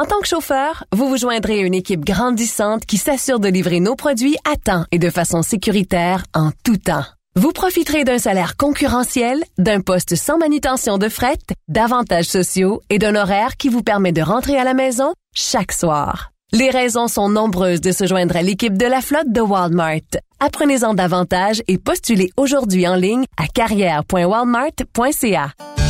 En tant que chauffeur, vous vous joindrez à une équipe grandissante qui s'assure de livrer nos produits à temps et de façon sécuritaire en tout temps. Vous profiterez d'un salaire concurrentiel, d'un poste sans manutention de fret, d'avantages sociaux et d'un horaire qui vous permet de rentrer à la maison chaque soir. Les raisons sont nombreuses de se joindre à l'équipe de la flotte de Walmart. Apprenez-en davantage et postulez aujourd'hui en ligne à carrière.walmart.ca.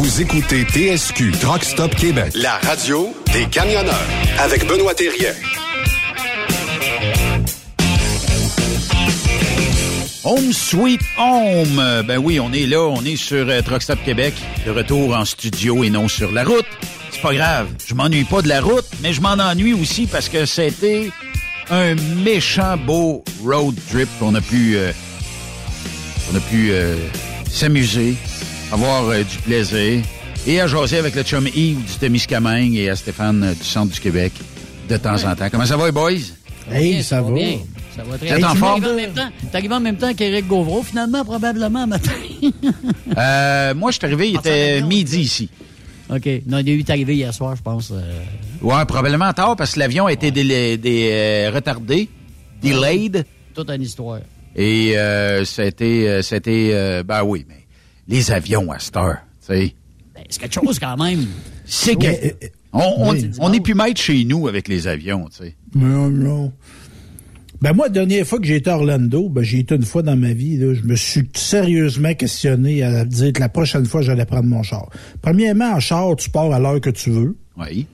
Vous écoutez TSQ Truck Stop Québec, la radio des camionneurs avec Benoît Thérien. Home Sweet Home. Ben oui, on est là, on est sur euh, Truck Stop Québec, de retour en studio et non sur la route. C'est pas grave, je m'ennuie pas de la route, mais je m'en ennuie aussi parce que c'était un méchant beau road trip qu'on a pu euh, on a pu euh, s'amuser, avoir euh, du plaisir et à jaser avec le chum Yves du Témiscamingue et à Stéphane euh, du Centre du Québec de temps en temps. Comment ça va, les boys? Hey, ça va. bien. Ça va très T'es en Tu forme? T'es arrivé en même temps qu'Éric Gauvreau, finalement, probablement, matin. Euh, moi, je suis arrivé, il était midi ici. OK. Non, il est arrivé hier soir, je pense. euh, Ouais, probablement tard parce que l'avion a été délai- dé- euh, retardé, delayed. toute une histoire. Et euh, c'était, euh, c'était, euh, ben oui, mais les avions à cette heure, tu sais. Ben, c'est quelque chose quand même. C'est que, on, on, oui. on est plus maître chez nous avec les avions, tu sais. Non, non. Ben moi, la dernière fois que j'ai été à Orlando, ben j'ai été une fois dans ma vie, là, je me suis sérieusement questionné à dire que la prochaine fois, j'allais prendre mon char. Premièrement, en char, tu pars à l'heure que tu veux. Oui.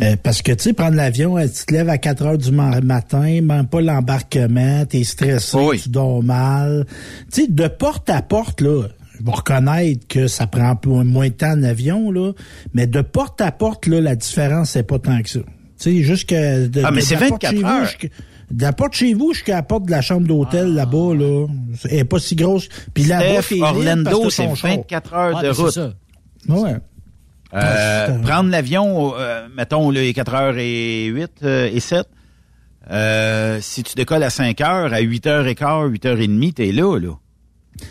Euh, parce que, tu sais, prendre l'avion, euh, tu te lèves à 4 heures du ma- matin, même pas l'embarquement, t'es stressé, Oui. tu dors mal. Tu sais, de porte à porte, là, je vais reconnaître que ça prend plus- moins de temps en avion, là, mais de porte à porte, là, la différence, c'est pas tant que ça. Tu sais, jusqu'à... de- Ah, mais de- c'est la porte 24 chez vous heures. jusqu'à- De la porte chez vous jusqu'à la porte de la chambre d'hôtel, là-bas, là, elle est pas si grosse. Puis là-bas, Orlando, que c'est ton char. 24 heures Ouais, de c'est route. ça. Ouais. Euh, Ah, prendre l'avion, euh, mettons, là, il est 4 heures et 8 euh, et 7. Euh, si tu décolles à 5 heures, à 8 heures et quart, 8 heures et demie, t'es là, là.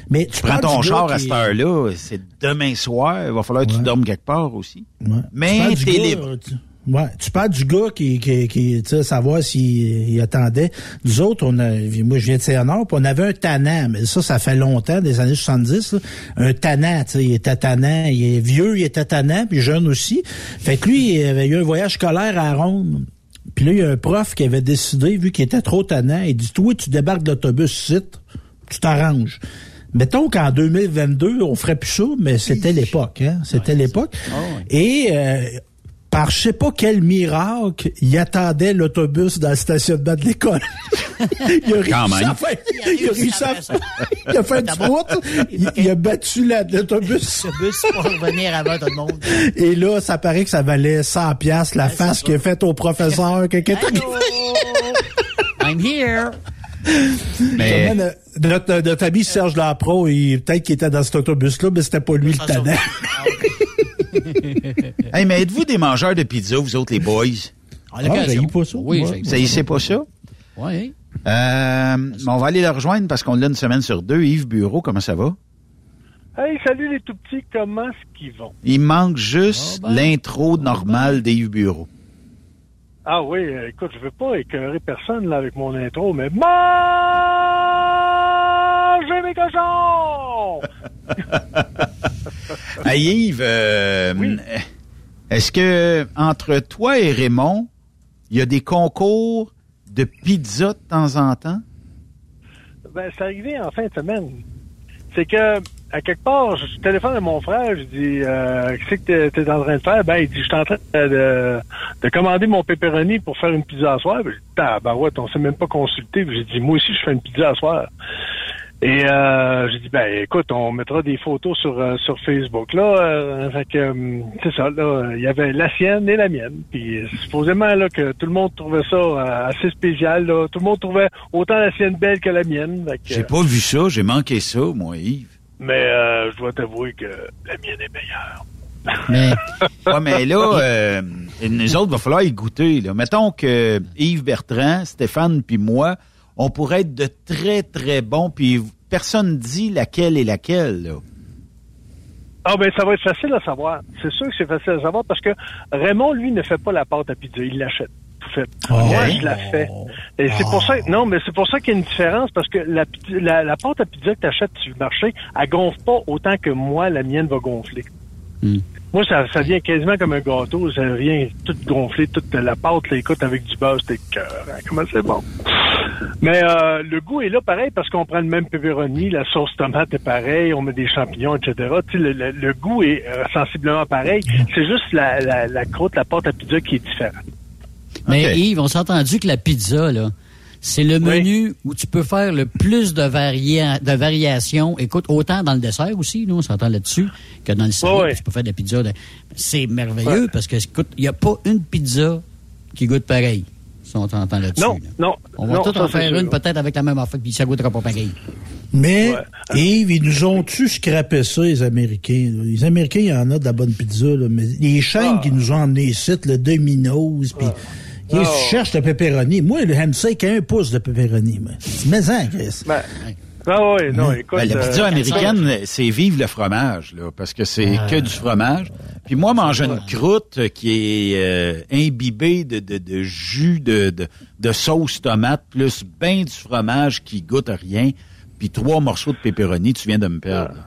Mais Tu prends ton char à cette heure-là, c'est demain soir, il va falloir que tu dormes quelque part aussi. Ouais. Mais Tu t'es libre. tu- Ouais, tu parles du gars qui, qui, qui tu sais, savoir s'il il attendait. Nous autres, on a, moi, je viens de Saint-Honor, puis on avait un tannant, mais ça, ça fait longtemps, des années 70, là. un tannant, tu sais, il était tannant, il est vieux, il était tannant, puis jeune aussi. Fait que lui, il avait eu un voyage scolaire à Ronde. Puis là, il y a un prof qui avait décidé, vu qu'il était trop tannant, il dit, toi, tu débarques de l'autobus site, tu t'arranges. Mettons qu'en 2022, on ferait plus ça, mais c'était l'époque, hein? C'était l'époque. Et euh, par je sais pas quel miracle, il attendait l'autobus dans le stationnement de l'école. il a réussi Quand à faire, il a réussi à faire, il a fait une D'abord, route, il, il a battu la- l'autobus. Ce bus pour revenir avant tout le monde. Et là, ça paraît que ça valait 100 pièces la Ouais, face qu'il a faite au professeur. Quelqu'un? I'm here. Mais euh, notre, notre ami Serge Lapro, il- peut-être qu'il était dans cet autobus-là, mais c'était pas lui le tannant. Ah. Hey, mais êtes-vous des mangeurs de pizza, vous autres, les boys? Ah, pas ça, Oui, j'haïs Vous haïssez pas ça? Oui. Euh, mais on va aller le rejoindre parce qu'on l'a une semaine sur deux. Yves Bureau, comment ça va? Hey, salut les tout petits, comment est-ce qu'ils vont? Il manque juste Ah ben. l'intro normale d'Yves Bureau. Ah oui, euh, écoute, je veux pas écœurer personne là avec mon intro, mais mangez mes cochons! Hey Yves, euh, Oui. est-ce que entre toi et Raymond, il y a des concours de pizza de temps en temps? Ben, c'est arrivé en fin de semaine. C'est que, à quelque part, je téléphone à mon frère, je dis, euh, qu'est-ce que t'es, t'es en train de faire? Ben, il dit, je suis en train de, de, de commander mon pepperoni pour faire une pizza à soir. Ben, je dis, ben ouais, on s'est même pas consulté. J'ai dit, moi aussi, je fais une pizza à soir. Et euh, j'ai dit ben écoute, on mettra des photos sur euh, sur Facebook là. Euh, fait que euh, c'est ça là, il y avait la sienne et la mienne. Puis supposément là que tout le monde trouvait ça euh, assez spécial là. Tout le monde trouvait autant la sienne belle que la mienne. J'ai pas vu ça, j'ai manqué ça, moi, Yves. Mais euh, je dois t'avouer que la mienne est meilleure. Mais, Ouais, mais là, euh, nous autres, il va falloir y goûter. Là. Mettons que Yves Bertrand, Stéphane puis moi, on pourrait être de très, très bons, puis personne dit laquelle est laquelle. Là. Ah ben ça va être facile à savoir. C'est sûr que c'est facile à savoir parce que Raymond, lui, ne fait pas la pâte à pizza, il l'achète. Fait. Moi, je la fais. Et c'est pour ça non, mais c'est pour ça qu'il y a une différence parce que la, la, la pâte à pizza que tu achètes sur le marché, elle gonfle pas autant que moi, la mienne va gonfler. Moi, ça, ça vient quasiment comme un gâteau. Ça vient tout gonfler, toute la pâte, là, écoute, avec du beurre, c'était cœur. Comment c'est bon? Mais euh, le goût est là pareil parce qu'on prend le même pepperoni, la sauce tomate est pareil, on met des champignons, etc. Tu sais, le, le- le goût est euh, sensiblement pareil. C'est juste la, la, la croûte, la pâte à pizza qui est différente. Mais. Yves, on s'est entendu que la pizza, là, c'est le menu où tu peux faire le plus de, varia de variations. Écoute, autant dans le dessert aussi, nous, on s'entend là-dessus, que dans le ouais. puis tu peux faire de la pizza. de- C'est merveilleux parce que, écoute, il n'y a pas une pizza qui goûte pareil. Si on t'entend là-dessus. Non, là. non. On va non, tout en faire une peut-être avec la même affaire, puis ça goûtera pas pareil. Mais, Ouais. Yves, ils nous ont-tu scrappé ça, les Américains? là? Les Américains, il y en a de la bonne pizza, là, mais les chaînes qui nous ont emmené ici, le Domino's, puis qui cherchent le pepperoni. Moi, le ham steak a un pouce de pepperoni. moi. Mais en, Chris. Ben, ah ouais, non, écoute. Ben, la pizza euh, américaine, c'est vive le fromage, là, parce que c'est que du fromage. Puis moi, manger une croûte qui est euh, imbibée de, de, de jus de, de, de sauce tomate, plus ben du fromage qui goûte à rien, puis trois morceaux de pepperoni, tu viens de me perdre.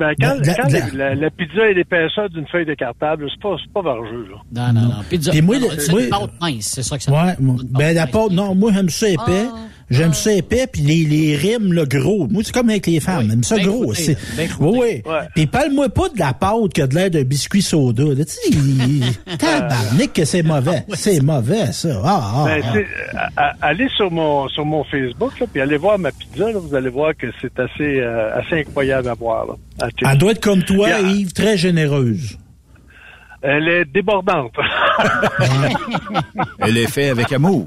Ben, quand, La- quand la- la, la pizza est l'épaisseur d'une feuille de cartable, c'est pas, c'est pas vargeux, là. Non, non, non. Pizza. C'est moi- une pâte mince, c'est ça que ça Ouais, ben la pâte, non, moi j'aime ça épais. Ah, J'aime ça épais, puis les, les rimes, le gros. Moi, c'est comme avec les femmes, j'aime ça gros. croûté, c'est- oui, oui. Ouais. Puis parle-moi pas de la pâte qui a de l'air d'un biscuit soda. Là. Tu sais, tabarnak que c'est mauvais. C'est mauvais, ça. Ah, ah, Ben, ah. à- allez sur mon sur mon Facebook là, puis allez voir ma pizza. Là, vous allez voir que c'est assez euh, assez incroyable à voir. Là, à. Elle doit être comme toi. Yves, très généreuse. Elle est débordante. Elle est faite avec amour.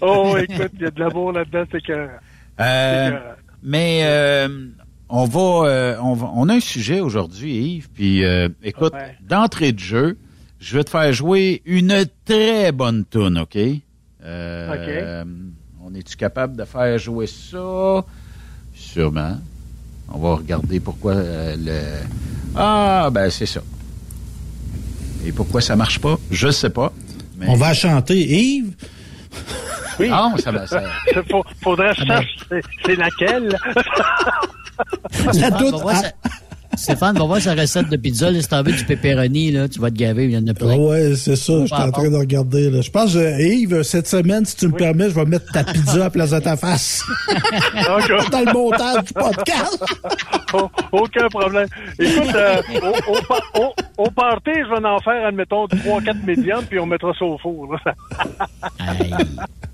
oh, écoute, il y a de l'amour là-dedans, c'est que. Euh, mais euh, on va, euh, on va, on a un sujet aujourd'hui, Yves. Puis écoute, Ouais. d'entrée de jeu, je vais te faire jouer une très bonne tune, ok? Euh, On est-tu capable de faire jouer ça? Sûrement. On va regarder pourquoi le. Ah, ben c'est ça. Et pourquoi ça marche pas? Je sais pas. Mais... On va chanter. Yves, Oui. Non, ça va. Ça... Faudrait que je sache c'est- laquelle. la Stéphane, ah, Stéphane, va voir sa recette de pizza. Là, si t'en veux du pepperoni, là, tu vas te gaver, il y en a plein. Ah ouais, c'est ça, je suis en train de regarder. Là. Je pense, euh, Yves, cette semaine, si tu me permets, je vais mettre ta pizza à la place de ta face. Dans le montage du podcast. oh, aucun problème. Écoute, euh, au, au, par- au- au party, je vais en faire, admettons, 3-4 médiums, puis on mettra ça au four. Aïe.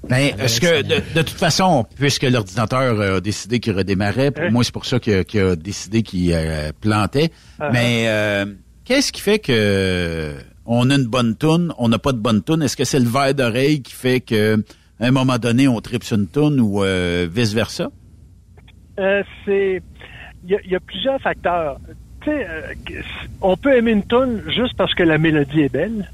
Ben, est-ce que, de, de toute façon, puisque l'ordinateur euh, a décidé qu'il redémarrait, pour Hein? moi, c'est pour ça qu'il a, qu'il a décidé qu'il euh, plantait. Ah. Mais euh, qu'est-ce qui fait que on a une bonne toune, on n'a pas de bonne toune? Est-ce que c'est le verre d'oreille qui fait que à un moment donné, on tripe sur une toune ou euh, vice-versa? Euh, c'est il y, a- il y a plusieurs facteurs. Tu sais, euh, on peut aimer une tune juste parce que la mélodie est belle.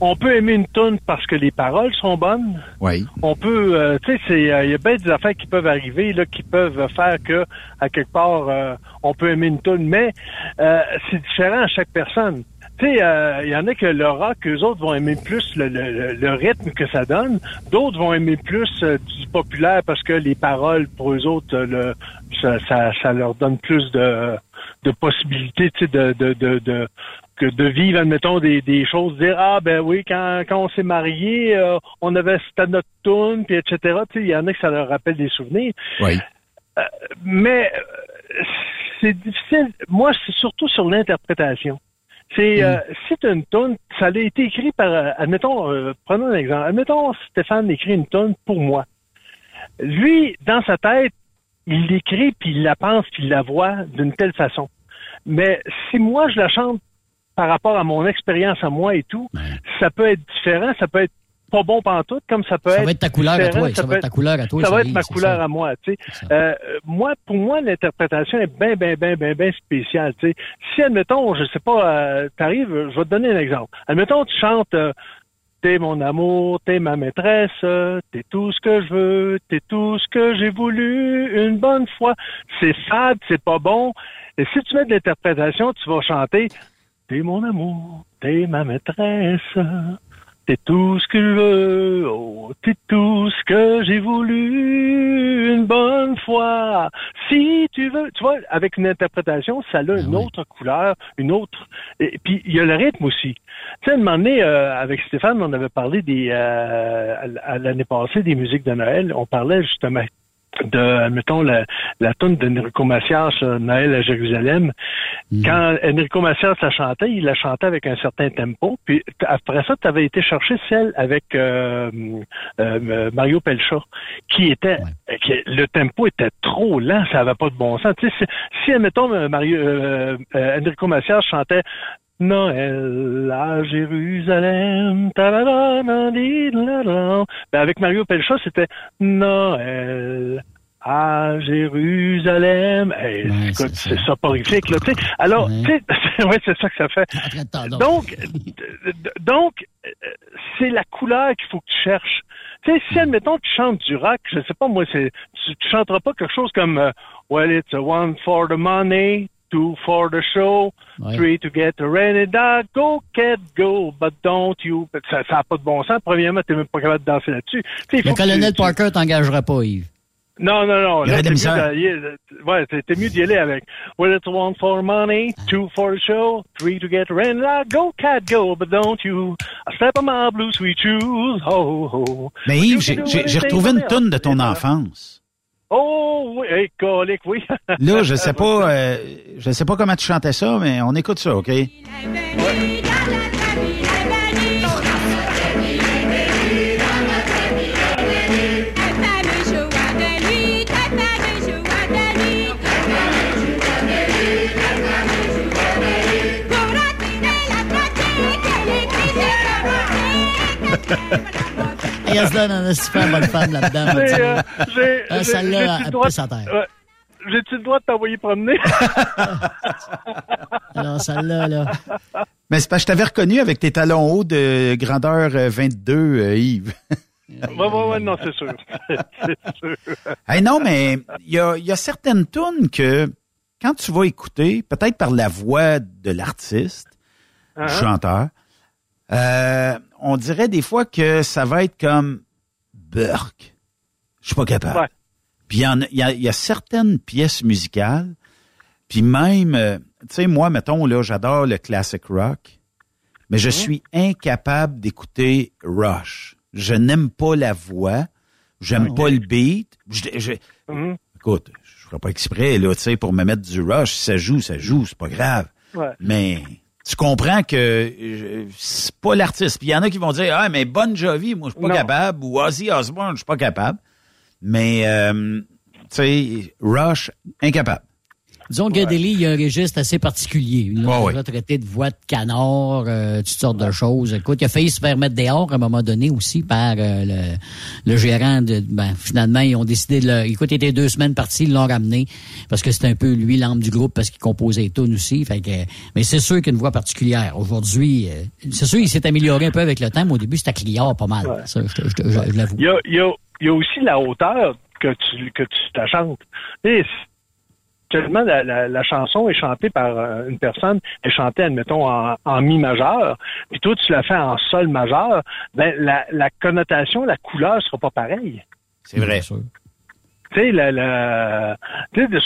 On peut aimer une tune parce que les paroles sont bonnes. Oui. On peut, euh, tu sais, euh, il y a bien des affaires qui peuvent arriver là, qui peuvent faire que à quelque part euh, on peut aimer une tune, mais euh, c'est différent à chaque personne. Tu sais, euh, il y en a que le rock, eux autres vont aimer plus le, le- le- rythme que ça donne. D'autres vont aimer plus du populaire parce que les paroles, pour eux autres, le, ça, ça, ça leur donne plus de, de possibilités, tu sais, de, de, de, de que de vivre, admettons, des, des choses, dire ah ben oui, quand, quand on s'est marié, euh, on avait c'était notre tune, puis etc. Tu sais, il y en a que ça leur rappelle des souvenirs. Oui. Mais euh, c'est difficile. Moi, c'est surtout sur l'interprétation. C'est euh, si t'as une tune, ça a été écrit par, euh, admettons, euh, prenons un exemple. Admettons, Stéphane écrit une tune pour moi. Lui, dans sa tête, il l'écrit, puis il la pense, puis il la voit d'une telle façon. Mais si moi, je la chante par rapport à mon expérience à moi et tout, ça peut être différent, ça peut être pas bon pantoute, comme ça peut être. Ça va être ta couleur à toi. Ça, va être ta couleur à toi. Ça va être ma couleur à moi, tu sais. Euh, moi, pour moi, l'interprétation est bien, bien, bien, bien, bien spéciale, tu sais. Si, admettons, je sais pas, euh, t'arrives, je vais te donner un exemple. Admettons, tu chantes euh, T'es mon amour, t'es ma maîtresse, t'es tout ce que je veux, t'es tout ce que j'ai voulu une bonne fois. C'est fade, c'est pas bon. Et si tu mets de l'interprétation, tu vas chanter T'es mon amour, t'es ma maîtresse, T'es tout ce que je veux, oh, t'es tout ce que j'ai voulu une bonne fois. Si tu veux, tu vois, avec une interprétation, ça a une Ah autre couleur, une autre. Et puis il y a le rythme aussi. Tu sais, à un moment donné, euh, avec Stéphane, on avait parlé des euh, l'année passée des musiques de Noël. On parlait justement de, mettons, la, la tune d'Enrico Macias, euh, Noël à Jérusalem. Quand Enrico Macias la chantait, il la chantait avec un certain tempo. Puis après ça, tu avais été chercher celle avec euh, euh, Mario Pelcha, qui était, qui, le tempo était trop lent, ça avait pas de bon sens. Tu sais, si, si admettons, euh, Mario, euh, euh, Enrico Macias chantait Noël à Jérusalem. Ben, avec Mario Pelcha, c'était Noël à Jérusalem. Hey, écoute, c'est soporifique, là, tu sais. Alors, tu ouais, c'est ça que ça fait. Donc, donc, euh, c'est la couleur qu'il faut que tu cherches. Tu sais, si, admettons, tu chantes du rock, je sais pas, moi, c'est, tu, tu chanteras pas quelque chose comme, euh, well, it's a one for the money, two for the show, three to get a rainy dog, go, cat, go, but don't you. Ça n'a pas de bon sens. Premièrement, t'es même pas capable de danser là-dessus. Tu Le colonel tu- tu- Parker t'engagera pas, Yves. non, non, non. Il y aurait Là, t'es mieux d'aller- ouais, mieux d'y aller avec. Well, it's one for money, two for the show, three to get rent. Go, cat, go, but don't you step on my blue sweet shoes. Oh, oh. Mais Yves, j'ai- retrouvé une toune de ton enfance. Oh, oui, hey, colique, oui. Là, je sais pas, euh, je sais pas comment tu chantais ça, mais on écoute ça, OK? y a ça dans une super bonne femme là-dedans. euh, j'ai- j'ai- Celle-là, elle le droit pisse à terre. Ouais. J'ai-tu le droit de t'envoyer promener? Alors, celle-là, là. Mais c'est parce que je t'avais reconnu avec tes talons hauts de grandeur euh, 22, euh, Yves. ouais, ouais, ouais, non, c'est sûr. c'est sûr. Hey, non, mais il y a, y a certaines tunes que, quand tu vas écouter, peut-être par la voix de l'artiste, du Uh-huh. chanteur, euh, on dirait des fois que ça va être comme Burke. Je suis pas capable. Ouais. Puis il y, en a- il y a, il y a certaines pièces musicales, puis même, euh, tu sais, moi, mettons, là, j'adore le classic rock, mais je suis incapable d'écouter Rush. Je n'aime pas la voix, j'aime pas le beat. Je- je- Écoute, je ferai pas exprès, là, tu sais, pour me mettre du Rush. Si ça joue, ça joue, c'est pas grave. Ouais. Mais tu comprends que c'est pas l'artiste. Puis il y en a qui vont dire Ah, mais Bon Jovi, moi, je suis pas Non. capable. Ou Ozzy Osbourne, je suis pas capable. Mais, euh, tu sais, Rush, incapable. Disons que Deli, il y a un registre assez particulier. Ouais, on ouais. l'a traité de voix de canard, euh, toutes sortes de choses. Écoute, il a failli se faire mettre dehors à un moment donné aussi par euh, le, le gérant. De, ben, finalement, ils ont décidé de le... Écoute, il était deux semaines parti, ils l'ont ramené parce que c'était un peu lui l'âme du groupe parce qu'il composait les tunes aussi. Fait que, mais c'est sûr qu'il y a une voix particulière. Aujourd'hui, euh, c'est sûr il s'est amélioré un peu avec le temps, mais au début, c'était criard pas mal. Ça, je, je je- je l'avoue. Il y a, il y, a, il y a aussi la hauteur que tu, que tu te chantes. Tu la, la, la chanson est chantée par euh, une personne, est chantée, admettons, en, en mi majeur, puis toi, tu la fais en sol majeur, ben, la, la connotation, la couleur sera pas pareille. C'est vrai. Tu sais, la, la,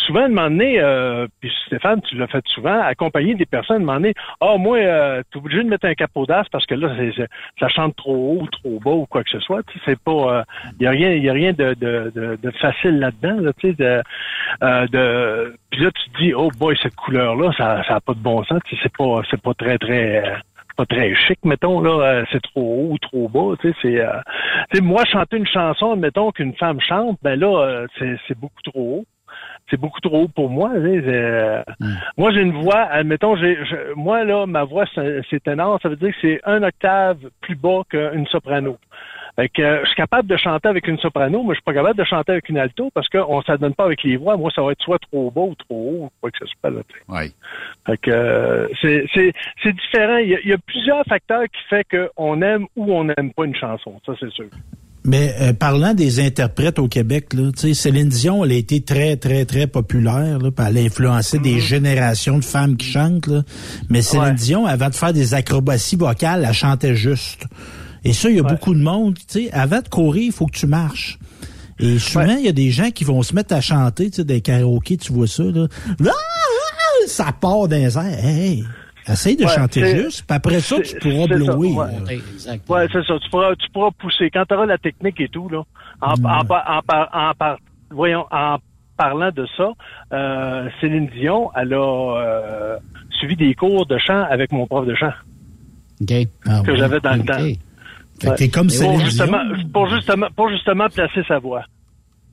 souvent, donné, euh, puis Stéphane, tu l'as fait souvent, accompagner des personnes, donné, ah, moi, euh, t'es obligé de mettre un capot d'as parce que là, c'est, ça chante trop haut trop bas ou quoi que ce soit. Tu sais, c'est pas, il y a rien, y a rien de, de, de, de facile là-dedans, là, tu sais, de, euh, de, puis là, tu te dis, oh boy, cette couleur-là, ça, ça a pas de bon sens, c'est pas, c'est pas très, très, euh, pas très chic, mettons, là, euh, c'est trop haut ou trop bas, tu sais, c'est, euh, tu sais, moi, chanter une chanson, mettons, qu'une femme chante, ben là, euh, c'est, beaucoup trop haut. c'est beaucoup trop haut pour moi. tu sais, c'est- Hmm. Moi, j'ai une voix, admettons, j'ai, je- moi, là, ma voix, c'est c'est ténor, ça veut dire que c'est un octave plus bas qu'une soprano. Fait que, euh, je suis capable de chanter avec une soprano, mais je suis pas capable de chanter avec une alto parce qu'on ne donne pas avec les voix. Moi, ça va être soit trop bas ou trop haut, quoi que ce soit. Là. Oui. Fait que euh, c'est, c'est, c'est différent. Il y, a, il y a plusieurs facteurs qui fait qu'on aime ou on n'aime pas une chanson. Ça, c'est sûr. Mais euh, parlant des interprètes au Québec, là, tu sais, Céline Dion, elle a été très, très, très populaire. Là, elle a influencé des générations de femmes qui chantent. Là. Mais Céline Ouais. Dion, avant de faire des acrobaties vocales, elle chantait juste. Et ça, il y a beaucoup de monde. Tu sais, avant de courir, il faut que tu marches. Et souvent, il y a des gens qui vont se mettre à chanter, tu sais, des karaokés, tu vois ça, là. Ah, ah, ça part dans les airs. Hey, essaye de Ouais, chanter juste, puis après ça, tu pourras blower. ouais. là. Ouais, c'est ça. Tu pourras, tu pourras pousser. Quand tu auras la technique et tout, là, en, en, par- en, par- en par- voyons, en parlant de ça, euh, Céline Dion, elle a euh, suivi des cours de chant avec mon prof de chant OK. Ah que ouais. j'avais dans le temps. Fait que t'es comme pour justement, Dion. pour justement, pour justement placer sa voix.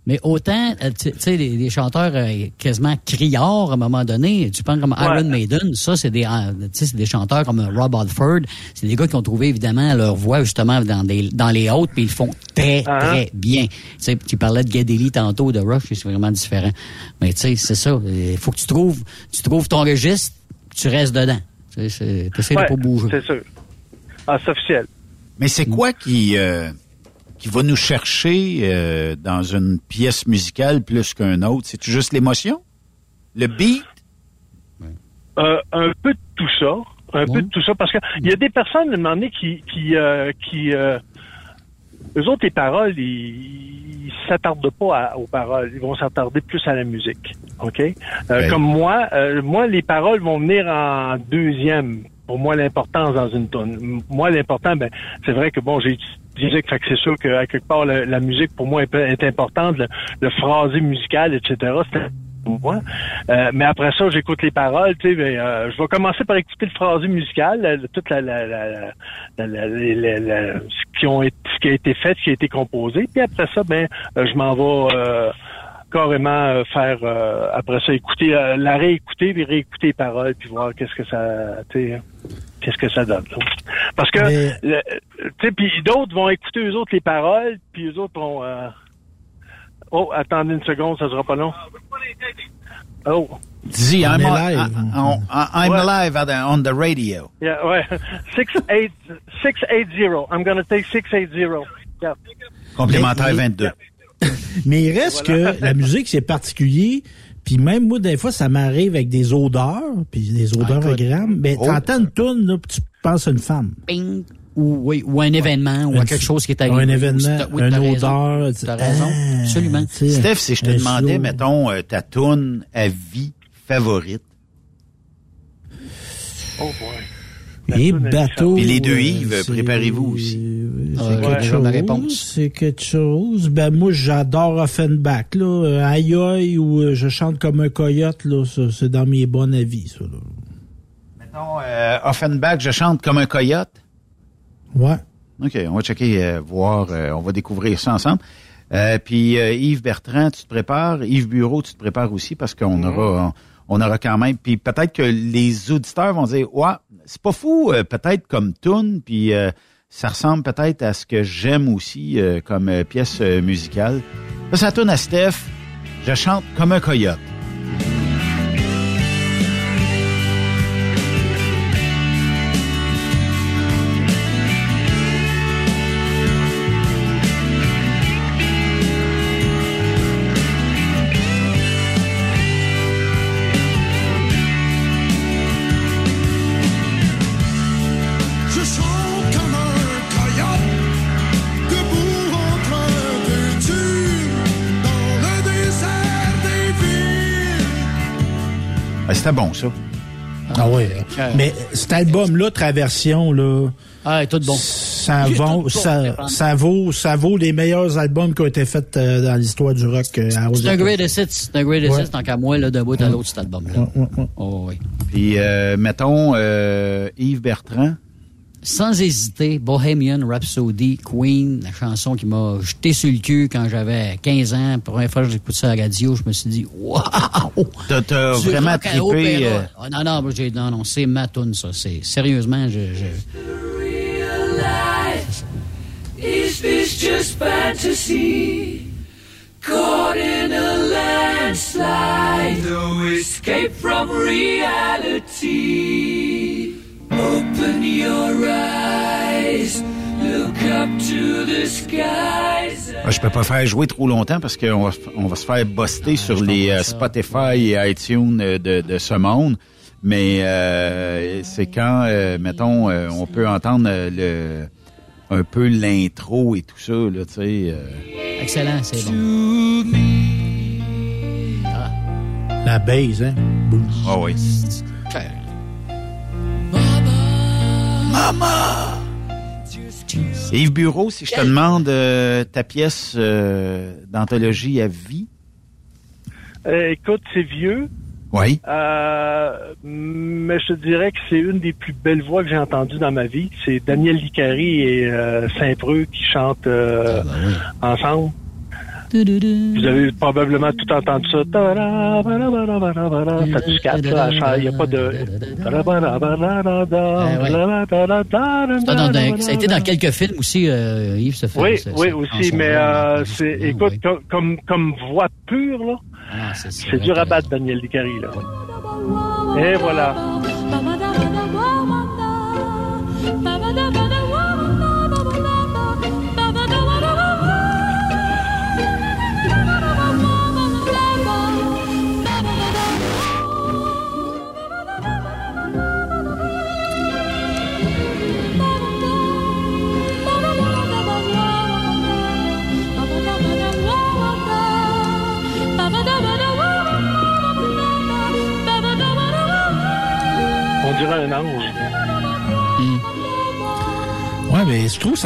Mais autant, euh, tu sais, les, les chanteurs euh, quasiment criards à un moment donné, tu penses comme Iron Maiden, ça, c'est des, euh, tu sais, c'est des chanteurs comme Rob Halford, c'est des gars qui ont trouvé évidemment leur voix justement dans, des, dans les hautes, puis ils le font très, Ah. très bien. Tu sais, tu parlais de Gedeli tantôt, de Rush, c'est vraiment différent. Mais tu sais, c'est ça, il faut que tu trouves, tu trouves ton registre, tu restes dedans. Tu sais, essaies Ouais, de pas bouger. C'est sûr. Ah, c'est officiel. Mais c'est quoi qui, euh, qui va nous chercher euh, dans une pièce musicale plus qu'un autre? C'est juste l'émotion? Le beat? Euh, un peu de tout ça. Un peu de tout ça. Parce que il y a des personnes, à un moment donné, qui, qui, euh, qui euh, eux autres, les paroles, ils, ils s'attardent pas à- aux paroles. Ils vont s'attarder plus à la musique. OK? Euh, Ouais. Comme moi, euh, moi, les paroles vont venir en deuxième. Pour moi, l'importance dans une tonne. Moi, l'important, ben, c'est vrai que bon, j'ai étudié, fait que c'est sûr qu'à quelque part, la, la musique, pour moi, est, est importante. Le, phrasé musical, etc., c'est pour moi. Euh, mais après ça, j'écoute les paroles. Tu sais, ben, euh, je vais commencer par écouter le phrasé musical, la- toute la- la- la- ce, qui ont été, ce qui a été fait, ce qui a été composé. Puis après ça, ben, euh, je m'en vais euh, carrément euh, faire euh, après ça écouter euh, la réécouter puis réécouter les paroles puis voir qu'est-ce que ça tu sais, qu'est-ce que ça donne là. parce que Mais- le- tu sais puis d'autres vont écouter eux autres les paroles puis eux autres vont euh, oh attendez une seconde ça sera pas long oh Dis, On I'm, on- live. I- I'm Ouais. live at the- on the radio. yeah ouais six eight six eight zero I'm gonna take six eight zero yeah. Complémentaire Mais- 22. Mais il reste Voilà. que la musique, c'est particulier. Puis même moi, des fois, ça m'arrive avec des odeurs, puis des odeurs Ah, agréables. Mais Oh. t'entends une toune, là, puis tu penses à une femme. Ping. Ou, oui, ou un événement, ou à quelque chose qui est ou arrivé. un événement, Oui, une odeur. T'as raison, Ah, absolument. Steph, si je te demandais, mettons, euh, ta toune à vie favorite. oh boy Et bateau. Puis les deux euh, Yves, c'est- préparez-vous aussi. C'est Ouais, quelque ouais, chose. la réponse. C'est quelque chose. Ben moi, j'adore Offenbach. Là, Euh, aïe aïe ou euh, je chante comme un coyote. Là, ça, c'est dans mes bons avis. Ça, là. Mettons, euh, Offenbach, je chante comme un coyote? Ouais. OK, on va checker, euh, voir, euh, on va découvrir ça ensemble. Euh, puis euh, Yves Bertrand, tu te prépares. Yves Bureau, tu te prépares aussi parce qu'on aura, on, on aura quand même. Puis peut-être que les auditeurs vont dire, ouais, c'est pas fou, euh, peut-être comme tune, puis euh, ça ressemble peut-être à ce que j'aime aussi euh, comme euh, pièce musicale. Ça tourne à Steph. Je chante comme un coyote. Ah, C'était bon, ça. Ah ouais. Mais cet album-là, Traversion, là, Ah, tout bon. ça vaut, tout ça, bon. ça vaut, ça vaut les meilleurs albums qui ont été faits euh, dans l'histoire du rock. euh, à C'est un great hit, c'est un great hit, Ouais. tant qu'à moi, là, d'un bout à l'autre, cet album-là. Ouais, ouais, ouais. Oh, oui. Puis, euh, mettons, euh, Yves Bertrand, sans hésiter, Bohemian Rhapsody, Queen, la chanson qui m'a jeté sur le cul quand j'avais 15 ans. Pour la première fois que j'écoute ça à la radio, je me suis dit, waouh! T'as vraiment trippé. euh, Ah, non, non, non, non, c'est ma tune, ça. C'est, sérieusement, je, je- Is this just fantasy? Caught in a landslide, no escape from reality. Open your eyes, look up to the skies. Ah, Je peux pas faire jouer trop longtemps parce qu'on va, on va se faire buster sur les euh, Spotify et iTunes euh, de, de ce monde. Mais euh, c'est quand, euh, mettons, euh, on peut entendre euh, le un peu l'intro et tout ça, là, tu sais. euh. excellent, c'est bon. La base, hein? Ah oui. Maman! Yves Bureau, si je te demande euh, ta pièce euh, d'anthologie à vie. Euh, écoute, c'est vieux. Oui. Euh, mais je te dirais que c'est une des plus belles voix que j'ai entendues dans ma vie. C'est Daniel Licari et euh, Saint-Preux qui chantent euh, ensemble. Vous avez probablement tout entendu ça. Ça du 4, là. Il n'y a pas de... Ça, dans- dans- ça a été dans quelques films aussi, euh, Yves, ce film. Oui, ce- oui aussi, mais euh, c'est, écoute, comme, comme, comme voix pure, là, Ah, c'est dur à battre, Daniel Licari, là. Et voilà.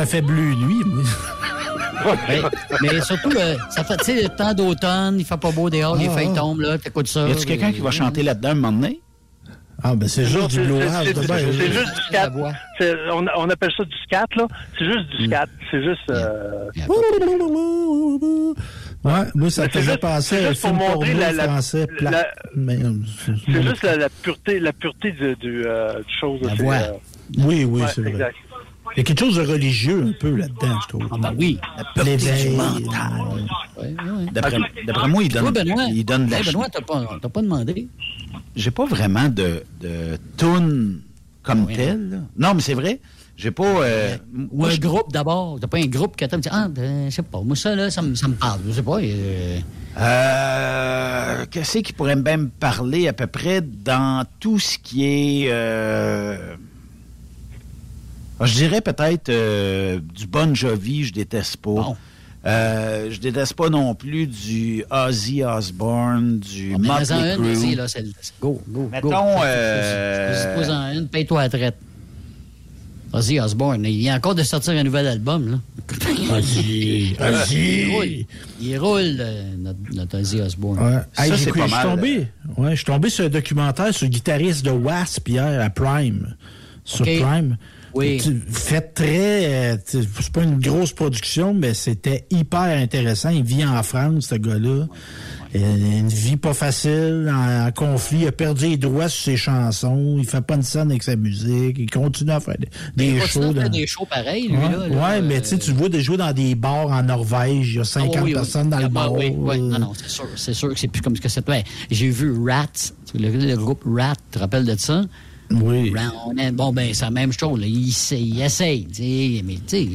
Ça fait bleu nuit. moi. Ouais, mais surtout, euh, ça fait, tu sais, le temps d'automne, il fait pas beau dehors, les Ah, feuilles ah. tombent, là, t'écoutes ça. Y a-tu quelqu'un qui va chanter là-dedans un moment donné? Ah, ben c'est juste du blouage. c'est- juste du scat. On, on appelle ça du scat, là. C'est juste du scat. C'est juste... euh, Ouais, moi, ça Mais me c'est faisait juste- penser à un pour la- la- français plat. la- Mais, euh, C'est juste la, la pureté, la pureté du, du, euh, du chose. La voix. euh, Oui, oui, ouais, c'est vrai. exact. Il y a quelque chose de religieux un peu là-dedans, je trouve. Ah, ben oui. La L'éveil. mental. D'après d'après moi, il donne, Toi, Benoît, il donne de la Hey, Benoît, t'as pas, t'as pas demandé? J'ai pas vraiment de, de tune comme tel. là. Non, mais c'est vrai. J'ai pas. euh, Ou moi, un je- groupe d'abord. T'as pas un groupe qui t'aime. Ah, ben, je sais pas. Moi, ça, là, ça me, ça me parle. Je sais pas. euh, Euh, Qu'est-ce qui pourrait bien me parler à peu près dans tout ce qui est. euh, je dirais peut-être euh, du Bon Jovi, je déteste pas. Euh, je déteste pas non plus du Ozzy Osbourne, du on met Motley en une, Crue. vas-y, là, c'est c'est go, go, Mettons, go. euh, Pose-en une, paye-toi à la traite. Vas-y, Osborne, il vient encore de sortir un nouvel album, là. Vas-y, vas-y. Il roule, il roule euh, notre, notre Ozzy Osbourne. Ouais. Ça, c'est pas je suis mal. tombé, ouais, je suis tombé sur un documentaire sur le guitariste de Wasp hier à Prime. Sur. Prime. Oui. Fait très. euh, C'est pas une grosse production, mais c'était hyper intéressant. Il vit en France, ce gars-là. Euh, Une vie pas facile, en, en conflit. Il a perdu les droits sur ses chansons. Il fait pas une scène avec sa musique. Il continue à faire des, des shows. dans- des shows pareils, lui, Ouais, là. là, ouais, mais euh, tu vois de jouer dans des bars en Norvège. Il y a 50 Ah oui, oui. personnes dans le Ah, bar. Oui, oui. Non, non, c'est sûr. C'est sûr que c'est plus comme ce que c'était. J'ai vu Rat, le, le groupe Rat, tu te rappelles de ça? Oui. Bon, ben, c'est la même chose. Là. Il, essaye, mais tu sais,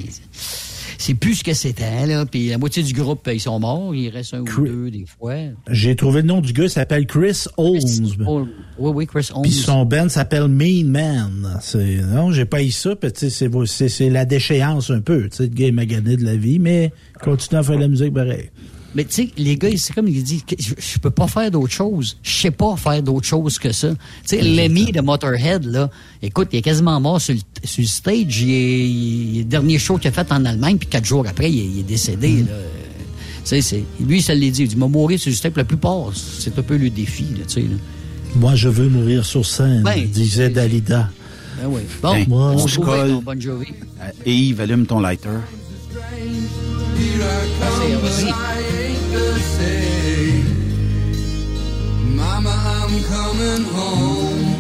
c'est plus ce que c'était, là. Puis la moitié du groupe, ils sont morts. Il reste un ou deux, des fois. J'ai trouvé le nom du gars, il s'appelle Chris Holmes. Oui, oui, Chris Holmes. Puis son band s'appelle Mean Man. Non, j'ai pas eu ça, puis tu sais, c'est c'est c'est la déchéance un peu, tu sais, le gars est magané de la vie, mais continue à faire de la musique pareil. Mais tu sais, les gars, c'est comme il dit, je, je peux pas faire d'autre chose. Je sais pas faire d'autre chose que ça. Tu sais, Lemmy de Motorhead, là, écoute, il est quasiment mort sur le, sur le stage. Il est, il est le dernier show qu'il a fait en Allemagne, puis quatre jours après, il est, il est décédé. Là. Tu sais, c'est, lui, ça l'a dit. Il dit, m'a mourir sur le stage. La plupart, c'est un peu le défi, là, tu sais. là. Moi, je veux mourir sur scène, Ben, disait Dalida. Ben oui. Bon, on on se colle. Bon. Euh, Et Yves, allume ton lighter. C'est Ozzy. Mama, I'm coming home.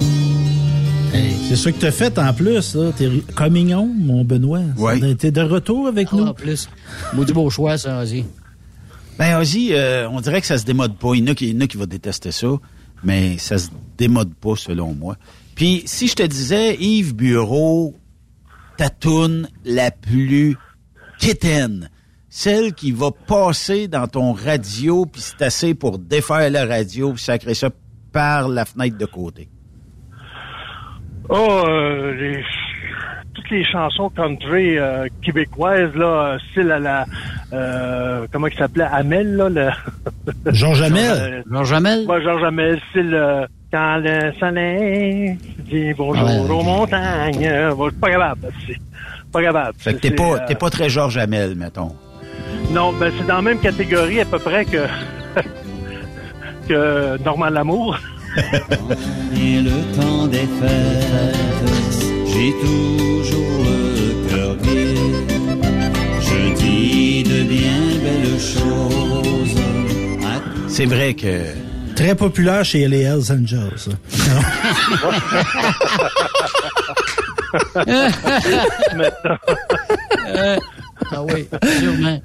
Hey, c'est ça que t'as fait en plus, là. T'es coming home, mon Benoît. Ouais. T'es de retour avec Ah, nous. En plus, maudit beau choix, ça, Ozzy. Ben, Ozzy, euh, on dirait que ça se démode pas. Il y en a qui, il y en a qui vont détester ça, mais ça se démode pas, selon moi. Puis, si je te disais, Yves Bureau, ta toune la plus quétaine, celle qui va passer dans ton radio, puis c'est assez pour défaire la radio, puis sacrer ça par la fenêtre de côté. Oh, euh, les- toutes les chansons country euh, québécoises, là, style à la... euh, comment il s'appelait? Amel, là? Le... Georges Hamel. Euh, Georges Hamel? Ouais, Georges Hamel, style... euh, quand le soleil dit bonjour ouais. aux montagnes. Bon, c'est pas capable. C'est pas capable. Fait que t'es pas, euh, t'es pas très Georges Hamel, mettons. Non, ben c'est dans la même catégorie à peu près que... que Normand Lamour. Et le temps des fêtes, j'ai toujours le cœur gai. Je dis de bien belles choses. à C'est vrai que... Très populaire chez les Hells Angels. ça. Ah oui, sûrement.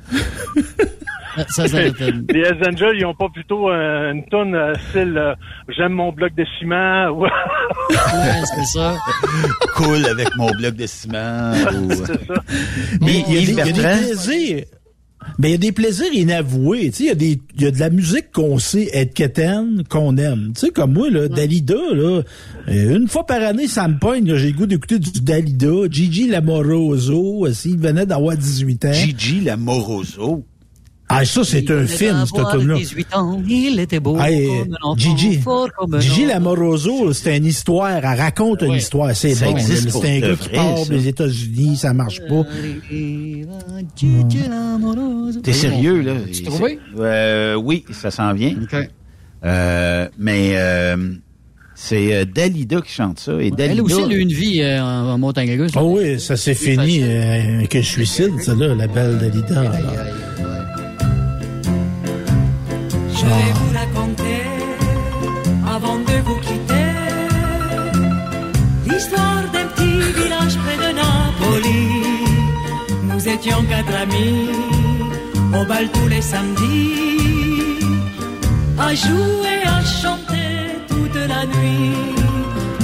Ça, ça Les Hells Angels, ils ont pas plutôt euh, une tonne euh, style euh, J'aime mon bloc de ciment ou... Ouais, c'est ça. Cool avec mon bloc de ciment. ou- c'est ça. Mais il y y a des Bertrand? plaisirs. Mais il y a des plaisirs inavoués. Tu sais, il y a des, il y a de la musique qu'on sait être quétaine, qu'on aime. Tu sais, comme moi, là, Dalida, là, euh, une fois par année, ça me pogne, là, j'ai le goût d'écouter du Dalida. Gigi Lamoroso, euh, s'il venait d'avoir 18 ans. Gigi Lamoroso? Ah, ça, c'est un film. 18 ans, il était beau. Hey, comme un enfant, Gigi, fort comme un Gigi. Lamoroso, c'est une histoire, elle raconte une histoire, c'est bon. C'est un gars qui part des États-Unis, ça marche pas. T'es sérieux, là? Tu trouvé? Euh, oui, ça s'en vient. OK. Euh, mais euh, c'est euh, Dalida qui chante ça. Et Dalida, Elle aussi, elle a eu une vie euh, en, en montagne russe. Oh oui, ça s'est fini euh, avec un suicide, ça là, la belle Dalida. Étions quatre amis, au bal tous les samedis, à jouer, à chanter toute la nuit.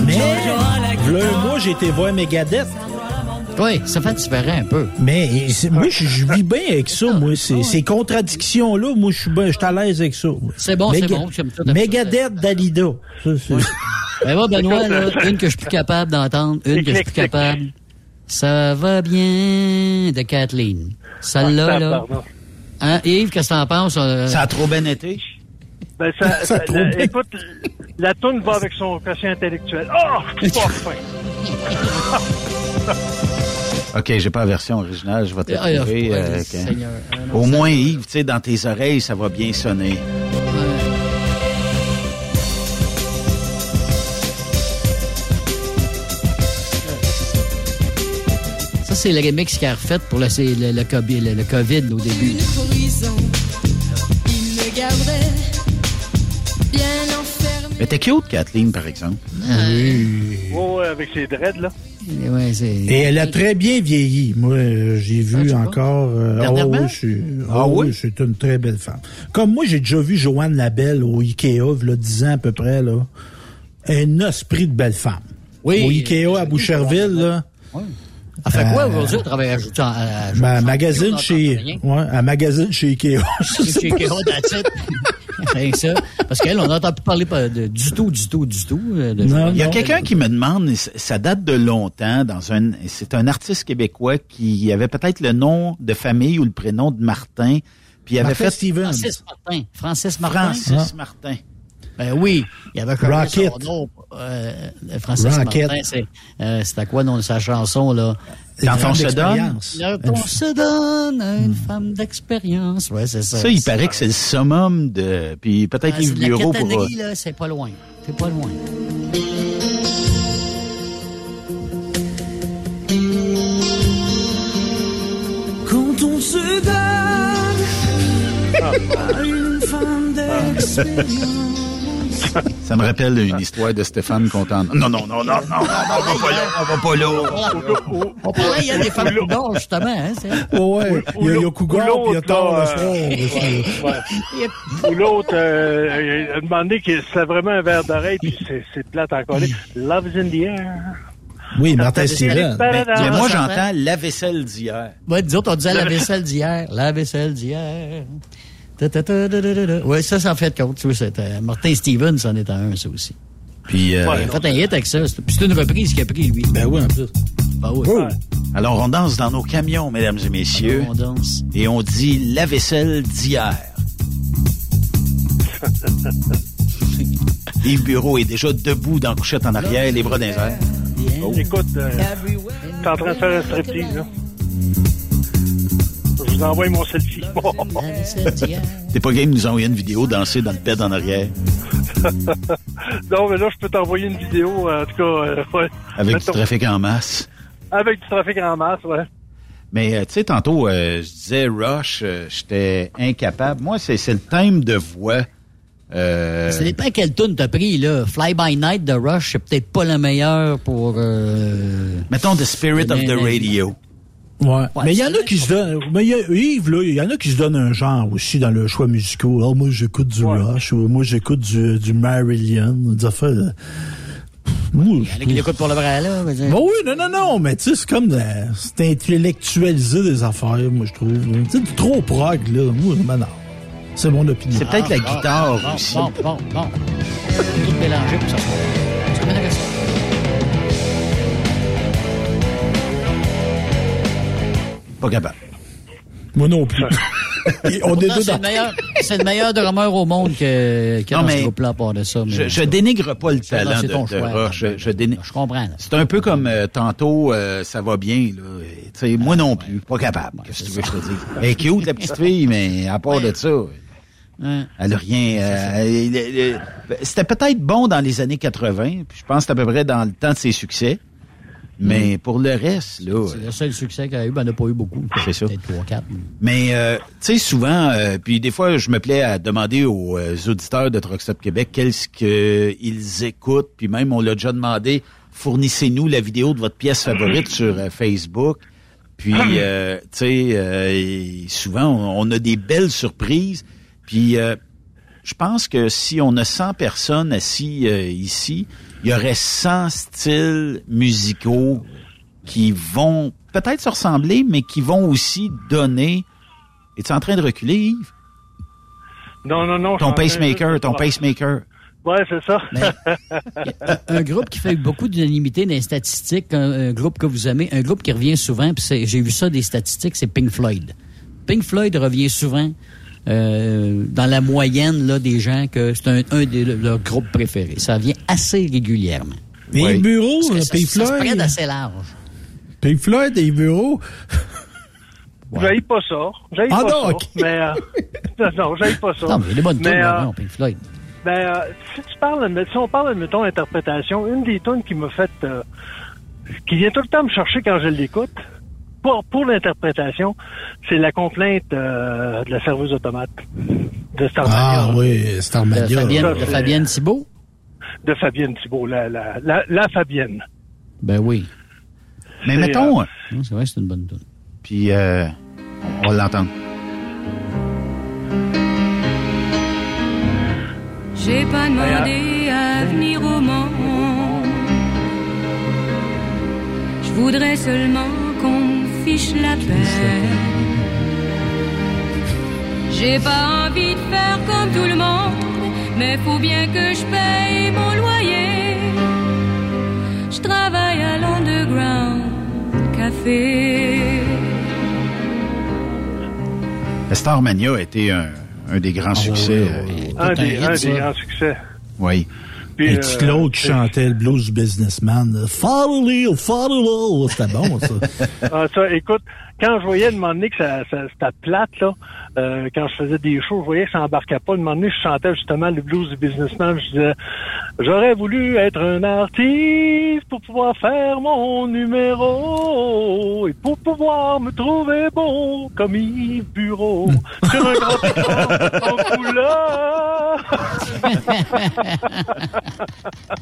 Mais, un mois, j'ai été voir Megadeth. Oui, ça fait différent un peu. Mais moi, je, je vis bien avec ça, moi. Ces, ces contradictions-là, moi, je suis ben, je suis à l'aise avec ça. moi. C'est bon, c'est bon. Megadeth, Dalida. Ça, c'est- Ben moi, Benoît, là, une que je suis plus capable d'entendre, une que je suis plus capable. Ça va bien de Kathleen. Celle-là, Ah, là. pardon. Hein, Yves, qu'est-ce que t'en penses? euh? ça a trop bien été. Ben, ça, Ça ça- trop la- bien. écoute, la toune va avec son quotient intellectuel. Oh, pas fin. OK, j'ai pas la version originale, je vais te la Ah, trouver. ah, euh, Au moins, Yves, tu sais, dans tes oreilles, ça va bien sonner. C'est le remix qu'il a refait pour le, c'est le, le, COVID, le, le COVID là, au début. Une horizon, il me garderait bien enfermé. Mais t'es cute, Kathleen, par exemple. Oui. Ouais, ouais, avec ses dreads, là. Ouais, c'est... Et elle a très bien vieilli. Moi, euh, j'ai vu encore. euh, oh, oui, je suis- Ah oh, oui? oui, c'est une très belle femme. Comme moi, j'ai déjà vu Joanne Labelle au Ikea, là, 10 ans à peu près, là. Un esprit de belle femme. Oui. Au Ikea à Boucherville, là. Elle fait quoi Euh, aujourd'hui? Elle travaille à, à, à, Ma à- magazine à- chez, ouais, un magazine chez Ikea. Chez. Ikea, that's it. C'est rien que ça. Parce qu'elle, on n'entend plus parler pas de- du tout, du tout, du tout. euh, de- Non, Il y a quelqu'un qui me demande, ça date de longtemps, dans un, c'est un artiste québécois qui avait peut-être le nom de famille ou le prénom de Martin, puis il avait Martin fait Stevens. Francis Martin. Francis Martin. Francis Martin. Ben oui, il y avait comme Rocket. Son nom, euh, Francis Rocket. Martin, euh, c'était quoi non, sa chanson, là? Quand on se donne. Quand se donne à une femme d'expérience. Ouais, c'est ça. Ça, il paraît ça. que c'est le summum de. Puis peut-être ah, Yves Bureau pour. Euh, là, c'est pas loin. C'est pas loin. Quand on se donne à une femme d'expérience. Ça me rappelle une histoire de Stéphane Contant. Non, non, non, non, non, non, on va pas là, on va pas là. On parlait hier des femmes coudons, justement. Hein, c'est- Ouais, il y a, il y a Cougar, puis il y a soir. Ouais. Ou l'autre, euh, a demandé que c'est vraiment un verre d'oreille, puis c'est, plate encore. Love is in the air. Oui, Martin Steven. Mais, mais moi, j'entends la vaisselle d'hier. Ouais, nous autres, on disait la vaisselle d'hier. La vaisselle d'hier. Ouais, ça, ça en fait compte. Tu vois, c'était Martin Stevens, c'en est un, ça aussi. Puis, euh, Il a fait un hit avec ça. Puis c'est une reprise qu'il a pris, lui. Ben oui, en plus. Ben oui. Alors, on danse dans nos camions, mesdames et messieurs. On danse. Et on dit la vaisselle d'hier. Yves Bureau est déjà debout dans la couchette en arrière, les bras dans les airs. Écoute, euh, t'es en train de faire un striptease, là. Je vous envoie mon selfie. T'es pas game de nous envoyer une vidéo danser dans le bed en arrière? Non, mais là, je peux t'envoyer une vidéo, euh, en tout cas, euh, ouais. avec du trafic en masse. Avec du trafic en masse, ouais. Mais euh, tu sais, tantôt, euh, je disais Rush, euh, j'étais incapable. Moi, c'est c'est le thème de voix. Euh, Ça dépend quelle tune t'as pris, là. Fly by Night de Rush, c'est peut-être pas la meilleure pour... Euh... Mettons The Spirit of the Radio. Ouais. mais il y en a qui se donnent. Mais il y a, Yves, là, il y en a qui se donnent un genre aussi dans le choix musicaux. Ah, moi, j'écoute du Rush, ou moi, j'écoute du, du Marillion, des affaires. Moi, Il y en a qui l'écoutent pour le vrai, là. Bon, oui, non, non, non, mais tu sais, c'est comme de- c'est intellectualiser des affaires, moi, je trouve. Tu sais, du trop prog, là. Moi, ben non. C'est mon opinion. C'est peut-être la Bon, guitare bon, aussi. Bon, bon, bon. Tout mélangé pour ça. C'est comme intéressant. Pas capable. Moi non plus. On est Non, deux c'est dans... le meilleur, c'est le meilleur drummer au monde que, que Non, dans mais ce groupe-là, à part de ça. mais- Je, je dénigre pas le talent c'est de, ton de choix. Rush. Je, je dénigre. Je comprends, là. C'est un peu comme euh, tantôt, euh, ça va bien. Là. Et, tu sais, moi non plus, pas capable. Qu'est-ce que tu veux que je te dise? Elle est cute, la petite fille, mais à part de ça, Hein. elle a rien. euh, elle- elle- elle- C'était peut-être bon dans les années 80, puis je pense que c'est à peu près dans le temps de ses succès. Mais pour le reste, là. C'est le seul succès qu'elle a eu, ben, elle n'a pas eu beaucoup. C'est ça. Peut-être 3 4 Mais euh, tu sais souvent, euh, puis des fois je me plais à demander aux euh, auditeurs de Truck Stop Québec qu'est-ce qu'ils écoutent, puis même on l'a déjà demandé, fournissez-nous la vidéo de votre pièce favorite sur euh, Facebook. Puis euh, tu sais, euh, souvent on, on a des belles surprises. Puis euh, je pense que si on a 100 personnes assis euh, ici, il y aurait 100 styles musicaux qui vont peut-être se ressembler, mais qui vont aussi donner. Es-tu en train de reculer, Yves? Non, non, non. Ton pacemaker, ton pacemaker. Ouais, c'est ça. un, un groupe qui fait beaucoup d'unanimité dans les statistiques, un, un groupe que vous aimez, un groupe qui revient souvent, puis c'est- j'ai vu ça des statistiques, c'est Pink Floyd. Pink Floyd revient souvent euh, dans la moyenne là, des gens que c'est un, un de leurs groupes préférés. Ça revient assez régulièrement. Mais Ouais. les bureaux, Parce que euh, ça, Pink ça se prête Floyd. assez large. Pink Floyd et les bureaux. J'aille pas ça. J'aille Ah pas non, ça. Mais, euh, non, non, j'aille pas ça. Non, mais il y a des bonnes Mais, tunes, euh, non, Pink Floyd. Ben, euh, si tu parles, si on parle, mettons, interprétation, une des tunes qui m'a fait, euh, qui vient tout le temps me chercher quand je l'écoute, pour, pour l'interprétation, c'est la complainte euh, de la serveuse automate de Starmania. Ah oui, De Starmania. Fabienne, Ça, de Fabienne Thibault? De Fabienne Thibault, la, la, la, la Fabienne. Ben oui. Mais mettons, Non, C'est vrai, c'est une bonne tune. puis euh, on va l'entendre. J'ai pas demandé à venir au monde. Je voudrais seulement fiche la paix. J'ai pas envie de faire comme tout le monde, mais faut bien que je paye mon loyer. Je travaille à l'underground café. Starmania a été un, un des grands succès. euh, Un des, hit, un ça. des grands succès. oui. Puis, Et euh, Claude qui chantait le blues businessman. Follow Lil, follow Lil. C'était bon, ça. Ah, ça, écoute, quand je voyais de moment donné que ça, ça- c'était plate, là, euh, quand je faisais des shows, je voyais que ça embarquait pas. De moment donné, je chantais justement le blues du businessman. Je disais, j'aurais voulu être un artiste pour pouvoir faire mon numéro et pour pouvoir me trouver beau comme Yves Bureau sur un grand en couleur.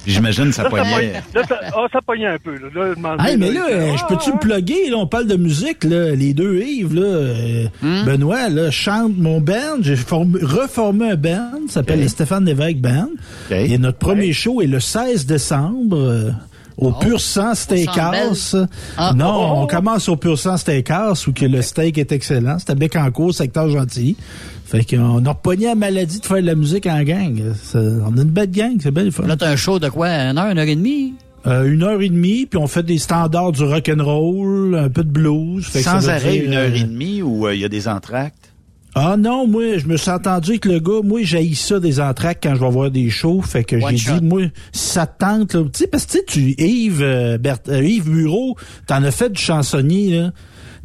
J'imagine ça pognait. Là, ça, ah, ça pognait un peu. Là, Là, Hey, mais là, je peux-tu me plugger? Là, on parle de musique, là, les deux Yves, là, euh, Hmm? Benoît, là, chante mon band. J'ai formé- reformé un band, ça s'appelle le Stéphane Lévesque Band. Et notre premier show est le 16 décembre. euh, au Pur Sang Steakhouse. Ah, non, oh, oh, on oh. commence au Pur Sang Steakhouse où que le steak est excellent. C'était Bécancourt, secteur gentil. Fait qu'on a repogné la maladie de faire de la musique en gang. On a une belle gang, c'est belle fun. Là, t'as un show de quoi? Une heure, une heure et demie? Euh, une heure et demie, puis on fait des standards du rock and roll, un peu de blues. Fait que Sans arrêt, dire, une heure euh, et demie, ou euh, il y a des entractes? Ah non, moi, je me suis entendu avec le gars, moi, j'ai ça des entractes quand je vais voir des shows. Fait que j'ai dit, moi, ça te tente, là, tu sais, parce que tu sais, tu, Yves, euh, Bert- euh, Yves Bureau, t'en as fait du chansonnier, là.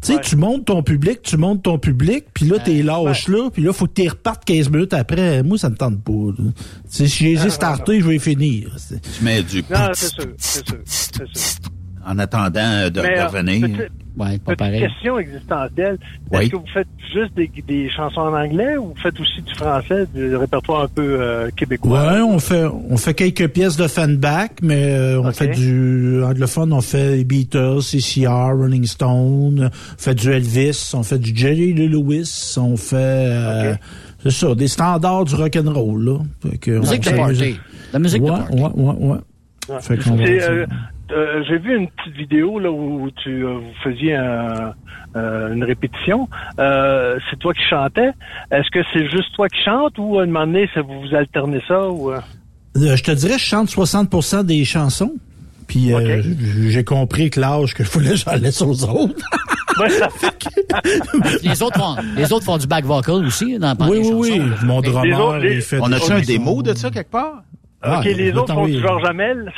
Tu sais, tu montes ton public, tu montes ton public, puis là, t'es lâche là, puis là, faut que t'y repartes 15 minutes après. Moi, ça me tente pas. là. Tu sais, si j'ai starté, je vais finir. Tu mets du... Non, c'est sûr, c'est sûr, c'est sûr. En attendant de, Mais, de euh, revenir. petite- Ouais, pas pareil. question existentielle. Oui. Est-ce que vous faites juste des, des chansons en anglais ou vous faites aussi du français, du répertoire un peu euh, québécois? Ouais, on fait on fait quelques pièces de fanback, mais euh, on fait du anglophone, on fait les Beatles, CCR, Rolling Stone, on fait du Elvis, on fait du Jerry Lee Lewis, on fait euh, c'est ça, des standards du rock and roll là. Fait que on Musique de party. La musique de ouais, party. Ouais, ouais, ouais. Ouais. Fait qu'on va- C'est, euh, euh, J'ai vu une petite vidéo là où tu euh, vous faisiez un- euh, une répétition. Euh, c'est toi qui chantais. Est-ce que c'est juste toi qui chantes ou à un moment donné, ça, vous vous alternez ça ou euh? Euh, je te dirais, je chante 60% des chansons. Puis euh, j'ai compris que l'âge que je voulais, j'en laisse aux autres. les, autres font, les autres font du back vocal aussi dans pendant Oui, les oui, chansons. oui. Mon drummer, Les autres, les- il fait On a-tu un démo de ça quelque part? Ah, ok, les je vais autres font du. Georges Hamel.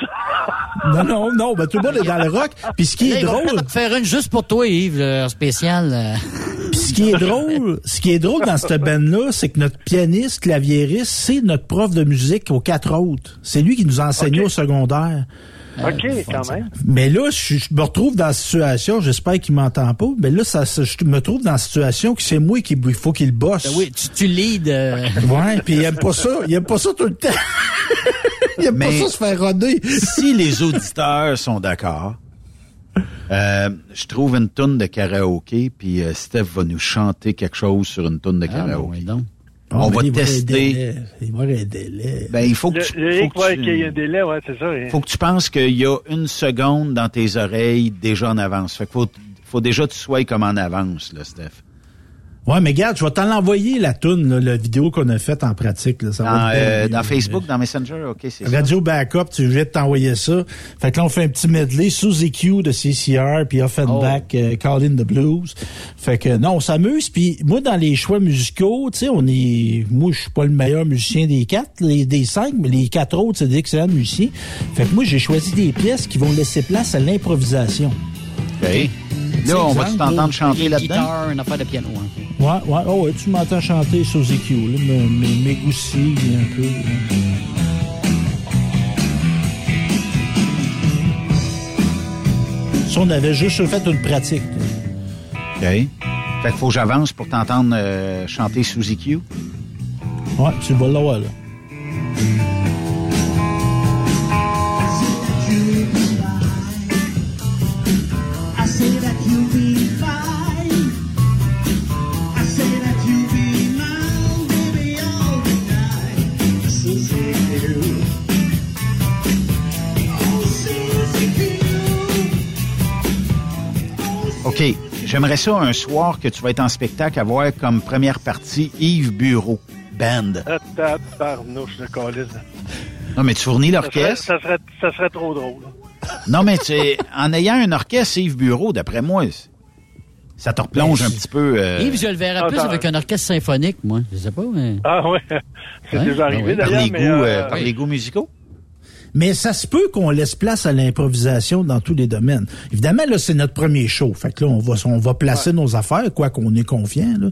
Non, non, non, ben tout le monde est dans le rock. Puis ce qui Là, est drôle, peut-être faire une juste pour toi, Yves, euh, spécial. euh. Puis ce qui est drôle, ce qui est drôle dans cette band-là, c'est que notre pianiste, claviériste, c'est notre prof de musique aux quatre autres. C'est lui qui nous a enseigné au secondaire. Ok, quand même. Mais là, je, je me retrouve dans la situation, j'espère qu'il m'entend pas, mais là, ça, ça- je me trouve dans la situation que c'est moi qui il faut qu'il bosse. Ben oui, tu, tu lead. euh, Ouais, puis il aime pas ça, il aime pas ça tout le temps. il aime Mais- pas ça se faire roder. si les auditeurs sont d'accord, euh, je trouve une toune de karaoké, puis euh, Steph va nous chanter quelque chose sur une toune de Ah, ben karaoké. oui, donc. On mais va il tester. Il va aider. délai. Ben, il faut que tu, le faut que tu- qu'il y a un délai, ouais, c'est ça. hein. faut que tu penses qu'il y a une seconde dans tes oreilles déjà en avance. Fait que faut, faut déjà que tu sois comme en avance, là, Steph. Ouais, mais regarde, je vais t'en l'envoyer, la toune, là, la vidéo qu'on a faite en pratique. Là, ça Dans, va être euh, dans Facebook, dans Messenger, OK, c'est ça. Radio Backup, tu viens de t'envoyer ça. Fait que là, on fait un petit medley sous EQ de CCR, puis Offenbach, Oh. euh, Call in the Blues. Fait que non, on s'amuse. Puis moi, dans les choix musicaux, tu sais, on est... Moi, je suis pas le meilleur musicien des quatre, les, des cinq, mais les quatre autres, c'est des excellents musiciens. Fait que moi, j'ai choisi des pièces qui vont laisser place à l'improvisation. OK. Là, on va-tu t'entendre chanter là-dedans? une affaire de piano. hein. Ouais, ouais, oh ouais, tu m'entends chanter sous EQ, là, mais, mais, mais aussi un peu. Ça, on avait juste fait une pratique. là. OK. Fait qu'il faut que j'avance pour t'entendre euh, chanter sous EQ. Ouais, tu vas l'avoir, là. OK. J'aimerais ça un soir que tu vas être en spectacle avoir comme première partie Yves Bureau, band. Ah, Tabarnouche de calice. Non, mais tu fournis Ça serait, l'orchestre. ça, serait, ça serait trop drôle. Non, mais tu en ayant un orchestre Yves Bureau, d'après moi, ça te replonge un petit peu. euh, Yves, je le verrais plus Attends. avec un orchestre symphonique, moi. Je sais pas, mais. Ah ouais, c'est Ouais, déjà ah arrivé ouais. par, d'ailleurs. les mais, goûts, euh, euh, par les goûts musicaux. Mais ça se peut qu'on laisse place à l'improvisation dans tous les domaines. Évidemment, là, c'est notre premier show. Fait que là, on va, on va placer nos affaires, quoi qu'on est confiant. Là.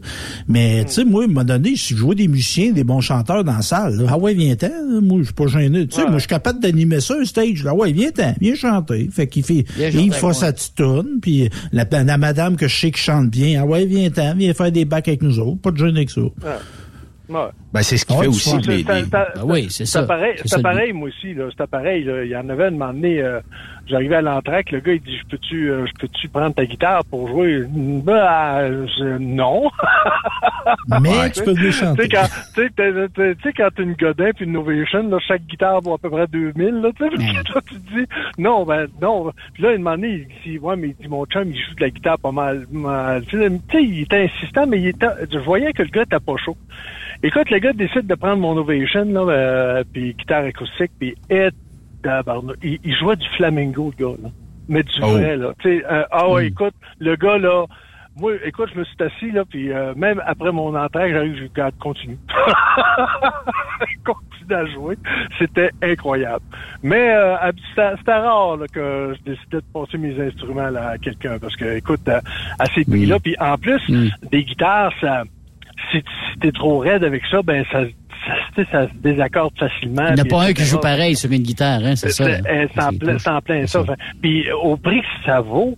Mais, tu sais, moi, à un moment donné, si je vois des musiciens, des bons chanteurs dans la salle, là, ah ouais, viens-ten. Moi, je suis pas gêné. Tu sais, moi, je suis capable d'animer ça, un stage. Là, ouais, viens-ten, viens chanter. Fait qu'il fait, il fait sa petite tourne, puis la, la, madame que je sais qui chante bien, ah ouais, viens-ten, viens faire des bacs avec nous autres. Pas de gêne avec ça. Ben, c'est ce qu'il fait aussi. Les, Ben oui, c'est ça. C'est pareil, C'est c'est moi aussi, là. C'était pareil, là. Il y en avait un moment donné, euh, j'arrivais à l'entraque, le gars, il dit, je peux-tu, euh, je peux-tu prendre ta guitare pour jouer? Ben, je- non. Mais tu peux venir chanter. Tu sais, quand, t'es- t'es- quand t'as une Godin puis une Novation, là, chaque guitare vaut à peu près 2000, là, tu sais. Puis toi, tu te dis, non, ben, non. Puis là, il m'a demandé, il dit, ouais, mais il dit, mon chum, il joue de la guitare pas mal. mal. Tu sais, il était insistant, mais il était, je voyais que le gars était pas chaud. Écoute, le gars décide de prendre mon Ovation, là, euh, puis guitare acoustique, puis et, tabarnak, il, il jouait du flamingo, le gars, là. Mais du Oh. vrai, là. Tu sais, euh, ah ouais, écoute, le gars, là, moi, écoute, je me suis assis, là, puis euh, même après mon entrée, j'arrive, je garde, continue. continue à jouer. C'était incroyable. Mais euh, c'était rare là, que je décidais de passer mes instruments là, à quelqu'un, parce que, écoute, à, à ces prix-là, puis en plus, des guitares, ça si, t'es trop raide avec ça, ben ça, ça, se désaccorde facilement. Il n'y en a pas un qui joue pareil sur une guitare, hein, c'est ça. Euh, C'est en plein, c'est en plein ça. Puis au prix que ça vaut,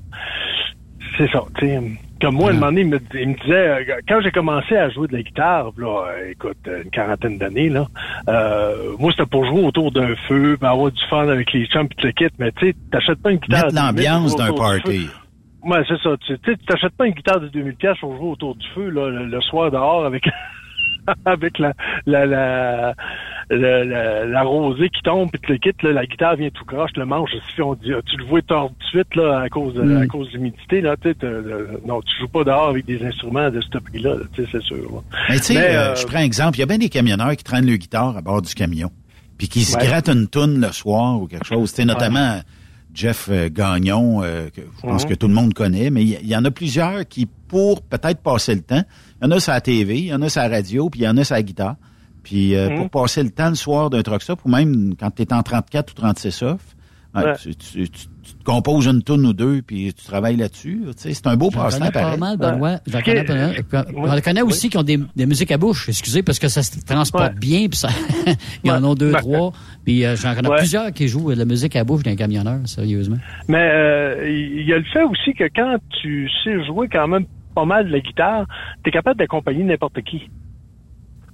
c'est ça. tu sais. Comme moi, à un moment donné, il me, il me disait, euh, quand j'ai commencé à jouer de la guitare, là, euh, écoute, une quarantaine d'années, là, euh, moi, c'était pour jouer autour d'un feu, avoir du fun avec les chums, tout le kit, mais tu sais, t'achètes pas une guitare... Mettre de 2000 l'ambiance d'un party. Ouais, c'est ça. Tu sais, t'achètes pas une guitare de 2000 pièces pour jouer autour du feu là, le, le soir dehors avec avec la la la, la, rosée qui tombe puis tu le quittes, là, la guitare vient tout croche, le manche on dit ah, tu le vois tord tout de suite là à cause de, Mm. à cause de l'humidité là, tu sais, t'as- euh, non, tu joues pas dehors avec des instruments de ce prix-là, là, tu sais, c'est sûr. là. Mais tu sais, euh, euh, je prends un exemple. Il y a bien des camionneurs qui traînent leur guitare à bord du camion, puis qui se Ouais. grattent une toune le soir ou quelque chose. Sais, notamment Jeff euh, Gagnon, euh, que je pense Mhm. que tout le monde connaît, mais il y, en a plusieurs qui, pour peut-être passer le temps, il y en a sur la TV, il y en a sur la radio, puis il y en a sur la guitare. Puis euh, Mhm. pour passer le temps le soir d'un truck stop, ou même quand tu es en 34 ou 36 off, ouais, Ouais. tu, tu- tu- tu te composes une toune ou deux, puis tu travailles là-dessus. Tu sais, c'est un beau J'en passe-temps connais pas pareil. mal, Benoît. J'en Ce connais pas On en connaît aussi qui ont des, des musiques à bouche, excusez, parce que ça se transporte bien, puis ça, ils en ont deux, trois. Puis euh, j'en connais Ouais. plusieurs qui jouent de la musique à bouche d'un camionneur, sérieusement. Mais euh, il y a le fait aussi que quand tu sais jouer quand même pas mal de la guitare, tu es capable d'accompagner n'importe qui.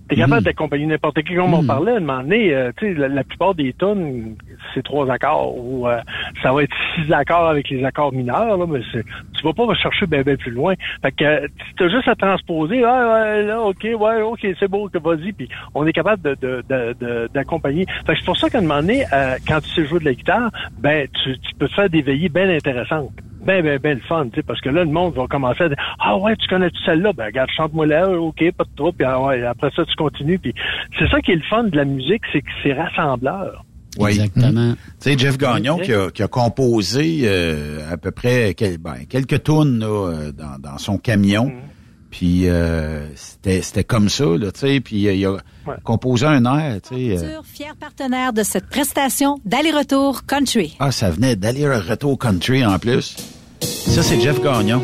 T'es capable d'accompagner n'importe qui. Comme on parlait, à un moment donné, euh, tu sais, la, la plupart des tonnes, c'est trois accords ou euh, ça va être six accords avec les accords mineurs, là, mais c'est, tu vas pas chercher bien ben plus loin. Fait que euh, tu as juste à transposer, ah ouais, là, ok, ouais, ok, c'est beau, que vas-y, puis on est capable de, de, de, de- d'accompagner. Fait que c'est pour ça qu'à un moment donné, euh, quand tu sais jouer de la guitare, ben tu, tu peux te faire des veillées bien intéressantes. Ben, ben, ben le fun, tu sais, parce que là, le monde va commencer à dire Ah ouais, tu connais celle-là? Ben regarde, chante-moi là, ok, pas de trop, puis ah ouais, après ça, tu continues. Puis c'est ça qui est le fun de la musique, c'est que c'est rassembleur. Oui. Exactement. Tu sais, Jeff Gagnon qui a, qui a composé euh, à peu près quel- ben, quelques tunes là, euh, dans, dans son camion. Mm. Puis euh, c'était c'était comme ça, là, tu sais. Puis euh, il a composé un air, tu sais. euh, fier partenaire de cette prestation d'aller-retour country. ah, ça venait d'aller un retour country en plus. Ça, c'est Jeff Gagnon.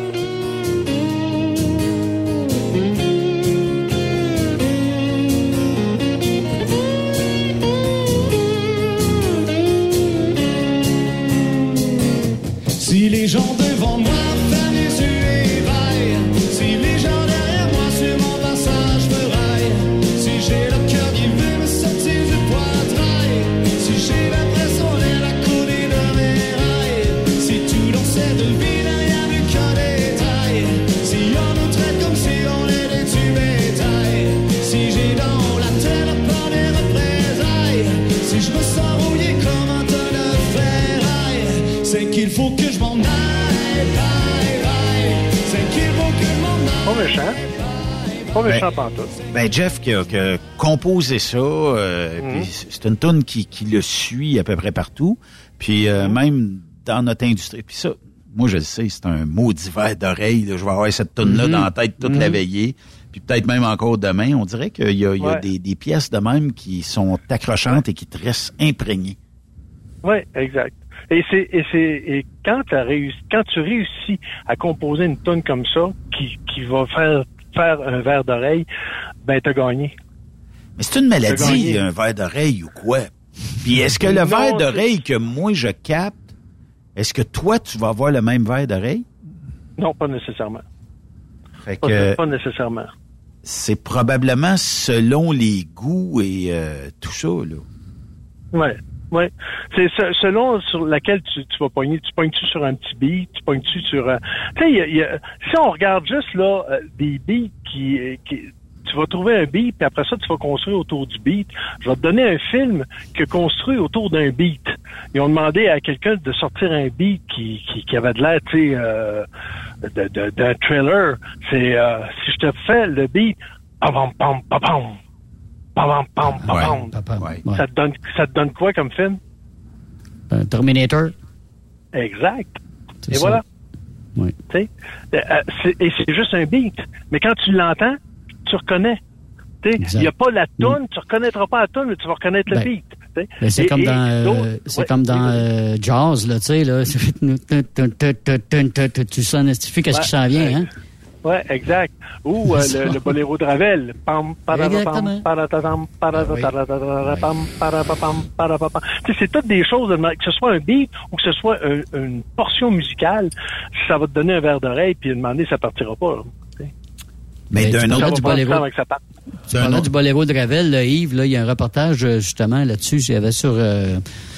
Si les gens devant Pas méchant. Pas méchant pantoute. Ben Jeff qui a, qui a composé ça, euh, puis c'est une tune qui, qui le suit à peu près partout, puis euh, même dans notre industrie. Puis ça, moi je le sais, c'est un maudit verre d'oreille. Je vais avoir cette tune là Mhm. dans la tête toute la Mhm. veillée, puis peut-être même encore demain. On dirait qu'il y a, il y a Ouais. des, des pièces de même qui sont accrochantes et qui te restent imprégnées. Oui, exact. Et c'est et c'est et quand tu réussi quand tu réussis à composer une tonne comme ça qui qui va faire faire un verre d'oreille, ben t'as gagné. Mais c'est une maladie, un verre d'oreille ou quoi? Puis est-ce que le Non, verre d'oreille que moi je capte, est-ce que toi tu vas avoir le même verre d'oreille? Non, pas nécessairement. Fait Pas, que pas nécessairement. c'est probablement selon les goûts et euh, tout ça, là. Ouais, C'est se- selon sur laquelle tu, vas pogner. Tu pognes-tu sur un petit beat, tu pognes-tu sur un... Tu sais, y a- si on regarde juste là euh, des beats qui, qui... Tu vas trouver un beat, puis après ça, tu vas construire autour du beat. Je vais te donner un film qui a construit autour d'un beat. Ils ont demandé à quelqu'un de sortir un beat qui, qui, avait de l'air, tu sais, euh, d'un thriller. C'est, euh, si je te fais le beat, pam pam pam pam pam pam pam pam Ouais. ça te donne ça te donne quoi comme film? Terminator. Exact. Et ça. voilà. Sais, euh, euh, c'est- et c'est juste un beat. Mais quand tu l'entends, tu reconnais. Tu sais, Il n'y a pas la toune, tu reconnaîtras pas la toune, mais tu vas reconnaître le beat. Ben, c'est comme dans, euh, ouais, comme dans euh, Jazz, là, tu sais, là. Tu sens, tu fais qu'est-ce qui s'en vient, hein? Ouais, exact. Ou euh, le, le boléro de Ravel. Pam, c'est toutes des choses, que ce soit un beat ou que ce soit un- une portion musicale, ça va te donner un verre d'oreille, puis demander, ça partira pas. là. Mais Ben, d'un autre du boléro. parlais du boléro de Ravel, là, Yves, là, il y a un reportage euh, justement là-dessus. Il y avait sur, euh,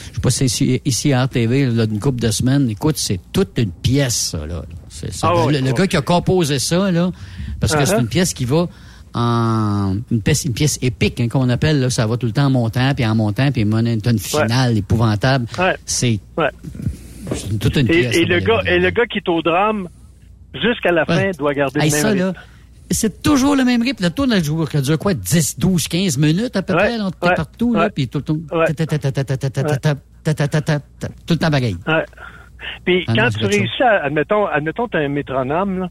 je sais pas si c'est ici, ici à RTV, là, une couple de semaines. Écoute, c'est toute une pièce, ça, là. C'est ça. Le, gars qui a composé ça, là, parce que c'est une pièce qui va en une pièce, une pièce épique qu'on appelle là, ça va tout le temps en montant puis en montant puis une tonne finale épouvantable. Ouais. C'est ouais. toute une pièce. Et le gars, et le gars qui est au drame jusqu'à la fin doit garder le même ça, c'est toujours le même rythme. Le tour de joueur qui dure quoi? 10, 12, 15 minutes à peu près, là, partout, là, puis tout le temps. Tout le temps bagaille. Puis Ah quand tu réussis à, admettons, admettons, t'as un métronome, là,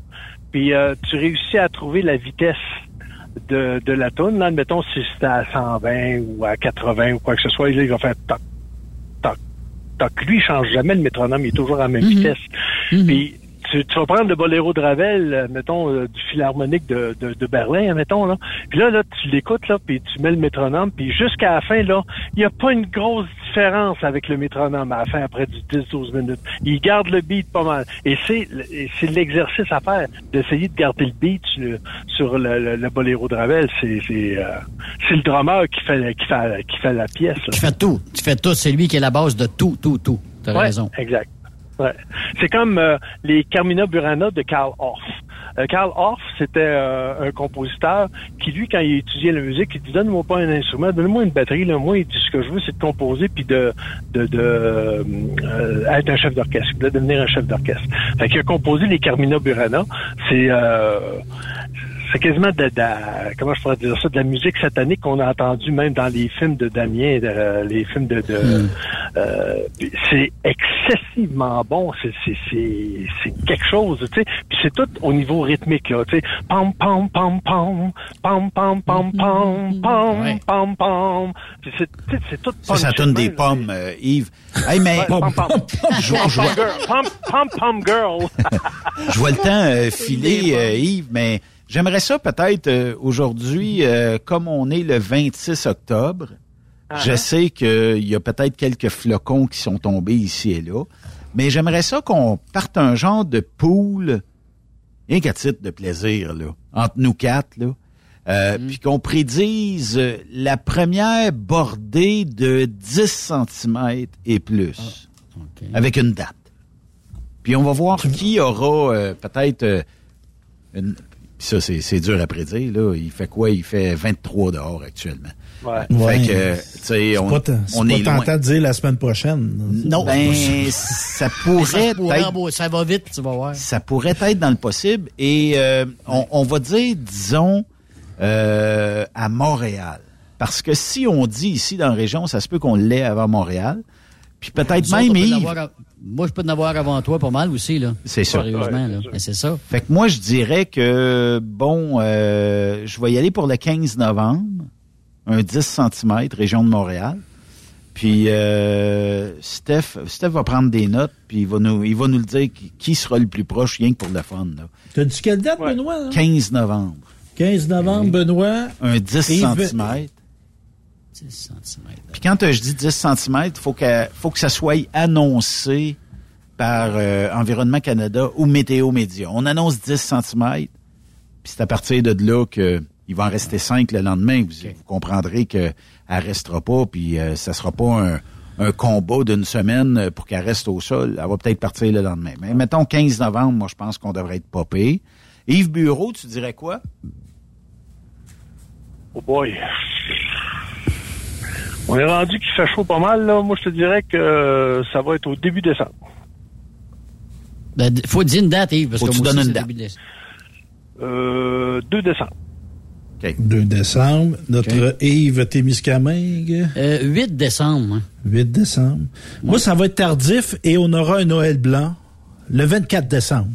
puis euh, tu réussis à trouver la vitesse de, de la toune, là, admettons si c'est à 120 ou à 80 ou quoi que ce soit, là, il va faire toc, toc, toc. Lui, il change jamais le métronome, il est toujours à la même Mhm. vitesse. Puis tu, tu vas prendre le boléro de Ravel, euh, mettons, euh, du philharmonique de, de, de Berlin, mettons, là. Puis là, là, tu l'écoutes, là, puis tu mets le métronome, puis jusqu'à la fin, là, il n'y a pas une grosse différence avec le métronome à la fin, après du 10-12 minutes. Il garde le beat pas mal. Et c'est c'est l'exercice à faire, d'essayer de garder le beat sur, sur le, le, le boléro de Ravel. C'est c'est euh, c'est le drummer qui fait, qui fait, qui fait la pièce. là. Tu fais tout. Tu fais tout. C'est lui qui est la base de tout, tout, tout. T'as Ouais, raison. Exact. Ouais. C'est comme euh, les Carmina Burana de Karl Orff. Euh, Karl Orff, c'était euh, un compositeur qui, lui, quand il étudiait la musique, il dit Donne-moi pas un instrument, donne-moi une batterie. Là. Moi, il Ce que je veux, c'est de composer puis de, de, de euh, être un chef d'orchestre, de devenir un chef d'orchestre. Fait qu'il a composé les Carmina Burana. C'est euh, c'est quasiment de, de- comment je pourrais dire ça, de la musique satanique qu'on a entendu même dans les films de Damien, de- les films de, de euh, puis c'est excessivement bon, c'est c'est c'est c'est quelque chose, tu sais. Puis c'est tout au niveau rythmique là, tu sais. Pam pam pam pam pam pam pam pam pam pam pam. Puis c'est tu sais, c'est tout. Ça, ça de des pommes, euh, Yves. Hey, mais Ouais, pam, pam. je, Pam, je pam, vois, girl. Pam, pam, pam, girl. je vois le temps euh, filer, euh, Yves, mais j'aimerais ça peut-être euh, aujourd'hui, euh, comme on est le 26 octobre, je Uh-huh. sais qu'il y a peut-être quelques flocons qui sont tombés ici et là, mais j'aimerais ça qu'on parte un genre de pool, rien qu'à titre de plaisir, là, entre nous quatre, là. Euh, Puis qu'on prédise euh, la première bordée de 10 cm et plus, avec une date. Puis on va voir qui aura euh, peut-être euh, une... Puis ça, c'est c'est dur à prédire, là. Il fait quoi? Il fait 23 dehors actuellement. Ouais. Fait que, tu sais, C'est on, pas, on pas est loin. tentant de dire la semaine prochaine. Non, ben, ça pourrait Ça pourrait, être ça va vite, tu vas voir. ça pourrait être dans le possible. Et euh, on, on va dire, disons, euh, à Montréal. Parce que si on dit ici dans la région, ça se peut qu'on l'ait avant Montréal. Puis peut-être même Yves. Moi, je peux en avoir avant toi pas mal aussi, là. C'est ça. Sérieusement, là. Mais c'est ça. Fait que moi, je dirais que, bon, euh, je vais y aller pour le 15 novembre, un 10 cm, région de Montréal. Puis euh, Steph, Steph va prendre des notes, puis il va nous, il va nous le dire qui, sera le plus proche, rien que pour le fun. Là. T'as dit quelle date, Benoît? là? 15 novembre. 15 novembre, Benoît. Un 10 Yves- cm. 10 cm. Puis quand euh, je dis 10 cm, faut que faut que ça soit annoncé par euh, Environnement Canada ou Météo Média. On annonce 10 cm, puis c'est à partir de là que il va en rester 5 le lendemain. Vous, vous comprendrez que elle restera pas, puis euh, ça sera pas un, un combat d'une semaine pour qu'elle reste au sol. Elle va peut-être partir le lendemain. Mais mettons 15 novembre, moi je pense qu'on devrait être popé. Yves Bureau, tu dirais quoi? Oh boy. On est rendu qu'il fait chaud pas mal, là. Moi, je te dirais que euh, ça va être au début décembre. Ben, faut dire une date, Yves, parce Faut que tu moi donnes aussi, une date. début décembre. Euh, 2 décembre. 2 décembre. Notre Yves Témiscamingue. 8 décembre. 8 décembre. Moi, ça va être tardif et on aura un Noël blanc le 24 décembre.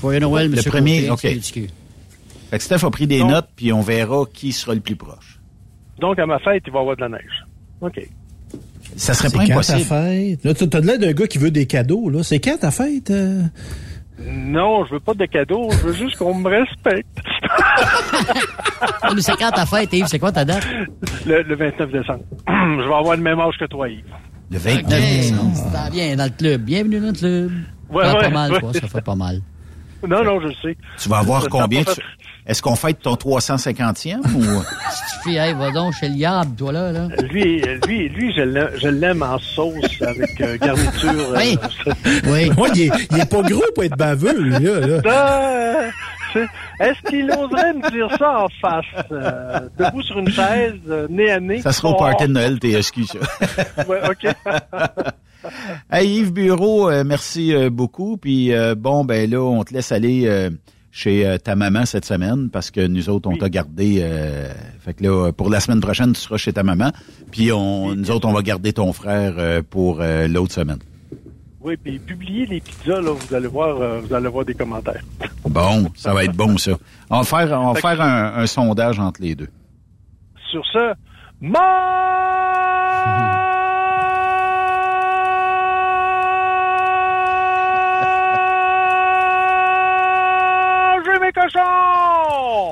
Joyeux Noël, Le premier, OK. Fait que Steph a pris des notes, puis on verra qui sera le plus proche. Donc, à ma fête, il va y avoir de la neige. OK. Ça serait C'est pas quand ta impossible. fête? Là, tu as l'air d'un gars qui veut des cadeaux, là. C'est quand ta fête? euh? Non, je veux pas de cadeaux, je veux juste qu'on me respecte. Ah, mais c'est quand ta fête, Yves? C'est quoi ta date? Le, le 29 décembre. je vais avoir le même âge que toi, Yves. Le 29 décembre. Ça vient dans le club. Bienvenue dans le club. Ouais, ça fait ouais, pas mal, ouais. quoi. Ça fait pas mal. Non, non, je le sais. Tu vas avoir Ça, combien? tu- Est-ce qu'on fête ton 350e ou... Si tu fais, hey, va donc chez le Yab, toi, là, là. Lui, lui, lui, je l'aime, je l'aime en sauce avec euh, garniture. euh, Oui. Oui. Ouais, il, est, il est pas gros pour être baveux, lui, là. là. Euh, c'est- Est-ce qu'il oserait me dire ça en face? euh, debout sur une chaise, euh, nez à nez? Ça sera au Oh, party de Noël TSQ, ça. Ouais, OK. hey, Yves Bureau, euh, merci euh, beaucoup. Puis euh, bon, ben là, on te laisse aller euh, chez euh, ta maman cette semaine parce que nous autres, on t'a gardé. euh, fait que là, pour la semaine prochaine, tu seras chez ta maman. Puis on, nous autres, on va garder ton frère euh, pour euh, l'autre semaine. Oui, puis publiez les pizzas, là, vous allez voir, euh, vous allez voir des commentaires. Bon, ça va être bon, ça. On va faire, on va faire un, un sondage entre les deux. Sur ce, mangez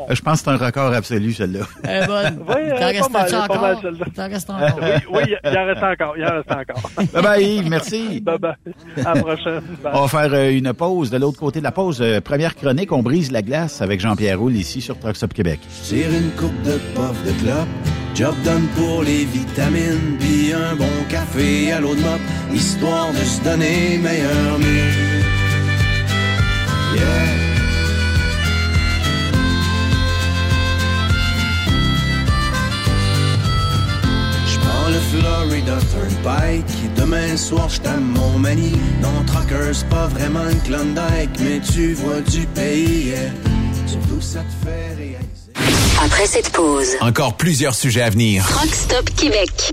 cochons! Euh, Je pense que c'est un record absolu, celle-là. Elle est bonne. Oui, T'en pas restes mal, encore? mal, celle-là. T'en restes encore? Oui, oui, il en reste encore, il en reste encore. Bye bye, Yves, merci. Bye bye. À la prochaine. Bye. On va faire euh, une pause. De l'autre côté de la pause, euh, première chronique, on brise la glace avec Jean-Pierre Roule ici sur Truck Stop Québec. Tire une coupe de puff de clope, job done pour les vitamines, puis un bon café à l'eau de mop, histoire de se donner meilleur mieux. Yeah. Florida Turnpike, demain soir je t'aime mon mani. Non, Trucker, c'est pas vraiment une Klondike, mais tu vois du pays, yeah. surtout ça te fait réaliser. Après cette pause, encore plusieurs sujets à venir. Truck Stop Québec.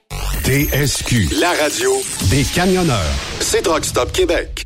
TSQ, la radio des camionneurs. C'est Truck Stop Québec.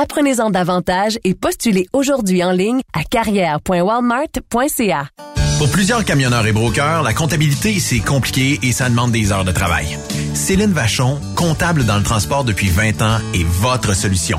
Apprenez-en davantage et postulez aujourd'hui en ligne à carrière.walmart.ca. Pour plusieurs camionneurs et brokers, la comptabilité, c'est compliqué et ça demande des heures de travail. Céline Vachon, comptable dans le transport depuis 20 ans, est votre solution.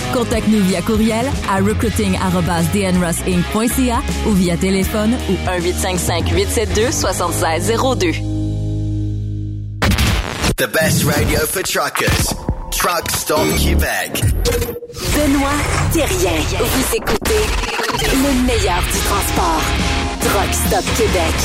Contacte-nous via courriel à recruiting@dnrossinc.ca ou via téléphone ou 1-855-872-7602. The best radio for truckers. Truck Stop Québec. Benoît Thérien. Vous écoutez le meilleur du transport. Truck Stop Québec.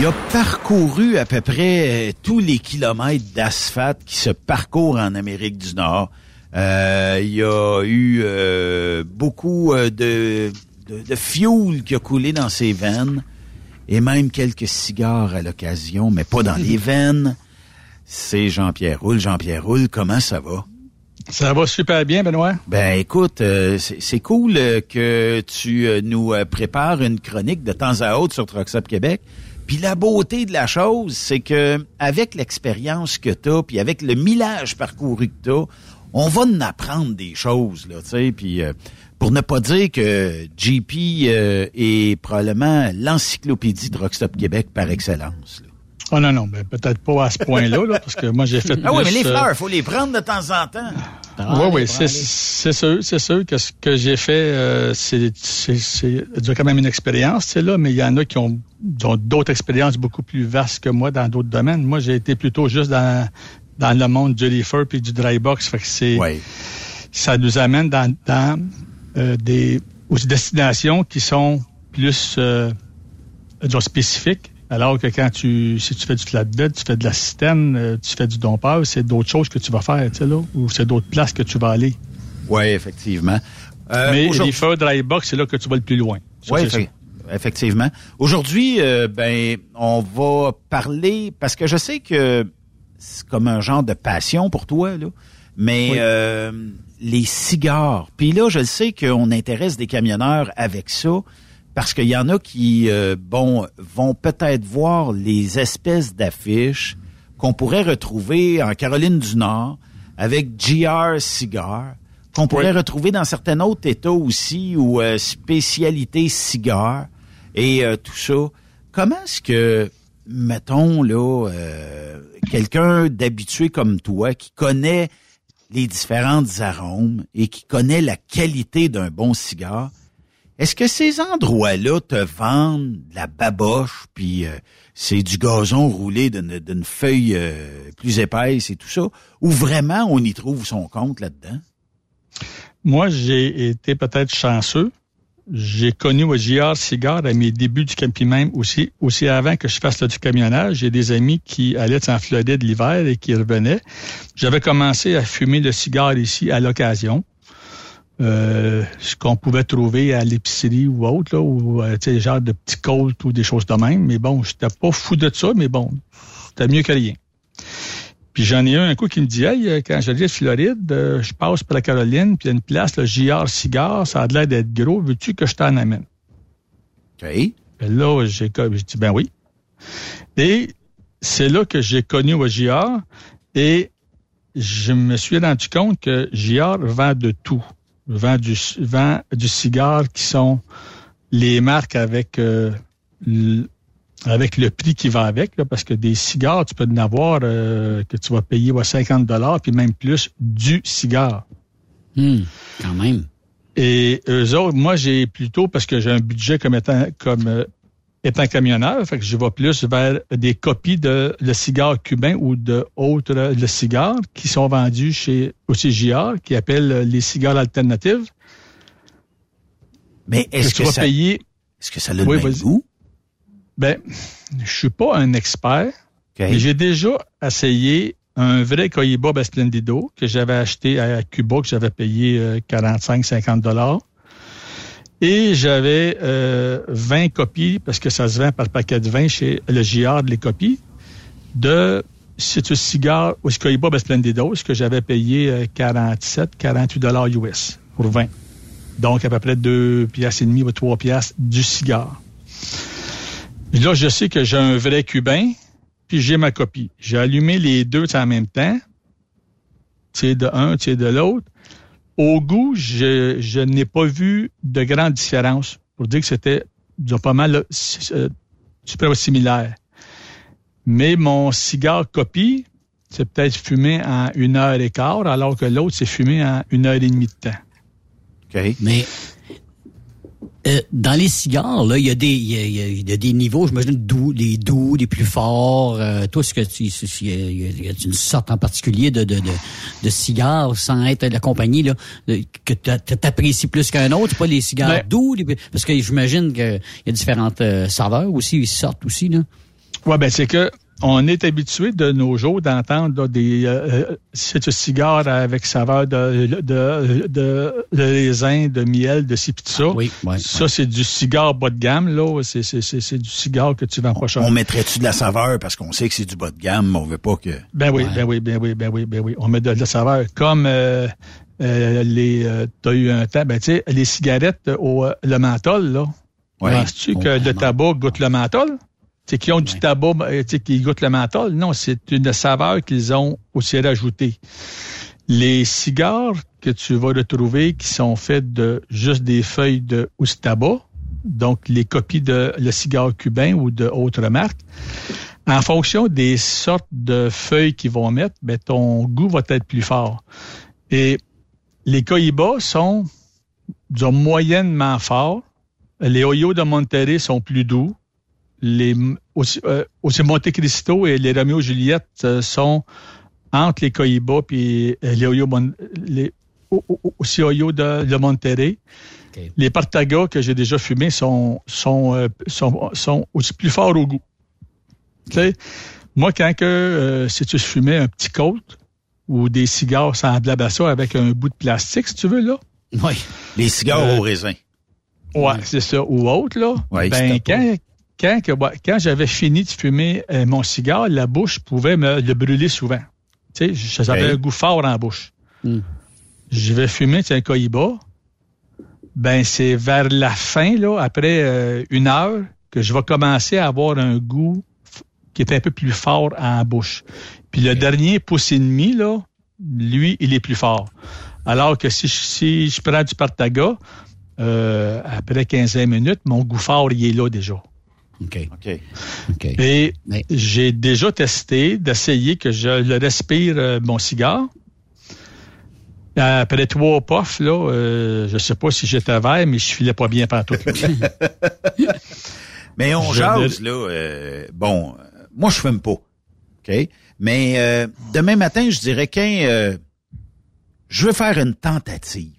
Il a parcouru à peu près euh, tous les kilomètres d'asphalte qui se parcourent en Amérique du Nord. Euh, il y a eu euh, beaucoup euh, de, de, de fuel qui a coulé dans ses veines et même quelques cigares à l'occasion, mais pas dans les veines. C'est Jean-Pierre Roule. Jean-Pierre Roule, comment ça va? Ça va super bien, Benoît. Ben écoute, euh, c'est cool que tu nous prépares une chronique de temps à autre sur Trucks Québec. Puis la beauté de la chose, c'est que avec l'expérience que tu as, puis avec le millage parcouru que tu as, on va en apprendre des choses, là, tu sais, puis euh, pour ne pas dire que JP euh, est probablement l'encyclopédie de Rockstop Québec par excellence. là. Oh non, non, ben, peut-être pas à ce point-là, là, parce que moi, j'ai fait Ah oui, mais les euh, fleurs, il faut les prendre de temps en temps. oui, oui, c'est c'est sûr, c'est sûr que ce que j'ai fait, euh, c'est c'est c'est j'ai quand même une expérience, c'est là, mais il y en a qui ont, ont d'autres expériences beaucoup plus vastes que moi dans d'autres domaines. Moi, j'ai été plutôt juste dans dans le monde du leafer puis du dry box, fait que c'est ça nous amène dans dans euh, des aux destinations qui sont plus euh, disons, spécifiques. Alors que quand tu, si tu fais du flatbed, tu fais de la citerne, euh, tu fais du dompeur, c'est d'autres choses que tu vas faire, tu sais, là, ou c'est d'autres places que tu vas aller? Oui, effectivement. Euh, Mais les feux dry box, c'est là que tu vas le plus loin. Oui, effectivement. Aujourd'hui, euh, ben, on va parler parce que je sais que c'est comme un genre de passion pour toi, là. Mais Oui. euh, les cigares. Puis là, je le sais qu'on intéresse des camionneurs avec ça parce qu'il y en a qui, euh, bon, vont peut-être voir les espèces d'affiches qu'on pourrait retrouver en Caroline du Nord avec GR Cigar, qu'on pourrait retrouver dans certains autres États aussi ou euh, spécialité cigare et euh, tout ça. Comment est-ce que, mettons là, quelqu'un d'habitué comme toi qui connaît les différentes arômes et qui connaît la qualité d'un bon cigare, est-ce que ces endroits-là te vendent de la baboche, puis euh, c'est du gazon roulé d'une feuille euh, plus épaisse et tout ça, ou vraiment on y trouve son compte là-dedans? Moi, j'ai été peut-être chanceux. J'ai connu au JR Cigare à mes débuts du camping même aussi, aussi avant que je fasse du camionnage. J'ai des amis qui allaient en Floride l'hiver et qui revenaient. J'avais commencé à fumer le cigare ici à l'occasion. Euh, ce qu'on pouvait trouver à l'épicerie ou autre, là, ou euh, sais, genre de petits colts ou des choses de même. Mais bon, j'étais pas fou de ça, mais bon, c'était mieux que rien. Puis j'en ai un, un coup qui me dit Hey, euh, quand j'allais de Floride, euh, je passe par la Caroline, puis il y a une place, le JR Cigare, ça a l'air d'être gros, veux-tu que je t'en amène? OK. Et là, j'ai dit ben oui. Et c'est là que j'ai connu au JR et je me suis rendu compte que JR vend de tout. Vend du, vend du cigare qui sont les marques avec euh, l- avec le prix qui va avec, là, parce que des cigares, tu peux en avoir euh, que tu vas payer ouais, 50 dollars, puis même plus du cigare. quand même. Et eux autres, moi, j'ai plutôt, parce que j'ai un budget comme étant, comme euh, étant camionneur, fait que je vais plus vers des copies de le cigare cubain ou de autres euh, le cigare qui sont vendus chez aussi JR, qui appellent euh, les cigares alternatives. Mais est-ce que vas ça- payer Est-ce que ça a le Oui, même vas-y. goût? Ben, je suis pas un expert, mais j'ai déjà essayé un vrai Cohiba Splendido que j'avais acheté à Cuba, que j'avais payé euh, 45-50 dollars. Et j'avais euh, 20 copies, parce que ça se vend par paquet de 20 chez le JR les copies, de c'est un cigare au Cohiba Splendido, ce que j'avais payé euh, 47, 48 dollars US pour 20. Donc à peu près 2 piastres et demi ou 3 piastres du cigare. Là, je sais que j'ai un vrai cubain, puis j'ai ma copie. J'ai allumé les deux en même temps. Tu sais, de un, tu sais, de l'autre. Au goût, je, je n'ai pas vu de grande différence. Pour dire que c'était pas mal s- euh, super similaire. Mais mon cigare copie, c'est peut-être fumé en une heure et quart, alors que l'autre, c'est fumé en une heure et demie de temps. OK. Mais euh, dans les cigares, là, il y a des, il y a, il y a- il y a des niveaux, j'imagine, doux, les doux, les plus forts. Euh, toi, ce que tu, il y a- il y a une sorte en particulier de, de, de, de cigares, sans être la compagnie, là, que t'a- t'apprécies plus qu'un autre? C'est pas les cigares Ben- doux, les- parce que j'imagine qu'il y a différentes euh, saveurs aussi, ils sortent aussi, là. Ouais, ben c'est que on est habitué de nos jours d'entendre là, des euh, euh, c'est un cigare avec saveur de de, de, de raisin, de miel, de ci pis ça. Oui, ouais, ça c'est du cigare bas de gamme là. C'est c'est c'est c'est du cigare que tu vends pas cher. On mettrait-tu de la saveur parce qu'on sait que c'est du bas de gamme, mais on veut pas que. Ben oui, ben oui, ben oui, ben oui, ben oui. On met de, de la saveur. Comme euh, euh, les, euh, t'as eu un temps, ben tu sais, les cigarettes au euh, le menthol là. Ouais, Penses-tu que le tabac goûte le menthol? Sais, qui ont du tabac, ben, qui goûtent le menthol? Non, c'est une saveur qu'ils ont aussi rajoutée. Les cigares que tu vas retrouver qui sont faits de juste des feuilles de tabac, donc les copies de le cigare cubain ou de autres marques, en fonction des sortes de feuilles qu'ils vont mettre, ben, ton goût va être plus fort. Et les Cohiba sont, disons, moyennement forts. Les Oyo de Monterrey sont plus doux. Les, aussi, euh, aussi Monte Cristo et les Romeo Juliette euh, sont entre les Cohiba et les Oyo, les, aussi Oyo de, de Monterrey. Les Partaga que j'ai déjà fumés sont, sont, euh, sont, sont aussi plus forts au goût. Tu sais, moi, quand que, euh, si tu fumais un petit Colt ou des cigares semblables à ça avec un bout de plastique, si tu veux, là. Oui. Les cigares Euh, au raisin. Ouais, c'est ça. Ou autre, là. Ouais, ben, quand, quand, que- ouais, quand j'avais fini de fumer euh, mon cigare, la bouche pouvait me le brûler souvent. Tu sais, j'avais Ok. un goût fort en bouche. Hmm. Je vais fumer un Cohiba. Ben, c'est vers la fin, là, après euh, une heure, que je vais commencer à avoir un goût qui est un peu plus fort en bouche. Puis le dernier pouce et demi, là, lui, il est plus fort. Alors que si, je- si je prends du Partaga, euh, après 15 minutes, mon goût fort, il est là déjà. OK. OK. Et j'ai déjà testé d'essayer que je le respire, euh, mon cigare. Après trois puffs, là, euh, je sais pas si j'étais vert, mais je filais pas bien partout. Mais on Je jase, là. euh, bon, moi, je fume pas. OK? Mais euh, demain matin, je dirais qu'un... euh, je veux faire une tentative.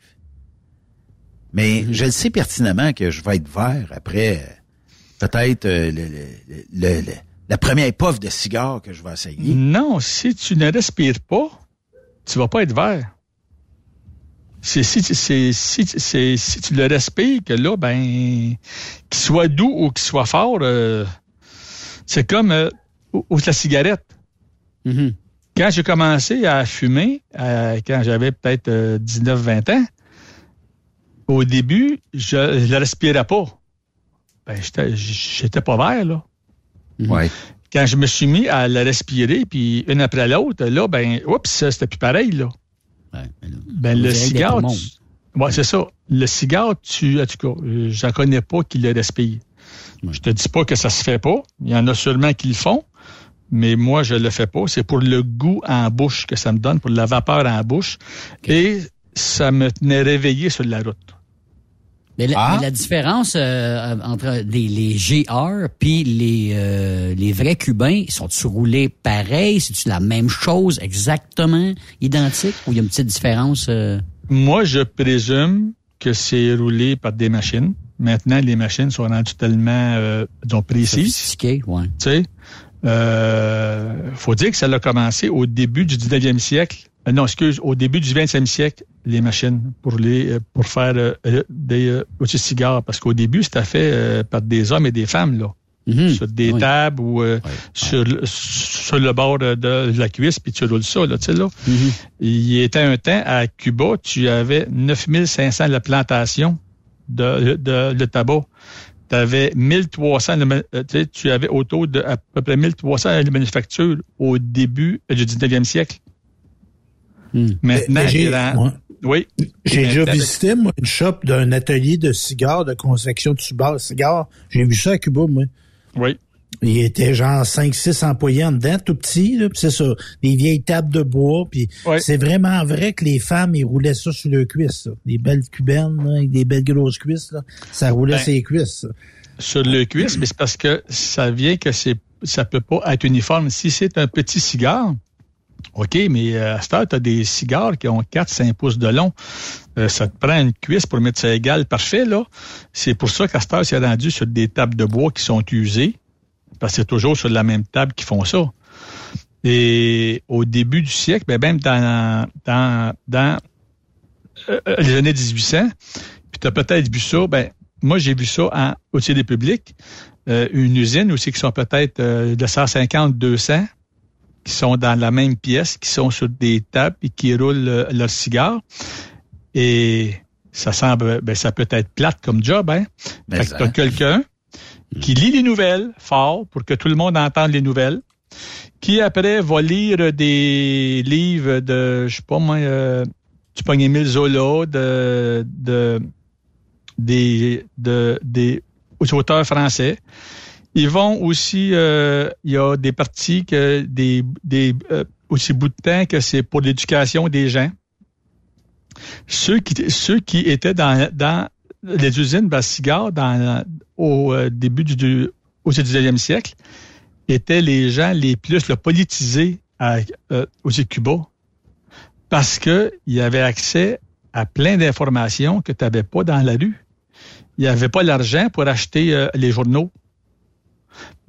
Mais je le sais pertinemment que je vais être vert après euh, peut-être euh, le- le- le- le- la première puff de cigare que je vais essayer. non, si tu ne respires pas, tu vas pas être vert. C'est si, si, tu le respires, que là, ben, qu'il soit doux ou qu'il soit fort, euh, c'est comme euh, ou, ou la cigarette. Quand j'ai commencé à fumer, euh, quand j'avais peut-être 19-20 ans, au début, je ne respirais pas. Ben, j'étais, j'étais pas vert, là. Ouais. Quand je me suis mis à le respirer, puis une après l'autre, là, ben, oups, c'était plus pareil, là. ben, le cigare, tu- ouais, c'est ça. Le cigare, tu, en tout cas, euh, j'en connais pas qui le respire. Je te dis pas que ça se fait pas. Il y en a sûrement qui le font. Mais moi, je le fais pas. C'est pour le goût en bouche que ça me donne, pour la vapeur en bouche. Et ça me tenait réveillé sur la route. Mais la, Ah. mais la différence euh, entre les GR puis les, euh, les vrais Cubains, ils sont-ils roulés pareil? C'est-tu la même chose, exactement, identique? Ou il y a une petite différence? euh? Moi, je présume que c'est roulé par des machines. Maintenant, les machines sont rendues tellement, précises. Sophistiquées, ouais. Tu sais, faut dire que ça a commencé au début du 19e siècle. Euh, non, excuse, au début du 20e siècle, les machines pour les euh, pour faire euh, des euh, petits cigares. Parce qu'au début, c'était fait euh, par des hommes et des femmes, là. Sur des tables ou euh, sur, le, sur le bord de, de la cuisse, puis tu roules ça, là, tu sais, là. Il y était un temps, à Cuba, tu avais 9500 de plantations de, de, de tabac. Tu avais 1300, de ma- euh, tu sais, tu avais autour de à peu près 1300 de manufactures au début du 19e siècle. Maintenant, Mais- mais j'ai- oui. J'ai déjà Maintenant- visité, moi, une shop d'un atelier de cigares, de confection de cigares. cigares. J'ai vu ça à Cuba, moi. Oui. Il était genre 5-6 employés en dedans, tout petit, là, c'est ça, des vieilles tables de bois, puis c'est vraiment vrai que les femmes, ils roulaient ça sur leurs cuisses, ça. Des belles cubaines, là, avec des belles grosses cuisses, là. Ça roulait Ben, sur les cuisses, ça. sur le cuisse, mais c'est parce que ça vient que c'est ça peut pas être uniforme. Si c'est un petit cigare, OK, mais euh, à cette tu as des cigares qui ont 4-5 pouces de long. Euh, ça te prend une cuisse pour mettre ça égal parfait, là. C'est pour ça qu'à cette heure, c'est rendu sur des tables de bois qui sont usées. Parce que c'est toujours sur la même table qu'ils font ça. Et au début du siècle, ben même dans, dans, dans euh, euh, les années 1800, puis tu as peut-être vu ça, ben moi j'ai vu ça en, au des publics, euh, une usine aussi qui sont peut-être de 150, 200, qui sont dans la même pièce, qui sont sur des tables et qui roulent euh, leurs cigares. Et ça semble, ben ça peut être plate comme job, hein. Mais Fait que t'as quelqu'un qui lit les nouvelles fort pour que tout le monde entende les nouvelles, qui après va lire des livres de, je sais pas moi, euh, du pognes Émile Zola, de, de, des, de, des auteurs français. Ils vont aussi, euh, il y a des parties que des, des euh, aussi bout de temps que c'est pour l'éducation des gens. Ceux qui ceux qui étaient dans dans les usines cigares dans au euh, début du, au 19e siècle étaient les gens les plus le politisés à, euh, aux Cuba parce que y avait accès à plein d'informations que tu n'avais pas dans la rue. Il n'y avait pas l'argent pour acheter euh, les journaux.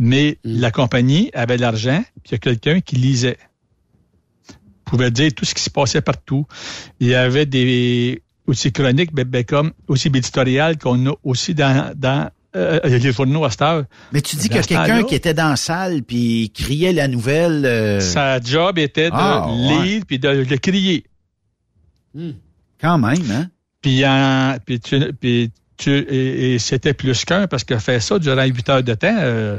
Mais la compagnie avait l'argent, puis il y a quelqu'un qui lisait. pouvait dire tout ce qui se passait partout. Il y avait des aussi chroniques, ben, ben, comme aussi éditoriales qu'on a aussi dans, dans euh, les journaux à cette heure. Mais tu dis Dans que ce quelqu'un qui était dans la salle puis criait la nouvelle. euh, Sa job était de Ah, ouais. lire puis de, de crier. Quand même, hein? Puis, en- puis tu, puis tu, et, et c'était plus qu'un parce que faire ça durant 8 heures de temps, euh,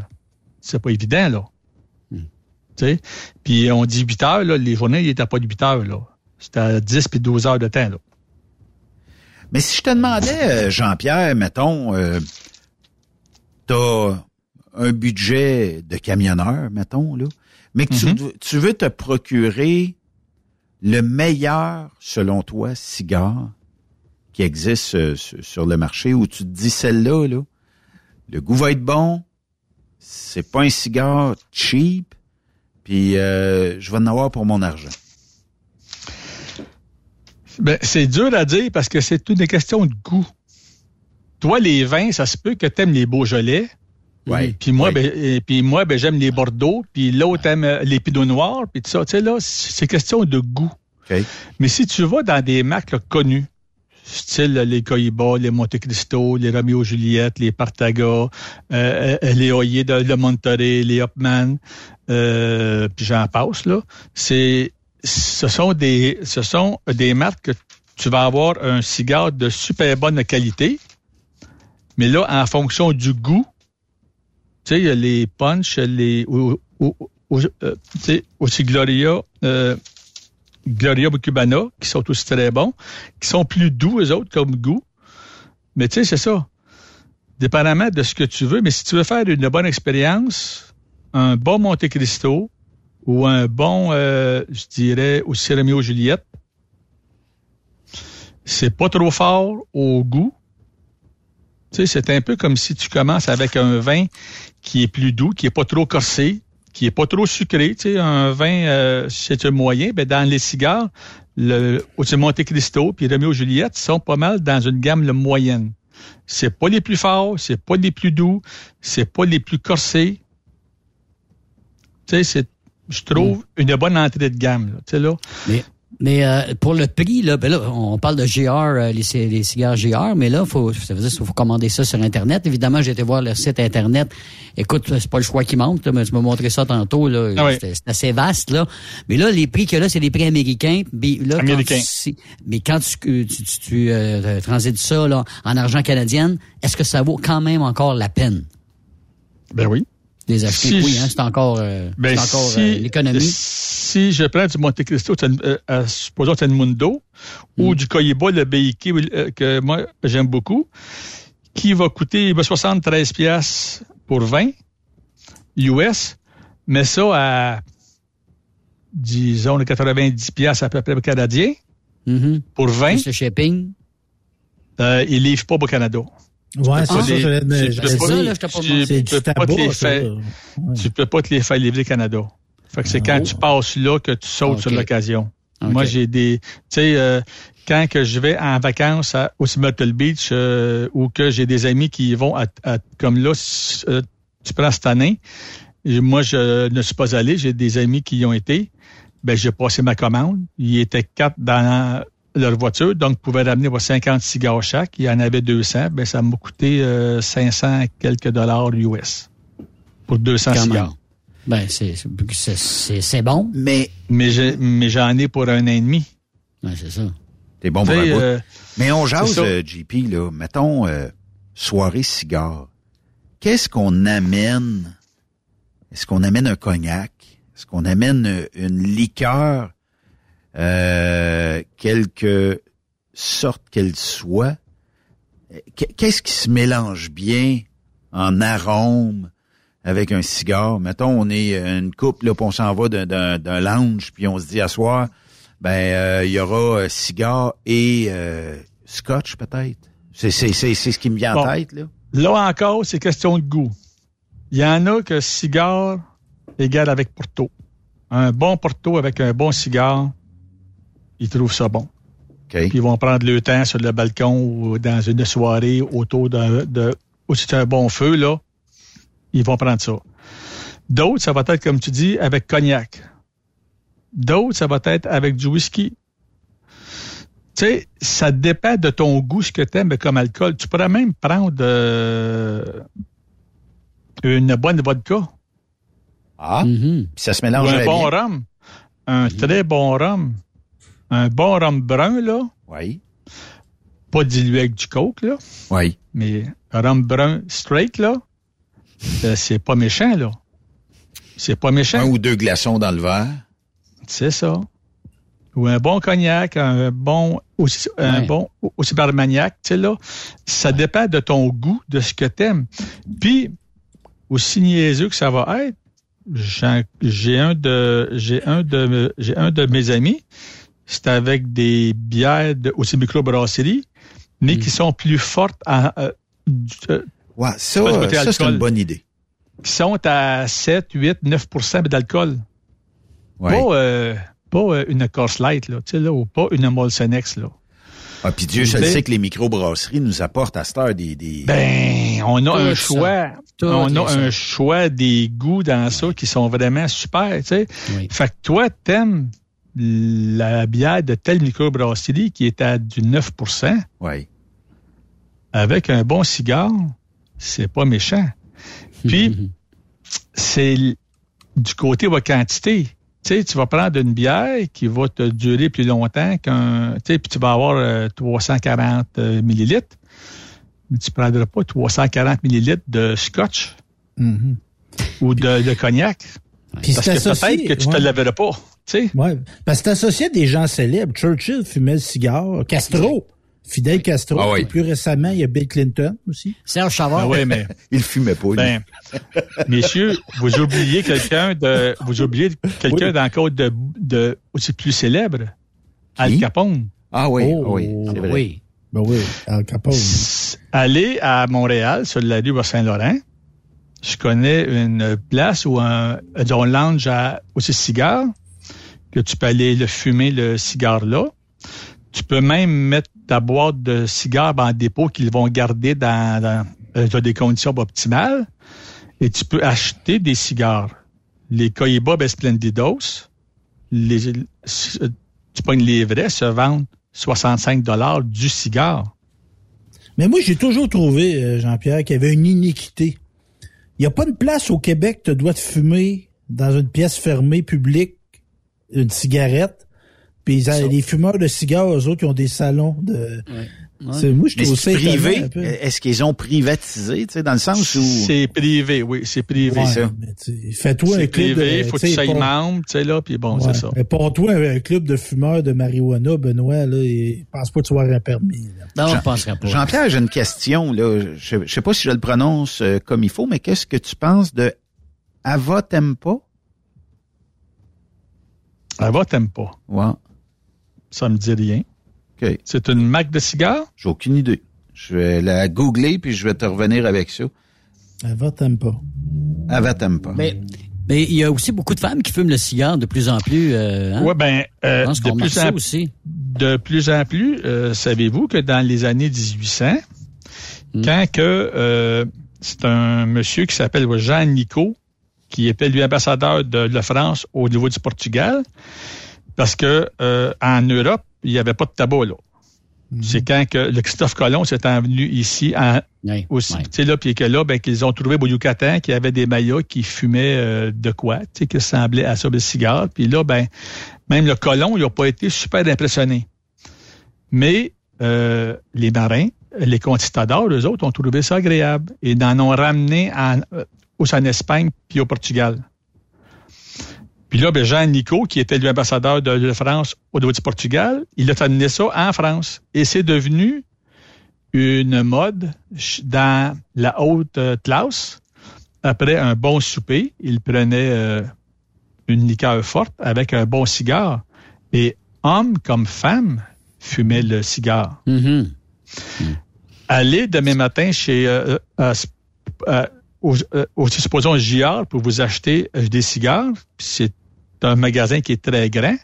c'est pas évident, là. Tu sais? Puis on dit 8 heures, là, les journées, n'étaient pas de 8 heures, là. C'était à 10 puis 12 heures de temps, là. Mais si je te demandais, euh, Jean-Pierre, mettons, euh, t'as un budget de camionneur, mettons, là, mais que Mhm. tu, tu veux te procurer le meilleur, selon toi, cigare qui existe euh, sur, sur le marché, où tu te dis celle-là, là, le goût va être bon, c'est pas un cigare cheap, puis euh, je vais en avoir pour mon argent. Ben, c'est dur à dire parce que c'est une question de goût. Toi, les vins, ça se peut que t'aimes les Beaujolais. Ouais. Puis moi, ben, et puis moi, ben, j'aime les Bordeaux. Puis l'autre aime euh, les Pinot Noirs. Puis tout ça. Tu sais, là, c'est question de goût. Mais si tu vas dans des marques là, connues, style les Cohiba, les Monte Cristo, les Romeo Juliette, les Partaga, euh, euh, les Oyer de, de Monterey, les Hopman, euh, puis j'en passe ce sont des, marques que tu vas avoir un cigare de super bonne qualité, mais là en fonction du goût, tu sais, les punch, les, ou, aussi Gloria. Gloria Cubana, qui sont aussi très bons, qui sont plus doux, eux autres, comme goût. Mais tu sais, c'est ça. Dépendamment de ce que tu veux, mais si tu veux faire une bonne expérience, un bon Monte Cristo ou un bon, euh, je dirais, aussi Romeo Juliette, c'est pas trop fort au goût. Tu sais, c'est un peu comme si tu commences avec un vin qui est plus doux, qui est pas trop corsé, qui est pas trop sucré. Tu sais, un vin, euh, c'est un moyen. Ben, dans les cigares, le au Monte Cristo puis Romeo Juliette sont pas mal dans une gamme le moyenne. C'est pas les plus forts, c'est pas les plus doux, c'est pas les plus corsés. Tu sais, c'est, je trouve, une bonne entrée de gamme. Là, tu sais, là. Mais, mais euh, pour le prix, là, ben là, on parle de GR, euh, les, les cigares GR, mais là, faut, ça veut dire faut commander ça sur Internet. Évidemment, j'ai été voir le site Internet. Écoute, c'est pas le choix qui manque, là, mais tu m'as montré ça tantôt. Là, Ah oui. C'est assez vaste. là. Mais là, les prix que là, c'est des prix américains. Là, quand Américains. tu- mais quand tu, tu, tu, tu, euh, transites ça là, en argent canadien, est-ce que ça vaut quand même encore la peine? Ben oui. les acheter? Si oui, hein, c'est encore, euh, Ben, c'est encore si, euh, l'économie. Si je prends du Monte Cristo, c'est une- euh, euh, supposons que c'est une Mundo, Mm. ou du Cohiba, le BIK, euh, que moi, j'aime beaucoup, qui va coûter il va 73 pièces pour 20 US, mais ça à, disons, les 90 pièces à peu près canadien, Mhm. pour 20, Plus le shipping. euh, ils livrent pas au Canada. Ouais, c'est ça, peux là, je pas pas te les tabac, ça. faire- Tu peux pas te les faire livrer Canada. Fait que c'est quand tu passes là que tu sautes sur l'occasion. Moi, j'ai des... Tu sais, euh, quand que je vais en vacances à, au Myrtle Beach euh, ou que j'ai des amis qui y vont à, à- comme là, euh, tu prends cette année, moi, je ne suis pas allé, j'ai des amis qui y ont été, ben j'ai passé ma commande. Il était quatre dans leur voiture, donc ils pouvaient ramener voir, 50 cigares chaque. Il y en avait 200, ben ça m'a coûté euh, 500 quelques dollars US pour 200 Quand cigares. Ben, c'est, c'est, c'est, c'est bon. Mais, Mais j'ai- mais j'en ai pour un an et demi. C'est ça. t'es bon pour un bout. euh, Mais on jase, c'est ça. euh, JP, là. Mettons, euh, soirée cigare. Qu'est-ce qu'on amène? Est-ce qu'on amène un cognac? Est-ce qu'on amène euh, une liqueur, euh, quelque sorte qu'elle soit? Qu- Qu'est-ce qui se mélange bien en arôme? Avec un cigare. Mettons, on est une couple, là, puis on s'en va d'un- lounge, puis on se dit à soir, ben euh, il y aura euh, cigare et euh, scotch peut-être. C'est c'est c'est c'est ce qui me vient en tête là. Là encore, c'est question de goût. Il y en a que cigare égale avec Porto. Un bon Porto avec un bon cigare, ils trouvent ça bon. Puis ils vont prendre le temps sur le balcon ou dans une soirée autour d'un de où c'est un bon feu là, ils vont prendre ça. D'autres, ça va être comme tu dis avec cognac. D'autres, ça va être avec du whisky. Tu sais, ça dépend de ton goût, ce que tu aimes comme alcool. Tu pourrais même prendre euh, une bonne vodka. Ah, Mm-hmm. ça se Ou mélange un bon bien. rhum. Un très bon rhum. Un bon rhum brun, là. Oui. Pas dilué avec du coke, là. Oui. Mais un rhum brun straight, là, c'est pas méchant, là. C'est pas méchant. Un ou deux glaçons dans le verre. C'est ça. Ou un bon cognac, un bon aussi, un bon aussi barmagnac, tu sais là, ça dépend de ton goût, de ce que t'aimes. Puis aussi niaiseux que ça va être, j'ai un de j'ai un de j'ai un de mes amis, c'est avec des bières de aussi microbrasserie, mais qui sont plus fortes euh, euh, Ouais, ça, ça c'est une bonne idée. qui sont à 7, 8, 9% d'alcool. Ouais. Pas, euh, pas euh, une Corse Light, là, tu sais, là, ou pas une Molsonex, là. Ah, puis Dieu, je le sais que les microbrasseries nous apportent à cette heure des... des... Ben, on a Tout un ça. choix. Tout on a ça. un choix des goûts dans ça qui sont vraiment super, tu sais. Fait que toi, t'aimes la bière de telle microbrasserie qui est à du 9 Oui. avec un bon cigare, c'est pas méchant. Puis, c'est du côté de la quantité. Tu sais, tu vas prendre une bière qui va te durer plus longtemps qu'un... Tu sais, puis tu vas avoir euh, 340 euh, millilitres, mais tu ne prendras pas 340 millilitres de scotch Mhm. ou de, de cognac. Puis Parce c'est que peut-être que tu ouais. te laveras pas, tu sais. Ouais. Parce que c'est associé à des gens célèbres. Churchill fumait le cigare. Castro. Fidel Castro. Ah oui. Et plus récemment, il y a Bill Clinton aussi. Serge Chavard. Ah ouais, mais... Il fumait pas, lui. Ben, messieurs, vous oubliez quelqu'un de, vous oubliez quelqu'un d'encore de, de, aussi plus célèbre? Al Capone. Ah oui, Oh, oui, c'est vrai. Oui. Ben oui, Al Capone. Aller à Montréal, sur la rue Saint-Laurent, je connais une place où un, un lounge à aussi cigare, que tu peux aller le fumer, le cigare là. Tu peux même mettre ta boîte de cigares en dépôt qu'ils vont garder dans, dans, euh, dans des conditions optimales. Et tu peux acheter des cigares. Les Cohiba Esplendidos, les, euh, tu pognes les vrais, se vendent 65 dollars du cigare. Mais moi, j'ai toujours trouvé, euh, Jean-Pierre, qu'il y avait une iniquité. Il n'y a pas une place au Québec, tu dois te fumer dans une pièce fermée, publique, une cigarette. Puis ils- les fumeurs de cigares, eux autres, ils ont des salons de... C'est- Moi, je trouve c'est privé. peu. Est-ce qu'ils ont privatisé, tu sais, dans le sens où... C'est privé, oui, c'est privé. Ouais, ça. Fais-toi un C'est club privé, de... faut que tu sois membre, tu sais, là, puis bon, Ouais, c'est ça. Mais pour toi, un club de fumeurs de marijuana, Benoît, là, il pense pas que tu vas avoir un permis. là. Non, je penserais pas. Jean-Pierre, j'ai une question. Là. Je ne sais pas si je le prononce euh, comme il faut, mais qu'est-ce que tu penses de Ava Tempa? Ava, pas. Ouais. Ça me dit rien. OK. C'est une marque de cigares? J'ai aucune idée. Je vais la googler puis je vais te revenir avec ça. Ava t'aime pas. Ava Tempa. Mais mais il y a aussi beaucoup de femmes qui fument le cigare de plus en plus. Euh, hein? Ouais, ben, euh, Je pense de qu'on plus en aussi. de plus en plus, euh, savez-vous que dans les années 1800, Hmm. quand que euh, c'est un monsieur qui s'appelle Jean Nico, qui était lui ambassadeur de la France au niveau du Portugal, parce que euh, en Europe, il n'y avait pas de tabac là. C'est quand que le Christophe Colomb s'est venu ici en, Oui, aussi, oui. là, puis que là, ben qu'ils ont trouvé au Yucatan qu'il y avait des Mayas qui fumaient euh, de quoi, qui ressemblaient à ça des cigares. Puis là, ben même le colon, il n'a pas été super impressionné. Mais euh, les marins, les conquistadors, eux autres, ont trouvé ça agréable et en ont ramené en, aussi en Espagne puis au Portugal. Puis là, ben, Jean Nico, qui était l'ambassadeur de, de France au niveau du Portugal, il a amené ça en France. Et c'est devenu une mode dans la haute euh, classe après un bon souper, il prenait euh, une liqueur forte avec un bon cigare. Et homme comme femme fumaient le cigare. Mm-hmm. Allez demain matin chez, euh, euh, euh, au, supposons JR pour vous acheter des cigares. C'est un magasin qui est très grand.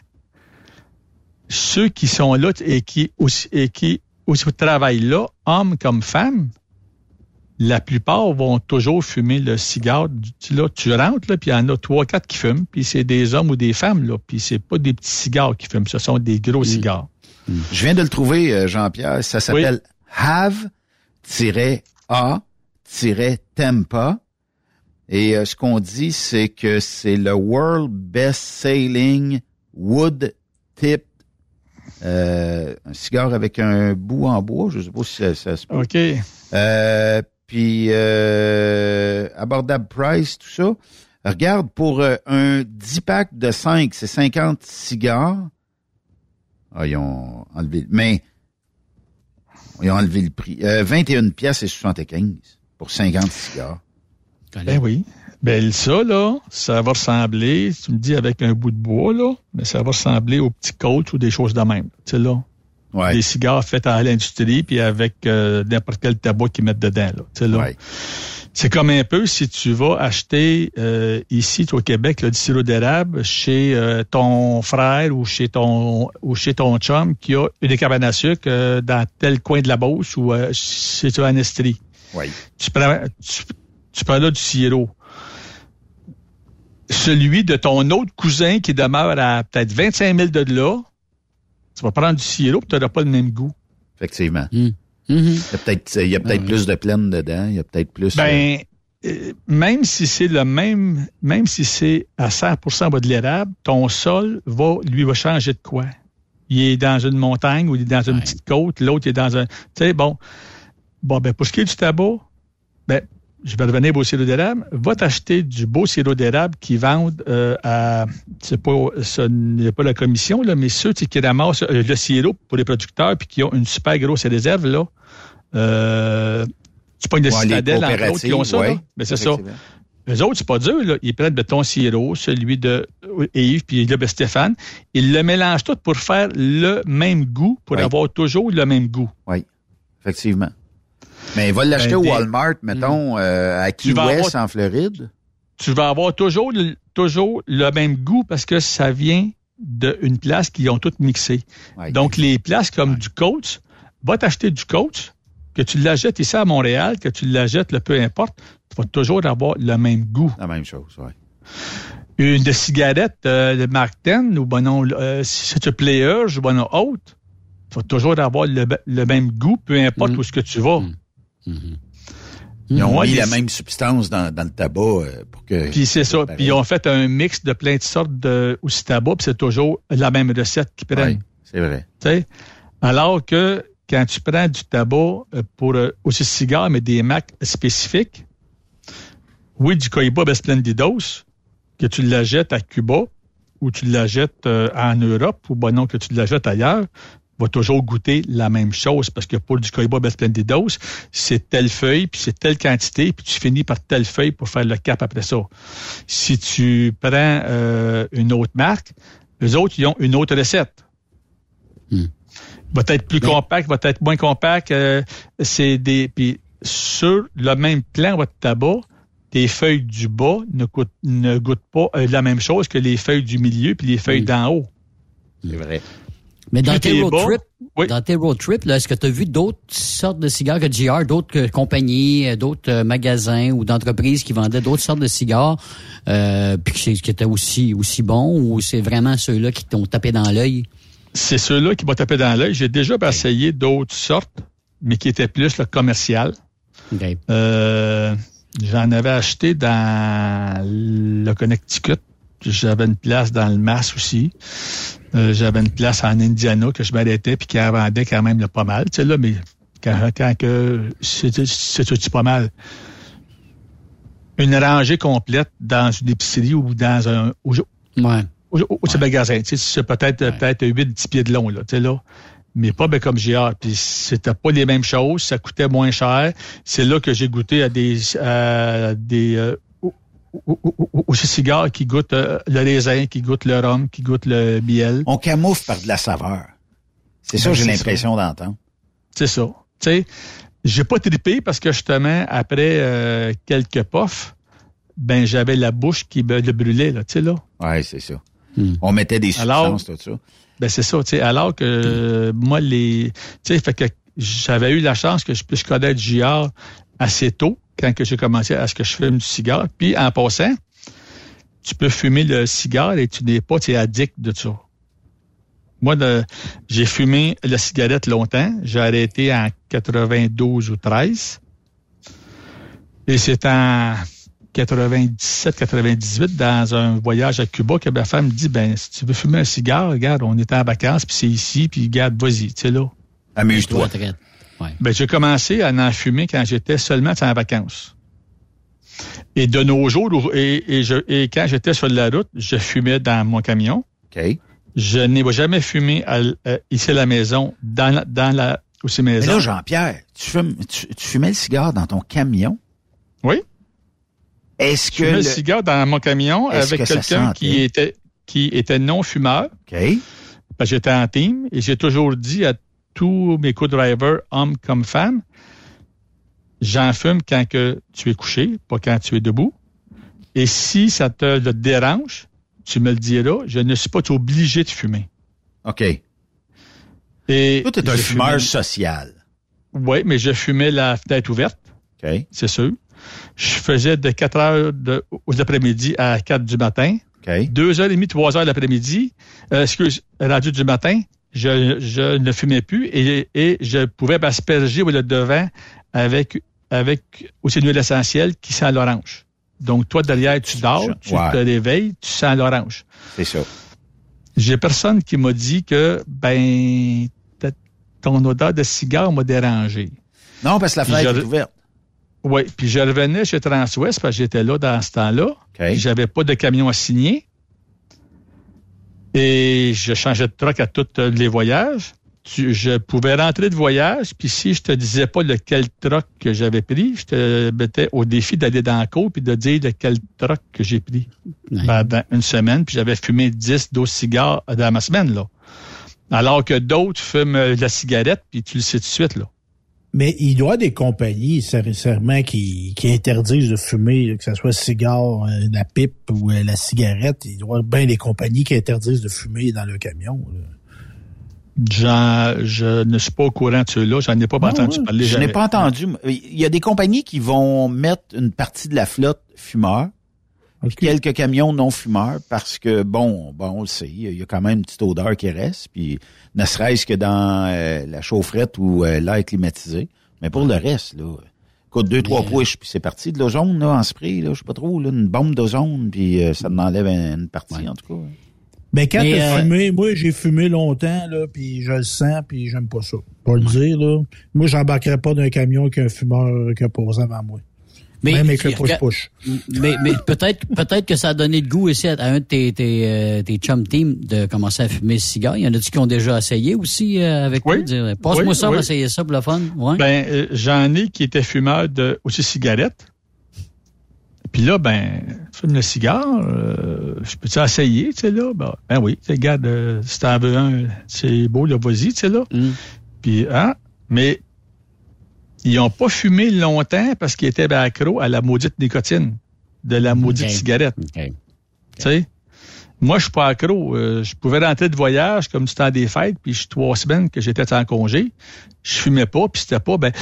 Ceux qui sont là et qui aussi, et qui aussi travaillent là, hommes comme femmes, la plupart vont toujours fumer le cigare. Tu, là, tu rentres, là, puis il y en a trois, quatre qui fument, puis c'est des hommes ou des femmes, là, puis c'est pas des petits cigares qui fument, ce sont des gros cigares. Je viens de le trouver, euh, Jean-Pierre. Ça s'appelle Have-A-Tempa. Et euh, ce qu'on dit, c'est que c'est le World Best Selling Wood Tip. Euh, un cigare avec un bout en bois. Je sais pas si ça, ça se peut. OK. Euh, puis abordable price, tout ça. Regarde, pour un 10 pack de 5, c'est 50 cigares. Ah, ils ont enlevé. Mais ils ont enlevé le prix. Euh, 21 pièces et 75 pour 50 cigares. Ben oui. Ben ça, là, ça va ressembler, tu me dis avec un bout de bois, là, mais ça va ressembler aux petits coachs ou des choses de même. Tu sais, là. Des cigares faits à l'industrie, puis avec euh, n'importe quel tabac qu'ils mettent dedans, là. Tu sais, là. C'est comme un peu si tu vas acheter euh, ici au Québec là, du sirop d'érable chez euh, ton frère ou chez ton ou chez ton chum qui a une cabane à sucre euh, dans tel coin de la Beauce ou chez toi en Estrie. Oui. Tu prends tu, tu prends là du sirop. Celui de ton autre cousin qui demeure à peut-être 25 000 de là, tu vas prendre du sirop, tu n'auras pas le même goût. Effectivement. Mm. Il y a peut-être il y a peut-être plus de plaine dedans, il y a peut-être plus Ben, euh, même si c'est le même, même si c'est à 100% bas de l'érable, ton sol va, lui, va changer de quoi? Il est dans une montagne ou il est dans une petite côte, l'autre il est dans un, tu sais, bon. Bon, ben, pour ce qui est du tabac, ben, je vais revenir au sirop d'érable. Va t'acheter du beau sirop d'érable qui vendent euh, à, c'est pas, ce n'est pas la commission, là, mais ceux qui ramassent euh, le sirop pour les producteurs puis qui ont une super grosse réserve, là. Euh, tu pognes de Ouais, les citadelle entre autres qui ont ça, là. Mais c'est ça. Les autres, c'est pas dur, là. Ils prennent de ton sirop, celui de Yves, puis là, ben, Stéphane. Ils le mélangent tout pour faire le même goût, pour Oui. avoir toujours le même goût. Oui, effectivement. Mais il va l'acheter Ben, au Walmart, mettons, euh, à Key West, avoir- en Floride. tu vas avoir toujours, le- toujours le même goût parce que ça vient d'une place qui ont toutes mixé. Donc, les places comme du coach, va t'acheter du coach, que tu l'achètes ici à Montréal, que tu l'achètes, le peu importe, tu vas toujours avoir le même goût. La même chose, oui. Une de cigarette euh, de Mark 10 ou bon non, euh, si c'est un player ou bon non, autre, tu vas toujours avoir le, le même goût, peu importe où ce que tu vas. Ils ont Ouais, mis la même substance dans, dans le tabac euh, pour que. Puis c'est ça. Puis ils ont fait un mix de plein de sortes de aussi tabac, puis c'est toujours la même recette qu'ils prennent. Oui, c'est vrai. Alors que quand tu prends du tabac euh, pour euh, aussi cigare, mais des marques spécifiques, oui, du Cohiba Splendidos, que tu l'achètes à Cuba ou tu l'achètes en Europe ou bon non, que tu l'achètes ailleurs, va toujours goûter la même chose parce que pour du Cohiba Splendidos, c'est telle feuille, puis c'est telle quantité, puis tu finis par telle feuille pour faire le cap après ça. Si tu prends euh, une autre marque, les autres, ils ont une autre recette. Va être plus compact, va être moins compact. euh, c'est des. Puis sur le même plan, votre tabac, tes feuilles du bas ne, coûtent- ne goûtent pas euh, la même chose que les feuilles du milieu puis les feuilles d'en haut. C'est vrai. Mais dans tes road bas, trips, dans tes road trips, est-ce que tu as vu d'autres sortes de cigares que GR, d'autres compagnies, euh, d'autres euh, magasins ou d'entreprises qui vendaient d'autres sortes de cigares, euh, puis qui, étaient aussi aussi bons, ou c'est vraiment ceux-là qui t'ont tapé dans l'œil? C'est ceux-là qui m'ont tapé dans l'œil. J'ai déjà essayé d'autres sortes, mais qui étaient plus le commercial. Euh, J'en avais acheté dans le Connecticut. J'avais une place dans le Mass aussi. Euh, J'avais une place en Indiana que je m'arrêtais puis qui en vendait quand même là, pas mal. Tu sais, là, mais quand, quand que c'était pas mal. Une rangée complète dans une épicerie ou dans un au, ouais. au magasin. Tu sais, c'est peut-être peut-être 8-10 pieds de long, là, tu sais, là. Mais pas ben, comme GR. Puis c'était pas les mêmes choses, ça coûtait moins cher. C'est là que j'ai goûté à des à des euh, ou- ou- ou- qui goûte euh, le raisin, qui goûte le rhum, qui goûte le miel. On camoufle par de la saveur. C'est ça Ben, que j'ai c'est l'impression d'entendre. C'est ça. Tu sais, j'ai pas trippé parce que justement, après euh, quelques puffs, ben j'avais la bouche qui me le brûlait, là, tu sais, là. Ouais, c'est ça. On mettait des Alors- substances, tout ça. Ben c'est ça, tu sais, alors que euh, moi, les. Tu sais, fait que j'avais eu la chance que je puisse connaître JR assez tôt, quand que j'ai commencé à ce que je fume du cigare. Puis en passant, tu peux fumer le cigare et tu n'es pas, tu es addict de ça. Moi, j'ai fumé la cigarette longtemps. J'ai arrêté en 92 ou 13. Et c'est en 97-98, dans un voyage à Cuba, que ma femme me dit, ben, si tu veux fumer un cigare, regarde, on est en vacances, puis c'est ici, puis regarde, vas-y, tu sais, là. Amuse-toi. Ben, j'ai commencé à en fumer quand j'étais seulement en vacances. Et de nos jours, et, et, je, et quand j'étais sur la route, je fumais dans mon camion. Je n'ai jamais fumé à euh, ici à la maison, dans la, dans la aussi Mais maison. là, Jean-Pierre, tu, fumes- tu, tu fumais le cigare dans ton camion? Oui. Est-ce Je que fumais le le- cigare dans mon camion avec que quelqu'un qui était qui était non fumeur. OK. Que j'étais en team et j'ai toujours dit à tous mes co-drivers, hommes comme femmes, j'en fume quand que tu es couché, pas quand tu es debout. Et si ça te le dérange, tu me le diras, je ne suis pas obligé de fumer. OK. Et Toi, t'es un fumeur social. Oui, mais je fumais la fenêtre ouverte. OK. C'est sûr. Je faisais de 4 heures de, aux après-midi à 4 du matin. OK. 2 heures et demie, 3 heures l'après-midi. Euh, excuse, radio du matin, je, je ne fumais plus et, et je pouvais m'asperger le devant avec, avec aussi une huile essentielle qui sent l'orange. Donc, toi, derrière, tu dors, tu Ouais. te réveilles, tu sens l'orange. C'est ça. J'ai personne qui m'a dit que, ben, ton odeur de cigare m'a dérangé. Non, parce que la fenêtre je- est ouverte. Oui, puis je revenais chez Transwest parce que j'étais là dans ce temps-là. Puis J'avais pas de camion à signer. Et je changeais de truck à tous les voyages. Tu- je pouvais rentrer de voyage, puis si je te disais pas lequel truck que j'avais pris, je te mettais au défi d'aller dans la cour puis de dire lequel truck que j'ai pris pendant une semaine, puis j'avais fumé 10, 12 cigares dans ma semaine, là. Alors que d'autres fument euh, la cigarette, puis tu le sais tout de suite, là. Mais il doit des compagnies, sincèrement, qui, qui interdisent de fumer, que ce soit le cigare, euh, la pipe ou euh, la cigarette. Il doit y avoir bien des compagnies qui interdisent de fumer dans le camion. là. J'en- je ne suis pas au courant de ceux-là. J'en ai pas entendu parler. Je n'ai pas entendu. Il y a des compagnies qui vont mettre une partie de la flotte fumeur, puis quelques camions non fumeurs, parce que bon, bon, on le sait, il y a quand même une petite odeur qui reste, puis ne serait-ce que dans euh, la chaufferette ou euh, l'air climatisé. Mais pour le reste, là, écoute, deux, trois push, puis c'est parti de l'ozone, là, en spray, là, je sais pas trop, là, une bombe d'ozone, puis euh, ça en enlève une partie, en tout cas. Ben, quand t'as euh, fumé, moi, j'ai fumé longtemps, là, puis je le sens, puis j'aime pas ça. Pas le dire, là. Moi, j'embarquerais pas d'un camion avec un fumeur qui a posé avant moi. Même avec regarde- push-push. Mais, mais peut-être peut-être que ça a donné de goût aussi à, un de tes, tes, euh, tes chum team de commencer à fumer ce cigare. Il y en a-tu qui ont déjà essayé aussi euh, avec toi? Dire, Passe-moi Oui, ça, on va oui. essayer ça pour le fun. Ouais. Ben, euh, j'en ai qui étaient fumeurs de aussi cigarettes. Puis là, ben, fume le cigare, euh, je peux-tu essayer, tu sais, là? Ben, ben oui, tu regarde, euh, si t'en veux un, c'est beau, là, vas-y, tu sais, là. Puis, hein, mais ils ont pas fumé longtemps parce qu'ils étaient ben, accros à la maudite nicotine de la maudite cigarette. Tu sais? Moi, je suis pas accro. Euh, je pouvais rentrer de voyage comme du temps des fêtes, puis je suis trois semaines que j'étais en congé. Je fumais pas, puis c'était pas, ben,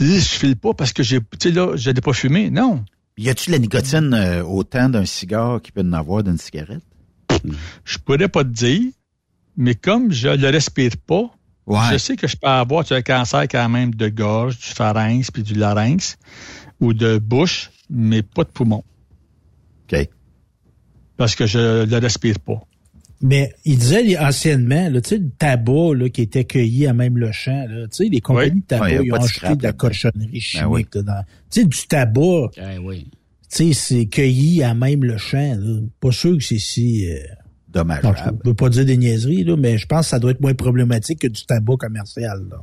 je file pas parce que j'ai, tu sais, là, j'allais pas fumer. Non. Y a-tu de la nicotine euh, autant d'un cigare qu'il peut en avoir d'une cigarette? Je pourrais pas te dire, mais comme je le respire pas, je sais que je peux avoir tu as un cancer quand même de gorge, du pharynx puis du larynx ou de bouche, mais pas de poumon. OK. Parce que je le respire pas. Mais il disait anciennement, là, tu sais, le tabac là, qui était cueilli à même le champ, là, tu sais, les compagnies de tabac, Ouais, y a ils ont de acheté scrap de la cochonnerie chimique. Ben oui. là, dans- Tu sais, du tabac, Eh oui. tu sais, c'est cueilli à même le champ. Là. Pas sûr que c'est si... Euh... Dommageable. Je peux pas dire des niaiseries, là, mais je pense que ça doit être moins problématique que du tabac commercial. Là.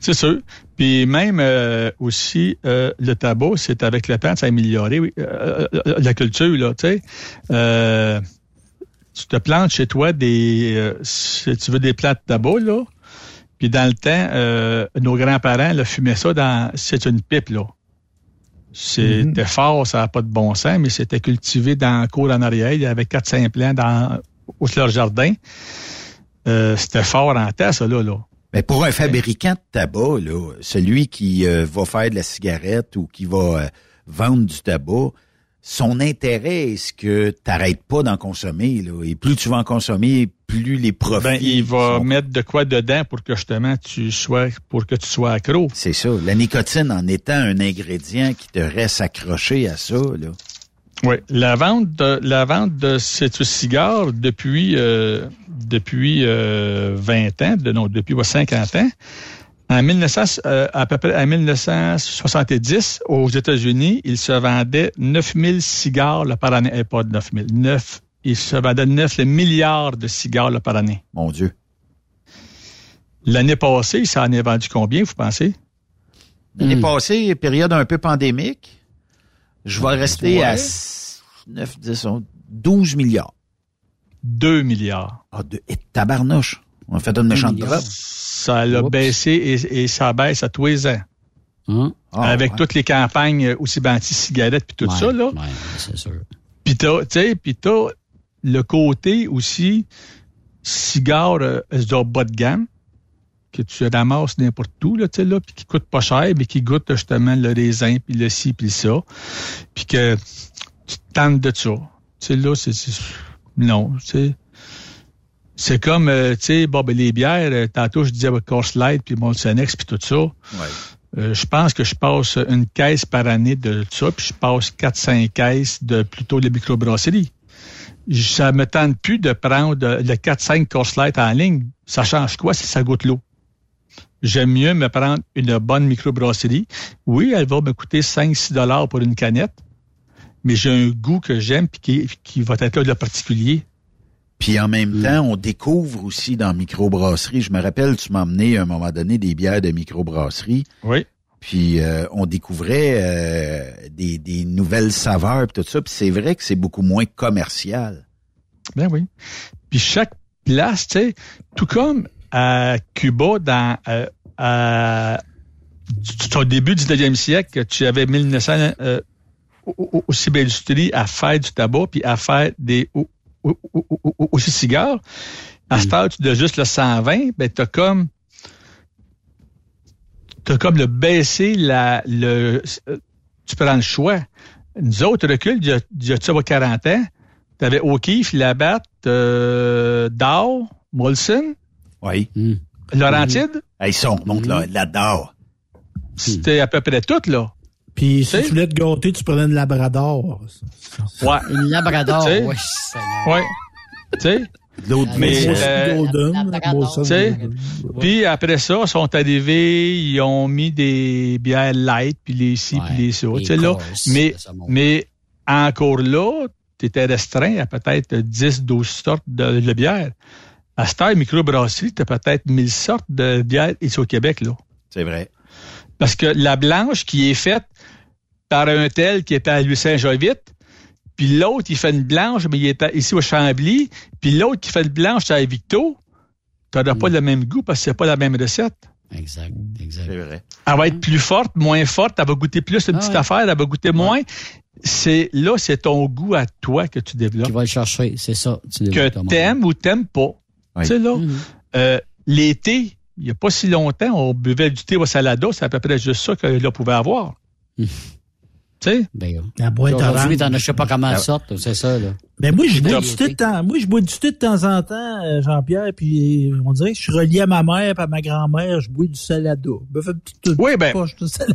C'est sûr. Puis même euh, aussi, euh, le tabac, c'est avec le temps, ça a amélioré oui, euh, euh, la culture, là, tu sais. Euh, tu te plantes chez toi des, euh, si tu veux des plats de tabac, là. Puis dans le temps, euh, nos grands-parents là, fumaient ça dans, c'est une pipe, là. C'était fort, ça n'a pas de bon sens, mais c'était cultivé dans la cour en arrière. Il y avait 4-5 plants dans, au leur jardin. Euh, c'était fort en temps, ça, là, là. Mais pour un fabricant de tabac, là, celui qui euh, va faire de la cigarette ou qui va euh, vendre du tabac, son intérêt est-ce que tu n'arrêtes pas d'en consommer. Là, et plus tu vas en consommer, plus les profits. Ben, il va mettre de quoi dedans pour que justement tu sois pour que tu sois accro. C'est ça. La nicotine en étant un ingrédient qui te reste accroché à ça, là. Oui, la vente de la vente de ces cigares depuis euh, depuis euh, 20 ans, de, non, depuis ouais, 50 ans. En 1900, euh, à peu près en 1970, aux États-Unis, il se vendait 9000 cigares là, par année. Eh, pas 9000, 9. Il se vendait 9 milliards de cigares là, par année. Mon Dieu. L'année passée, ça en est vendu combien, vous pensez? L'année passée, période un peu pandémique, je vais rester Ouais. à 9, 10, 11, 12 milliards. 2 milliards. Ah, de, et tabarnouche. On a fait une méchante drop. Ça l'a baissé et, et ça baisse à tous les ans. Ah, Avec ouais. toutes les campagnes aussi ben, anti-cigarettes puis tout ça, là. c'est sûr. Puis t'as, tu sais, puis t'as le côté aussi cigare euh, de bas de gamme que tu ramasses n'importe où, là, tu sais, là, puis qui coûte pas cher, mais qui goûte justement le raisin, puis le ci, puis le ça. Puis que tu te tentes de ça. Tu sais, là, c'est... c'est- Non, tu sais... C'est comme, euh, tu sais, bon, ben, les bières, euh, tantôt, je disais avec Coors Light, puis Molsonex, puis tout ça. Euh, je pense que je passe une caisse par année de ça, puis je passe 4-5 caisses de plutôt de microbrasserie. Ça me tente plus de prendre le 4-5 Coors Light en ligne. Ça change quoi si ça goûte l'eau? J'aime mieux me prendre une bonne microbrasserie. Oui, elle va me coûter 5-6 dollars pour une canette, mais j'ai un goût que j'aime puis qui, qui va être là de particulier. Puis en même temps, on découvre aussi dans microbrasserie. Je me rappelle, tu m'as emmené à un moment donné des bières de microbrasserie. Oui. Puis euh, on découvrait euh, des, des nouvelles saveurs puis tout ça. Puis c'est vrai que c'est beaucoup moins commercial. Ben oui. Puis chaque place, tu sais, tout comme à Cuba, dans euh, à, au début du 19e siècle, tu avais 1900 euh, au- au- aussi d'industrie à faire du tabac puis à faire des au- au- au- cigares. À ce temps, tu de juste le 120, ben t'as comme t'as comme le baisser la le euh, tu prends le choix. Nous autres, recul, il y a, a, tu sais, 40 ans, T'avais O'Keefe, Labatt, euh, Dow, Molson, Oui. Laurentide. Hey, ça, on là, là-dedans. C'était à peu près tout, là. Puis si tu voulais te gâter, tu prenais une Labrador. Ouais. Une Labrador, Tu sais? oui. Ouais. Tu sais? L'autre, mais euh, Golden. Puis après ça, ils sont arrivés, ils ont mis des bières light, puis les ci, puis les ça. Tu sais, là, mais, mais encore là, tu étais restreint à peut-être 10, 12 sortes de, de bières. À cette heure, microbrasserie, tu as peut-être 1000 sortes de bières ici au Québec, là. C'est vrai. Parce que la blanche qui est faite par un tel qui est à Louis-Saint-Jovite, puis l'autre, il fait une blanche, mais il est ici au Chambly, puis l'autre qui fait une blanche, c'est à Victo, tu n'auras pas le même goût parce que c'est pas la même recette. Exact, exact. C'est vrai. Elle va être plus forte, moins forte, elle va goûter plus une Ah petite ouais. affaire, elle va goûter moins. C'est là, c'est ton goût à toi que tu développes. Tu vas le chercher, c'est ça. Tu Que t'aimes ou t'aimes pas. Tu sais, là, euh, l'été, il n'y a pas si longtemps, on buvait du thé au salada, c'est à peu près juste ça que là pouvait avoir. sais? La boîte Aujourd'hui, t'en as je sais pas comment elles sortent, c'est ça, là. Mais moi, je bois du thé de temps. Moi, je bois du thé de temps en temps, euh, Jean-Pierre, puis on dirait que je suis relié à ma mère, puis à ma grand-mère, je bois du salada. Je me fais une petite, Oui, ben- poche de salada.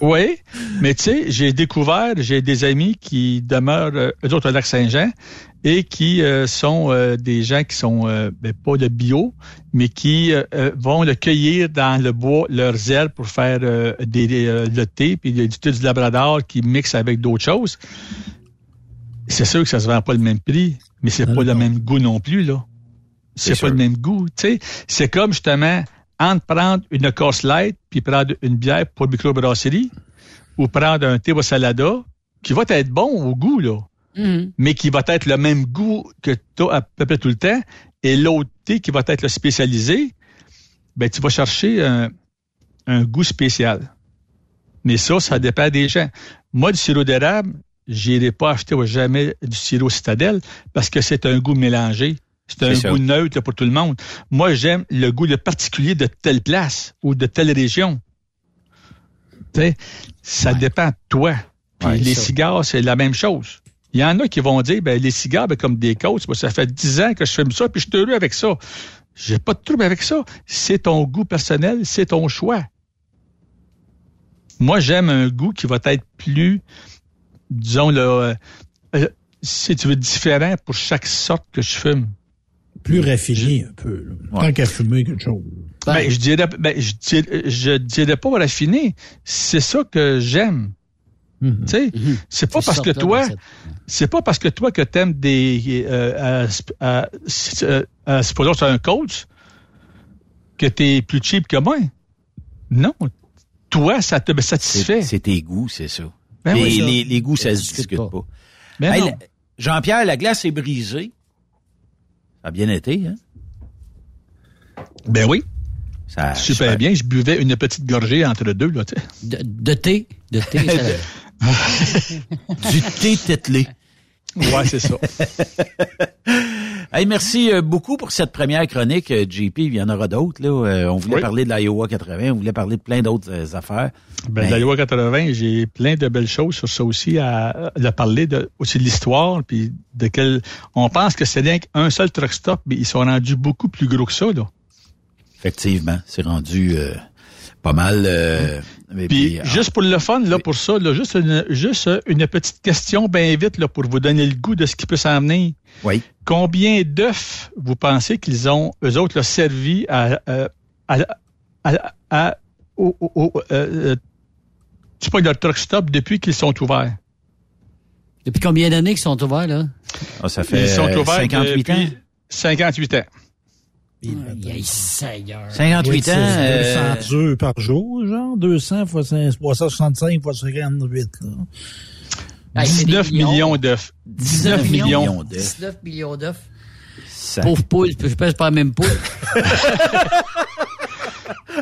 Oui, mais tu sais, j'ai découvert, j'ai des amis qui demeurent, euh, eux autres, au lac Saint-Jean, et qui euh, sont euh, des gens qui sont euh, ben, pas de bio, mais qui euh, euh, vont le cueillir dans le bois, leurs ailes pour faire euh, des, le thé, puis du thé du labrador qui mixe avec d'autres choses. C'est sûr que ça se vend pas le même prix, mais c'est pas le même goût non plus, là. C'est C'est pas sûr. le même goût, tu sais. C'est comme justement entre prendre une course light puis prendre une bière pour microbrasserie ou prendre un thé au salada qui va être bon au goût, là, Mhm. mais qui va être le même goût que tu as à peu près tout le temps, et l'autre thé qui va être le spécialisé, ben, tu vas chercher un, un goût spécial. Mais ça, ça dépend des gens. Moi, du sirop d'érable, j'irai pas acheter jamais du sirop citadelle parce que c'est un goût mélangé. C'est un goût neutre pour tout le monde. Moi, j'aime le goût le particulier de telle place ou de telle région. Tu sais, ça dépend de toi. Puis Ouais, les ça. cigares, c'est la même chose. Il y en a qui vont dire, ben, les cigares, ben, comme des côtes, moi, ça fait 10 ans que je fume ça, puis je suis heureux avec ça. J'ai pas de trouble avec ça. C'est ton goût personnel, c'est ton choix. Moi, j'aime un goût qui va être plus, disons, là, euh, euh, si tu veux, différent pour chaque sorte que je fume. Plus raffiné un peu. là. Tant qu'à fumer quelque chose. Ben, je dirais, ben, je dirais, je dirais pas raffiné. C'est ça que j'aime. Tu sais, c'est pas parce que toi, cette- c'est pas parce que toi que t'aimes des, euh, à, à, c'est un coach, que t'es plus cheap que moi. Non. Toi, ça te satisfait. C'est tes goûts, c'est ça. Ben les, oui, ça. les, les goûts, ça Ça se discute pas. pas. Ben Hey, non. la- Jean-Pierre, la glace est brisée. Ça a bien été, hein? Ben oui. Ça, Super super. bien. Je buvais une petite gorgée entre deux, là, tu sais. De, de thé. De thé. ça- du thé tételé. Ouais, c'est ça. Hey, merci euh, beaucoup pour cette première chronique, euh, JP. Il y en aura d'autres. Là. Euh, on voulait Oui. parler de l'Iowa 80, on voulait parler de plein d'autres affaires. Ben, Ben, loi 80, j'ai plein de belles choses sur ça aussi à, parler de, aussi de l'histoire, puis de quel, on pense que c'est rien qu'un seul truck stop, mais ils sont rendus beaucoup plus gros que ça, là. Effectivement, c'est rendu euh, pas mal. euh, mais Puis, puis, ah, juste pour le fun, là, pour ça, là, juste, une, juste une petite question bien vite, là, pour vous donner le goût de ce qui peut s'en venir. Oui. Combien d'œufs vous pensez qu'ils ont, eux autres, là, servi à, à, à, à, à- au, au- au- euh, euh, tu sais pas, leur truck stop depuis qu'ils sont ouverts? Depuis combien d'années qu'ils sont ouverts, là? ah, ça fait Ils sont euh, ouverts 58 ans. depuis 58 ans. Aïe, Seigneur. 58 ans. euh, 200 œufs par jour, genre 200 fois 5, 365 fois 58. Là. Hey, c'est des 19 millions d'œufs. 19 millions. d'œufs. 19 millions d'œufs. Pauvre poule, je pense pas la même poule.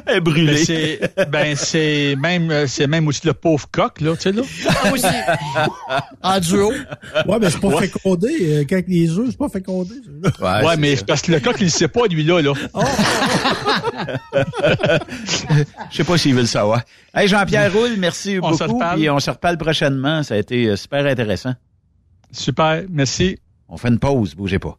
Elle est brûlée. Ben, c'est, ben, c'est même, euh, c'est même aussi le pauvre coq, là, tu sais, là. Ah, aussi. En duo. Ouais, mais c'est pas Ouais. fécondé. euh, Quand les œufs, c'est pas fécondé. ça. Ouais, mais c'est parce que le coq, il le sait pas, lui, là, là. Je sais pas s'ils veulent le savoir. Hey, Jean-Pierre Roule, merci On se beaucoup. reparle. Puis on se reparle prochainement. Ça a été euh, super intéressant. Super, merci. On fait une pause, bougez pas.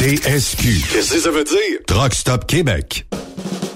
TSQ. Qu'est-ce que ça veut dire? Truck Stop Québec.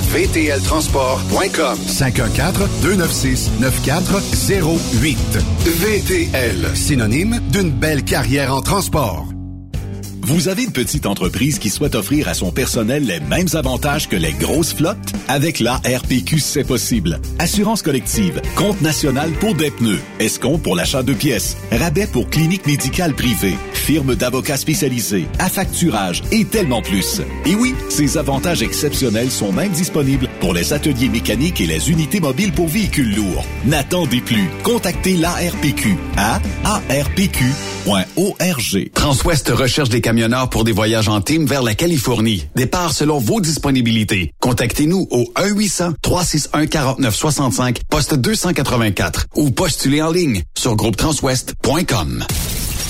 vtltransport.com 514-296-9408. VTL, synonyme d'une belle carrière en transport. Vous avez une petite entreprise qui souhaite offrir à son personnel les mêmes avantages que les grosses flottes? Avec la RPQ, c'est possible. Assurance collective, compte national pour des pneus, escompte pour l'achat de pièces, rabais pour clinique médicale privée, firme d'avocats spécialisés, affacturage et tellement plus. Et oui, ces avantages exceptionnels sont même disponibles pour les ateliers mécaniques et les unités mobiles pour véhicules lourds. N'attendez plus. Contactez l'ARPQ à arpq.org. Transwest recherche des camionneurs pour des voyages en team vers la Californie. Départ selon vos disponibilités. Contactez-nous au 1-800-361-4965, poste 284 ou postulez en ligne sur groupetranswest.com.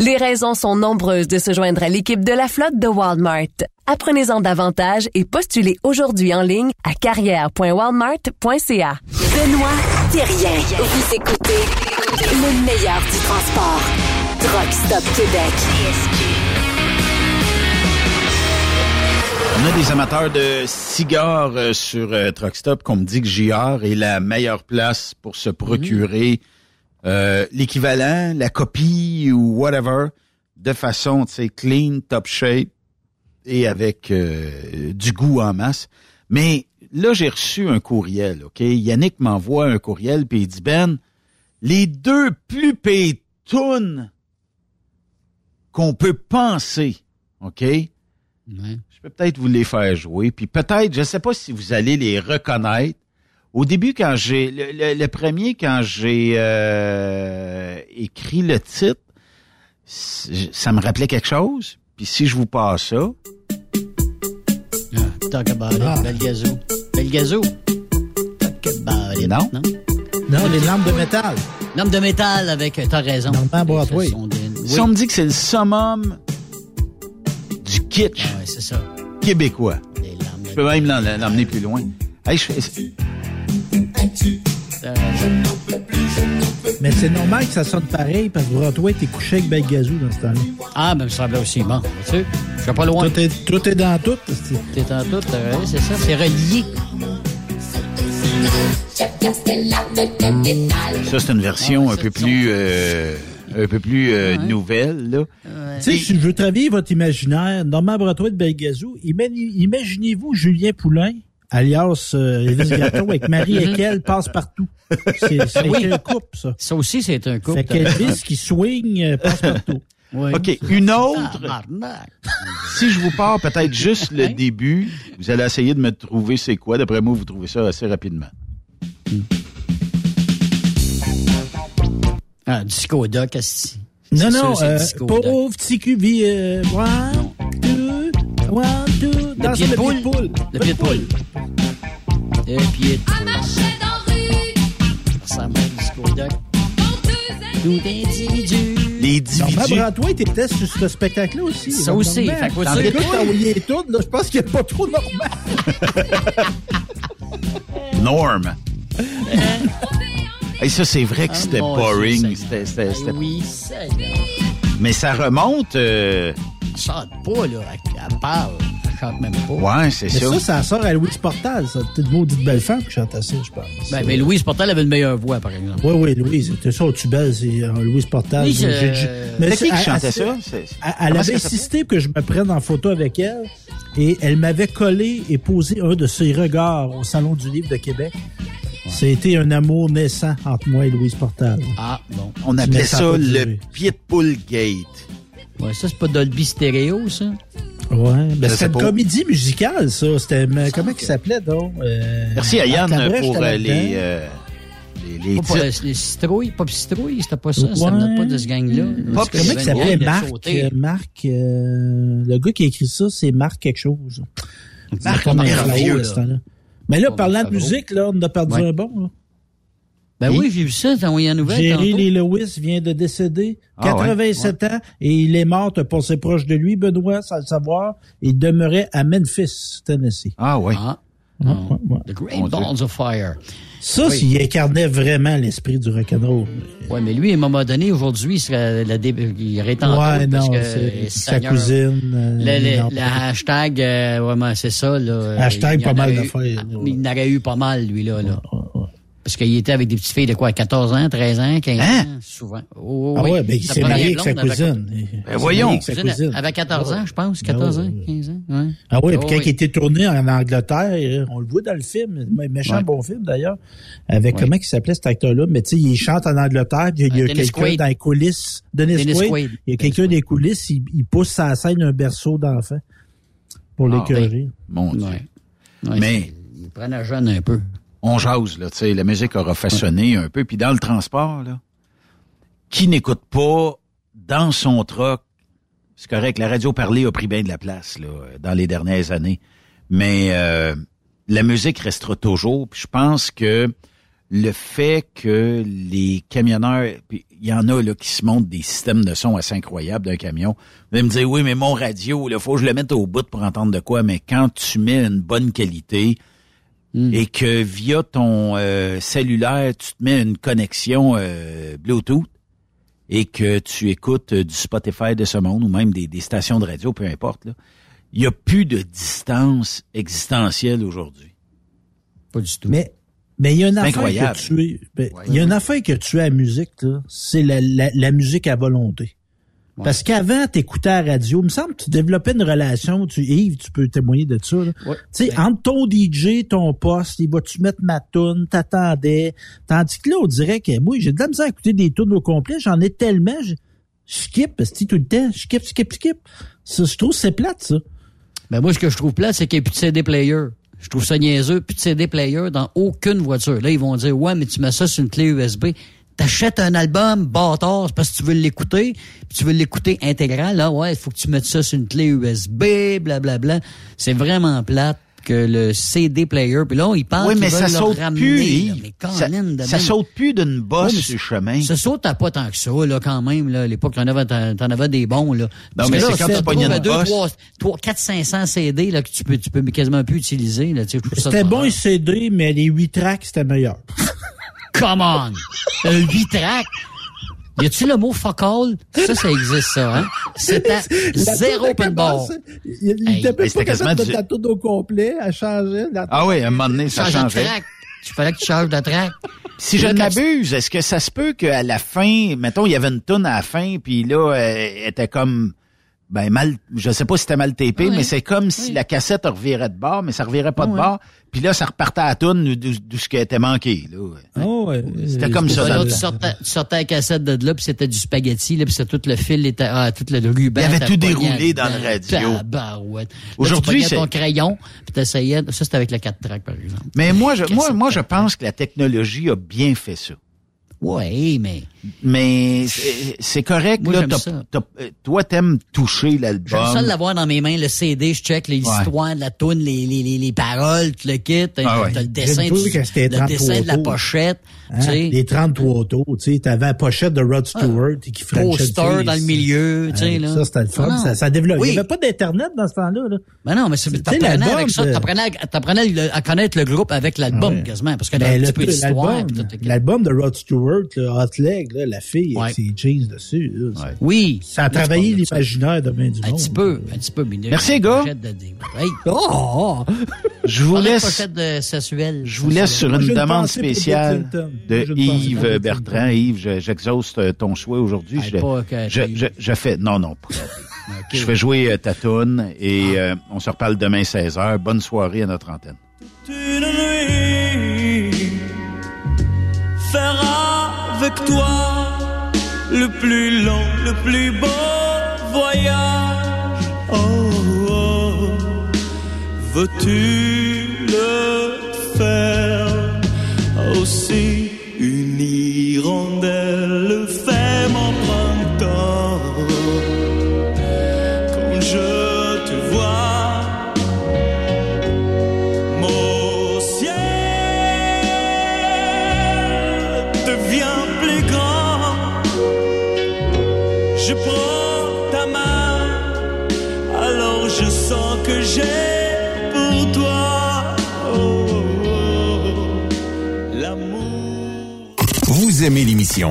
Les raisons sont nombreuses de se joindre à l'équipe de la flotte de Walmart. Apprenez-en davantage et postulez aujourd'hui en ligne à carrière.walmart.ca. Benoît Thérien. Vous écoutez le meilleur du transport. Truck Stop Québec. On a des amateurs de cigares euh, sur euh, Truck Stop qu'on me dit que JR est la meilleure place pour se procurer euh, l'équivalent, la copie ou whatever, de façon, tu sais, clean, top shape et avec euh, du goût en masse. Mais là, j'ai reçu un courriel, OK? Yannick m'envoie un courriel puis il dit, Ben, les deux plus pétounes qu'on peut penser, OK? Je peux peut-être vous les faire jouer, puis peut-être, je ne sais pas si vous allez les reconnaître. Au début, quand j'ai le, le- le premier, quand j'ai euh, écrit le titre, ça me rappelait quelque chose. Puis si je vous passe ça, Talk about it. Ah. Belgazou. Belgazou. Talk about it. Non. Non, Non, les lampes de métal. Lampe de métal avec, t'as raison. Des- si oui. on me dit que c'est le summum du kitsch Ouais, c'est ça. québécois, Les lampes de je peux même l'emmener plus loin. Hey, je fais- Raison. Mais c'est normal que ça sonne pareil parce que Broadway était couché avec Belgazou dans ce temps-là. Ah, ben, ça semblait aussi. Bon, tu sais, je suis pas loin. Tout est, tout est dans tout. c'est- T'es en tout, c'est ça, c'est relié. ça c'est une version un peu plus euh, un peu plus euh, nouvelle là. Tu sais, si je veux travailler votre imaginaire, Normand Broadway de Belgazou, imaginez-vous Julien Poulain, alias euh, Elvis Gratton, avec Marie Ekel passe partout. C'est Oui. un couple, ça. Ça aussi, c'est un couple. Fait qu'Elvis qui swing euh, passe partout. Oui. OK, une autre si je vous parle peut-être juste le début, vous allez essayer de me trouver c'est quoi. D'après moi, vous trouvez ça assez rapidement. Ah, Skoda, qu'est-ce que Non, non, sûr, c'est euh, pauvre petit cubi, euh, one, two, one, two, dans le pied de poule. Le pied de poule. Le pied de poule. Ça ressemble à du Skoda. Tout individu. Les individus. Broadway était sur ce spectacle-là aussi. Ça aussi, fait que tu- les tunes, là, je pense qu'il n'y a pas trop Normand. Norm. Hey, ça, c'est vrai que Ah, c'était boring. C'était, c'était- Oui, Seigneur. Mais ça remonte. euh, Elle chante pas, là. Elle, elle parle. Chante même pas. Ouais, c'est Mais ça. ça, ça sort à Louise Portal, ça. Peut-être maudite belle femme qui chantait ça, je pense. Ben, mais Louise Portal avait une meilleure voix, par exemple. Oui, oui, Louise. C'était ça, au Tubel, c'est euh, Louise Portal. Oui, J'ai- je- j'ai- C'est qui qui elle- chantait elle- ça? Elle, avait insisté que je me prenne en photo avec elle et elle m'avait collé et posé un de ses regards au Salon du Livre de Québec. C'était un amour naissant entre moi et Louise Portal. Ah, bon. On Mais appelait ça le. Pitbull Gate. Ouais, ça, c'est pas Dolby Stéréo, ça? Ouais, ben c'était une pas. comédie musicale, ça. C'était, mais comment il s'appelait, donc? Euh, Merci à Yann pour euh, les, euh, les, les Pas, les citrouilles, pas citrouilles, c'était pas ça. Ça Ouais. venait pas de ce gang-là. Pop, comment il s'appelait? Marc? euh, Marc, euh, le gars qui a écrit ça, c'est Marc quelque chose. Marc Merveilleux. Mais là, parlant de Favreau. musique, là, on a perdu Ouais. un bon, là. Ben oui, j'ai vu ça, t'as envoyé une nouvelle. Jerry. Lee Lewis vient de décéder, Ah ouais, 87 ans, et il est mort, t'as passé proche de lui, Benoît, sans le savoir. Il demeurait à Memphis, Tennessee. Ah ouais. Ah, ouais, ouais. The Great. Balls of Fire. Ça, Oui. s'il incarnait vraiment l'esprit du rock'n'roll. Ouais, mais lui, à un moment donné, aujourd'hui, il serait la dé... il aurait Ouais, non, c'est euh, sa Seigneur, cousine. euh, Le, le- non, le pas- hashtag, euh, vraiment, c'est ça. Là, Hashtag Il pas mal d'affaires, Il en aurait eu pas mal, lui, là. là. Parce qu'il était avec des petites filles de quoi, 14 ans, 13 ans, 15 Hein? ans, souvent. Oh, Ah oui. ouais, ben, il s'est première marié avec sa cousine. Ben voyons. cousine. Avait 14 ans, je pense, Ben 14 ouais, ans, ouais. 15 ans. Ouais. Ah oui, Oh, puis quand oui. il était tourné en Angleterre, on le voit dans le film, méchant Ouais. bon film d'ailleurs, avec Ouais. comment il s'appelait cet acteur-là, mais tu sais, il chante en Angleterre, il y a Euh, quelqu'un dans les coulisses, Dennis, Dennis Quaid, Quaid. il y a quelqu'un des coulisses, il, il pousse sa scène un berceau d'enfant pour Ah, l'écœurer. Mon Dieu. Ouais. Ouais, Mais- Il prend la jeune un peu. On jase, là, tu sais, la musique aura façonné un peu. Puis dans le transport, là, qui n'écoute pas dans son troc, c'est correct, la radio parlée a pris bien de la place, là, dans les dernières années. Mais euh, la musique restera toujours. Puis je pense que le fait que les camionneurs, il y en a là qui se montent des systèmes de son assez incroyables d'un camion. Vous me dire oui, mais mon radio, il faut que je le mette au bout pour entendre de quoi. Mais quand tu mets une bonne qualité et que via ton euh, cellulaire, tu te mets une connexion euh, Bluetooth et que tu écoutes euh, du Spotify de ce monde ou même des, des stations de radio, peu importe, là, il n'y a plus de distance existentielle aujourd'hui. Pas du tout. Mais mais il y a une affaire incroyable. que tu es. ben, Il y a une affaire que tu as à la musique, là, c'est la, la, la musique à volonté. Parce qu'avant, t'écoutais à la radio, il me semble que tu développais une relation, tu, Yves, tu peux témoigner de ça, là. Tu sais, entre ton DJ, ton poste, il va-tu mettre ma toune, t'attendais. Tandis que là, on dirait que, moi, j'ai de la misère à écouter des tunes au complet, j'en ai tellement, je, skip, parce que tout le temps, je skip, skip, skip. Ça, je trouve que c'est plate, ça. Ben moi, ce que je trouve plate, c'est qu'il n'y a plus de CD player. Je trouve ça niaiseux, plus de CD player dans aucune voiture. Là, ils vont dire, ouais, mais tu mets ça sur une clé USB. T'achètes un album, bâtard, c'est parce que tu veux l'écouter, puis tu veux l'écouter intégral, là, ouais, il faut que tu mettes ça sur une clé USB, blablabla. C'est vraiment plate que le CD player, puis là, ils parlent Oui, qu'ils mais ça saute ramener, plus. là, mais ça, de ça même. saute plus d'une bosse sur le chemin. Ça saute à pas tant que ça, là, quand même, là. À l'époque, t'en avais, t'en avais des bons, là. Parce mais c'est quand tu pognes une deux, bosse. trois, trois, 4, 500 CD, là, que tu peux, tu peux quasiment plus utiliser, là, C'était bon les CD, mais les 8 tracks, c'était meilleur. Come on! Un 8 track? Y a-tu le mot fuck all? Ça, ça existe, ça, hein? C'était zéro open bar. Il, il Hey, était pas quasiment capable de du- la au complet, elle changeait. la- Ah oui, à un moment donné, ça changeait. Tu fallait que tu changes de track. Si je ne m'abuse, est-ce que ça se peut qu'à la fin, mettons, il y avait une toune à la fin, puis là, elle était comme, ben mal, je sais pas si c'était mal tapé, Ouais. mais c'est comme si la cassette revirait de bord, mais ça revirait pas de Ouais. bord, puis là, ça repartait à la toune d'où ce qui était manqué. Là. Oh, ouais. C'était comme ça. Ouais, là, tu, sortais, tu sortais la cassette de là, puis c'était du spaghetti, là, puis c'était tout le fil, était, ah, tout le ruban. Il y avait tout déroulé dans le radio. Tabarouette. Là, Aujourd'hui, c'est- ton crayon, puis t'essayais, ça c'était avec le 4 track, par exemple. Mais moi, je, moi, moi, je pense que la technologie a bien fait ça. Ouais, mais. Mais c'est c'est correct, Moi, là. j'aime t'as- ça. t'as- euh, toi, t'aimes toucher l'album. J'aime ça l'avoir dans mes mains, le CD, je check les Ouais. histoires de la toune, les, les, les, les paroles, tout le kit, Ah ouais. t'as le dessin, du- le 33 dessin de la pochette, Hein? tu sais. Les 33 tours, tu sais, t'avais la pochette de Rod Stewart et qui frenchait une poster dans le milieu, tu sais, Hein, là. Ça, c'était le fun. Ah ça, ça développait. Oui. Il n'y avait pas d'Internet dans ce temps-là. Là. Ben non, mais Tu t'apprenais l'album avec ça, t'apprenais, à- t'apprenais le- à connaître le groupe avec l'album, Ouais. quasiment, parce que Ben, t'as un petit peu d'histoire. l'album, de Rod Stewart, le Hot Leg, là, la fille Ouais. avec ses jeans dessus. là, ça- Oui. Ça a travaillé l'imaginaire de bien du Un monde. petit peu, un petit peu. mais Merci, gars. de- Hey. Oh! Je vous laisse. sexuelle. Je vous laisse sur une demande spéciale de Yves Bertrand. Yves, je- j'exauce euh, ton souhait aujourd'hui. Je, pas que- je, je, je fais, non, non, pas. Je fais jouer euh, ta toune et euh, on se reparle demain 16h. Bonne soirée à notre antenne. Avec toi le plus long, le plus beau voyage. Oh, oh. veux-tu le faire aussi? Une hirondelle? Aimez l'émission?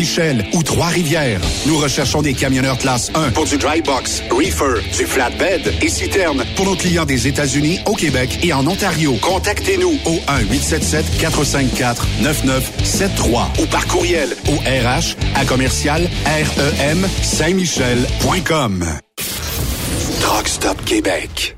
ou Trois-Rivières. Nous recherchons des camionneurs classe 1 pour du dry box, reefer, du flatbed et citerne pour nos clients des États-Unis, au Québec et en Ontario. Contactez-nous au 1-877-454-9973 ou par courriel au RH à commercial REM Saint-Michel.com. Stop Québec.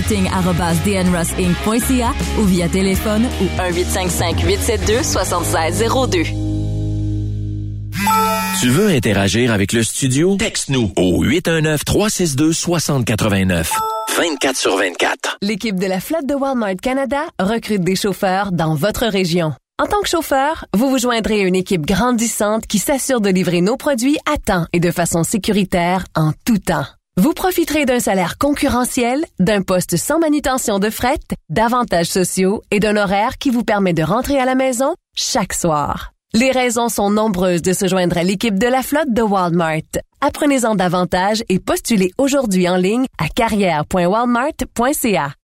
recruiting@dnrossinc.ca ou via téléphone au 1855 872 7602. Tu veux interagir avec le studio? Texte-nous au 819-362-6089. 24 sur 24. L'équipe de la flotte de Walmart Canada recrute des chauffeurs dans votre région. En tant que chauffeur, vous vous joindrez à une équipe grandissante qui s'assure de livrer nos produits à temps et de façon sécuritaire en tout temps. Vous profiterez d'un salaire concurrentiel, d'un poste sans manutention de fret, d'avantages sociaux et d'un horaire qui vous permet de rentrer à la maison chaque soir. Les raisons sont nombreuses de se joindre à l'équipe de la flotte de Walmart. Apprenez-en davantage et postulez aujourd'hui en ligne à carrière.walmart.ca.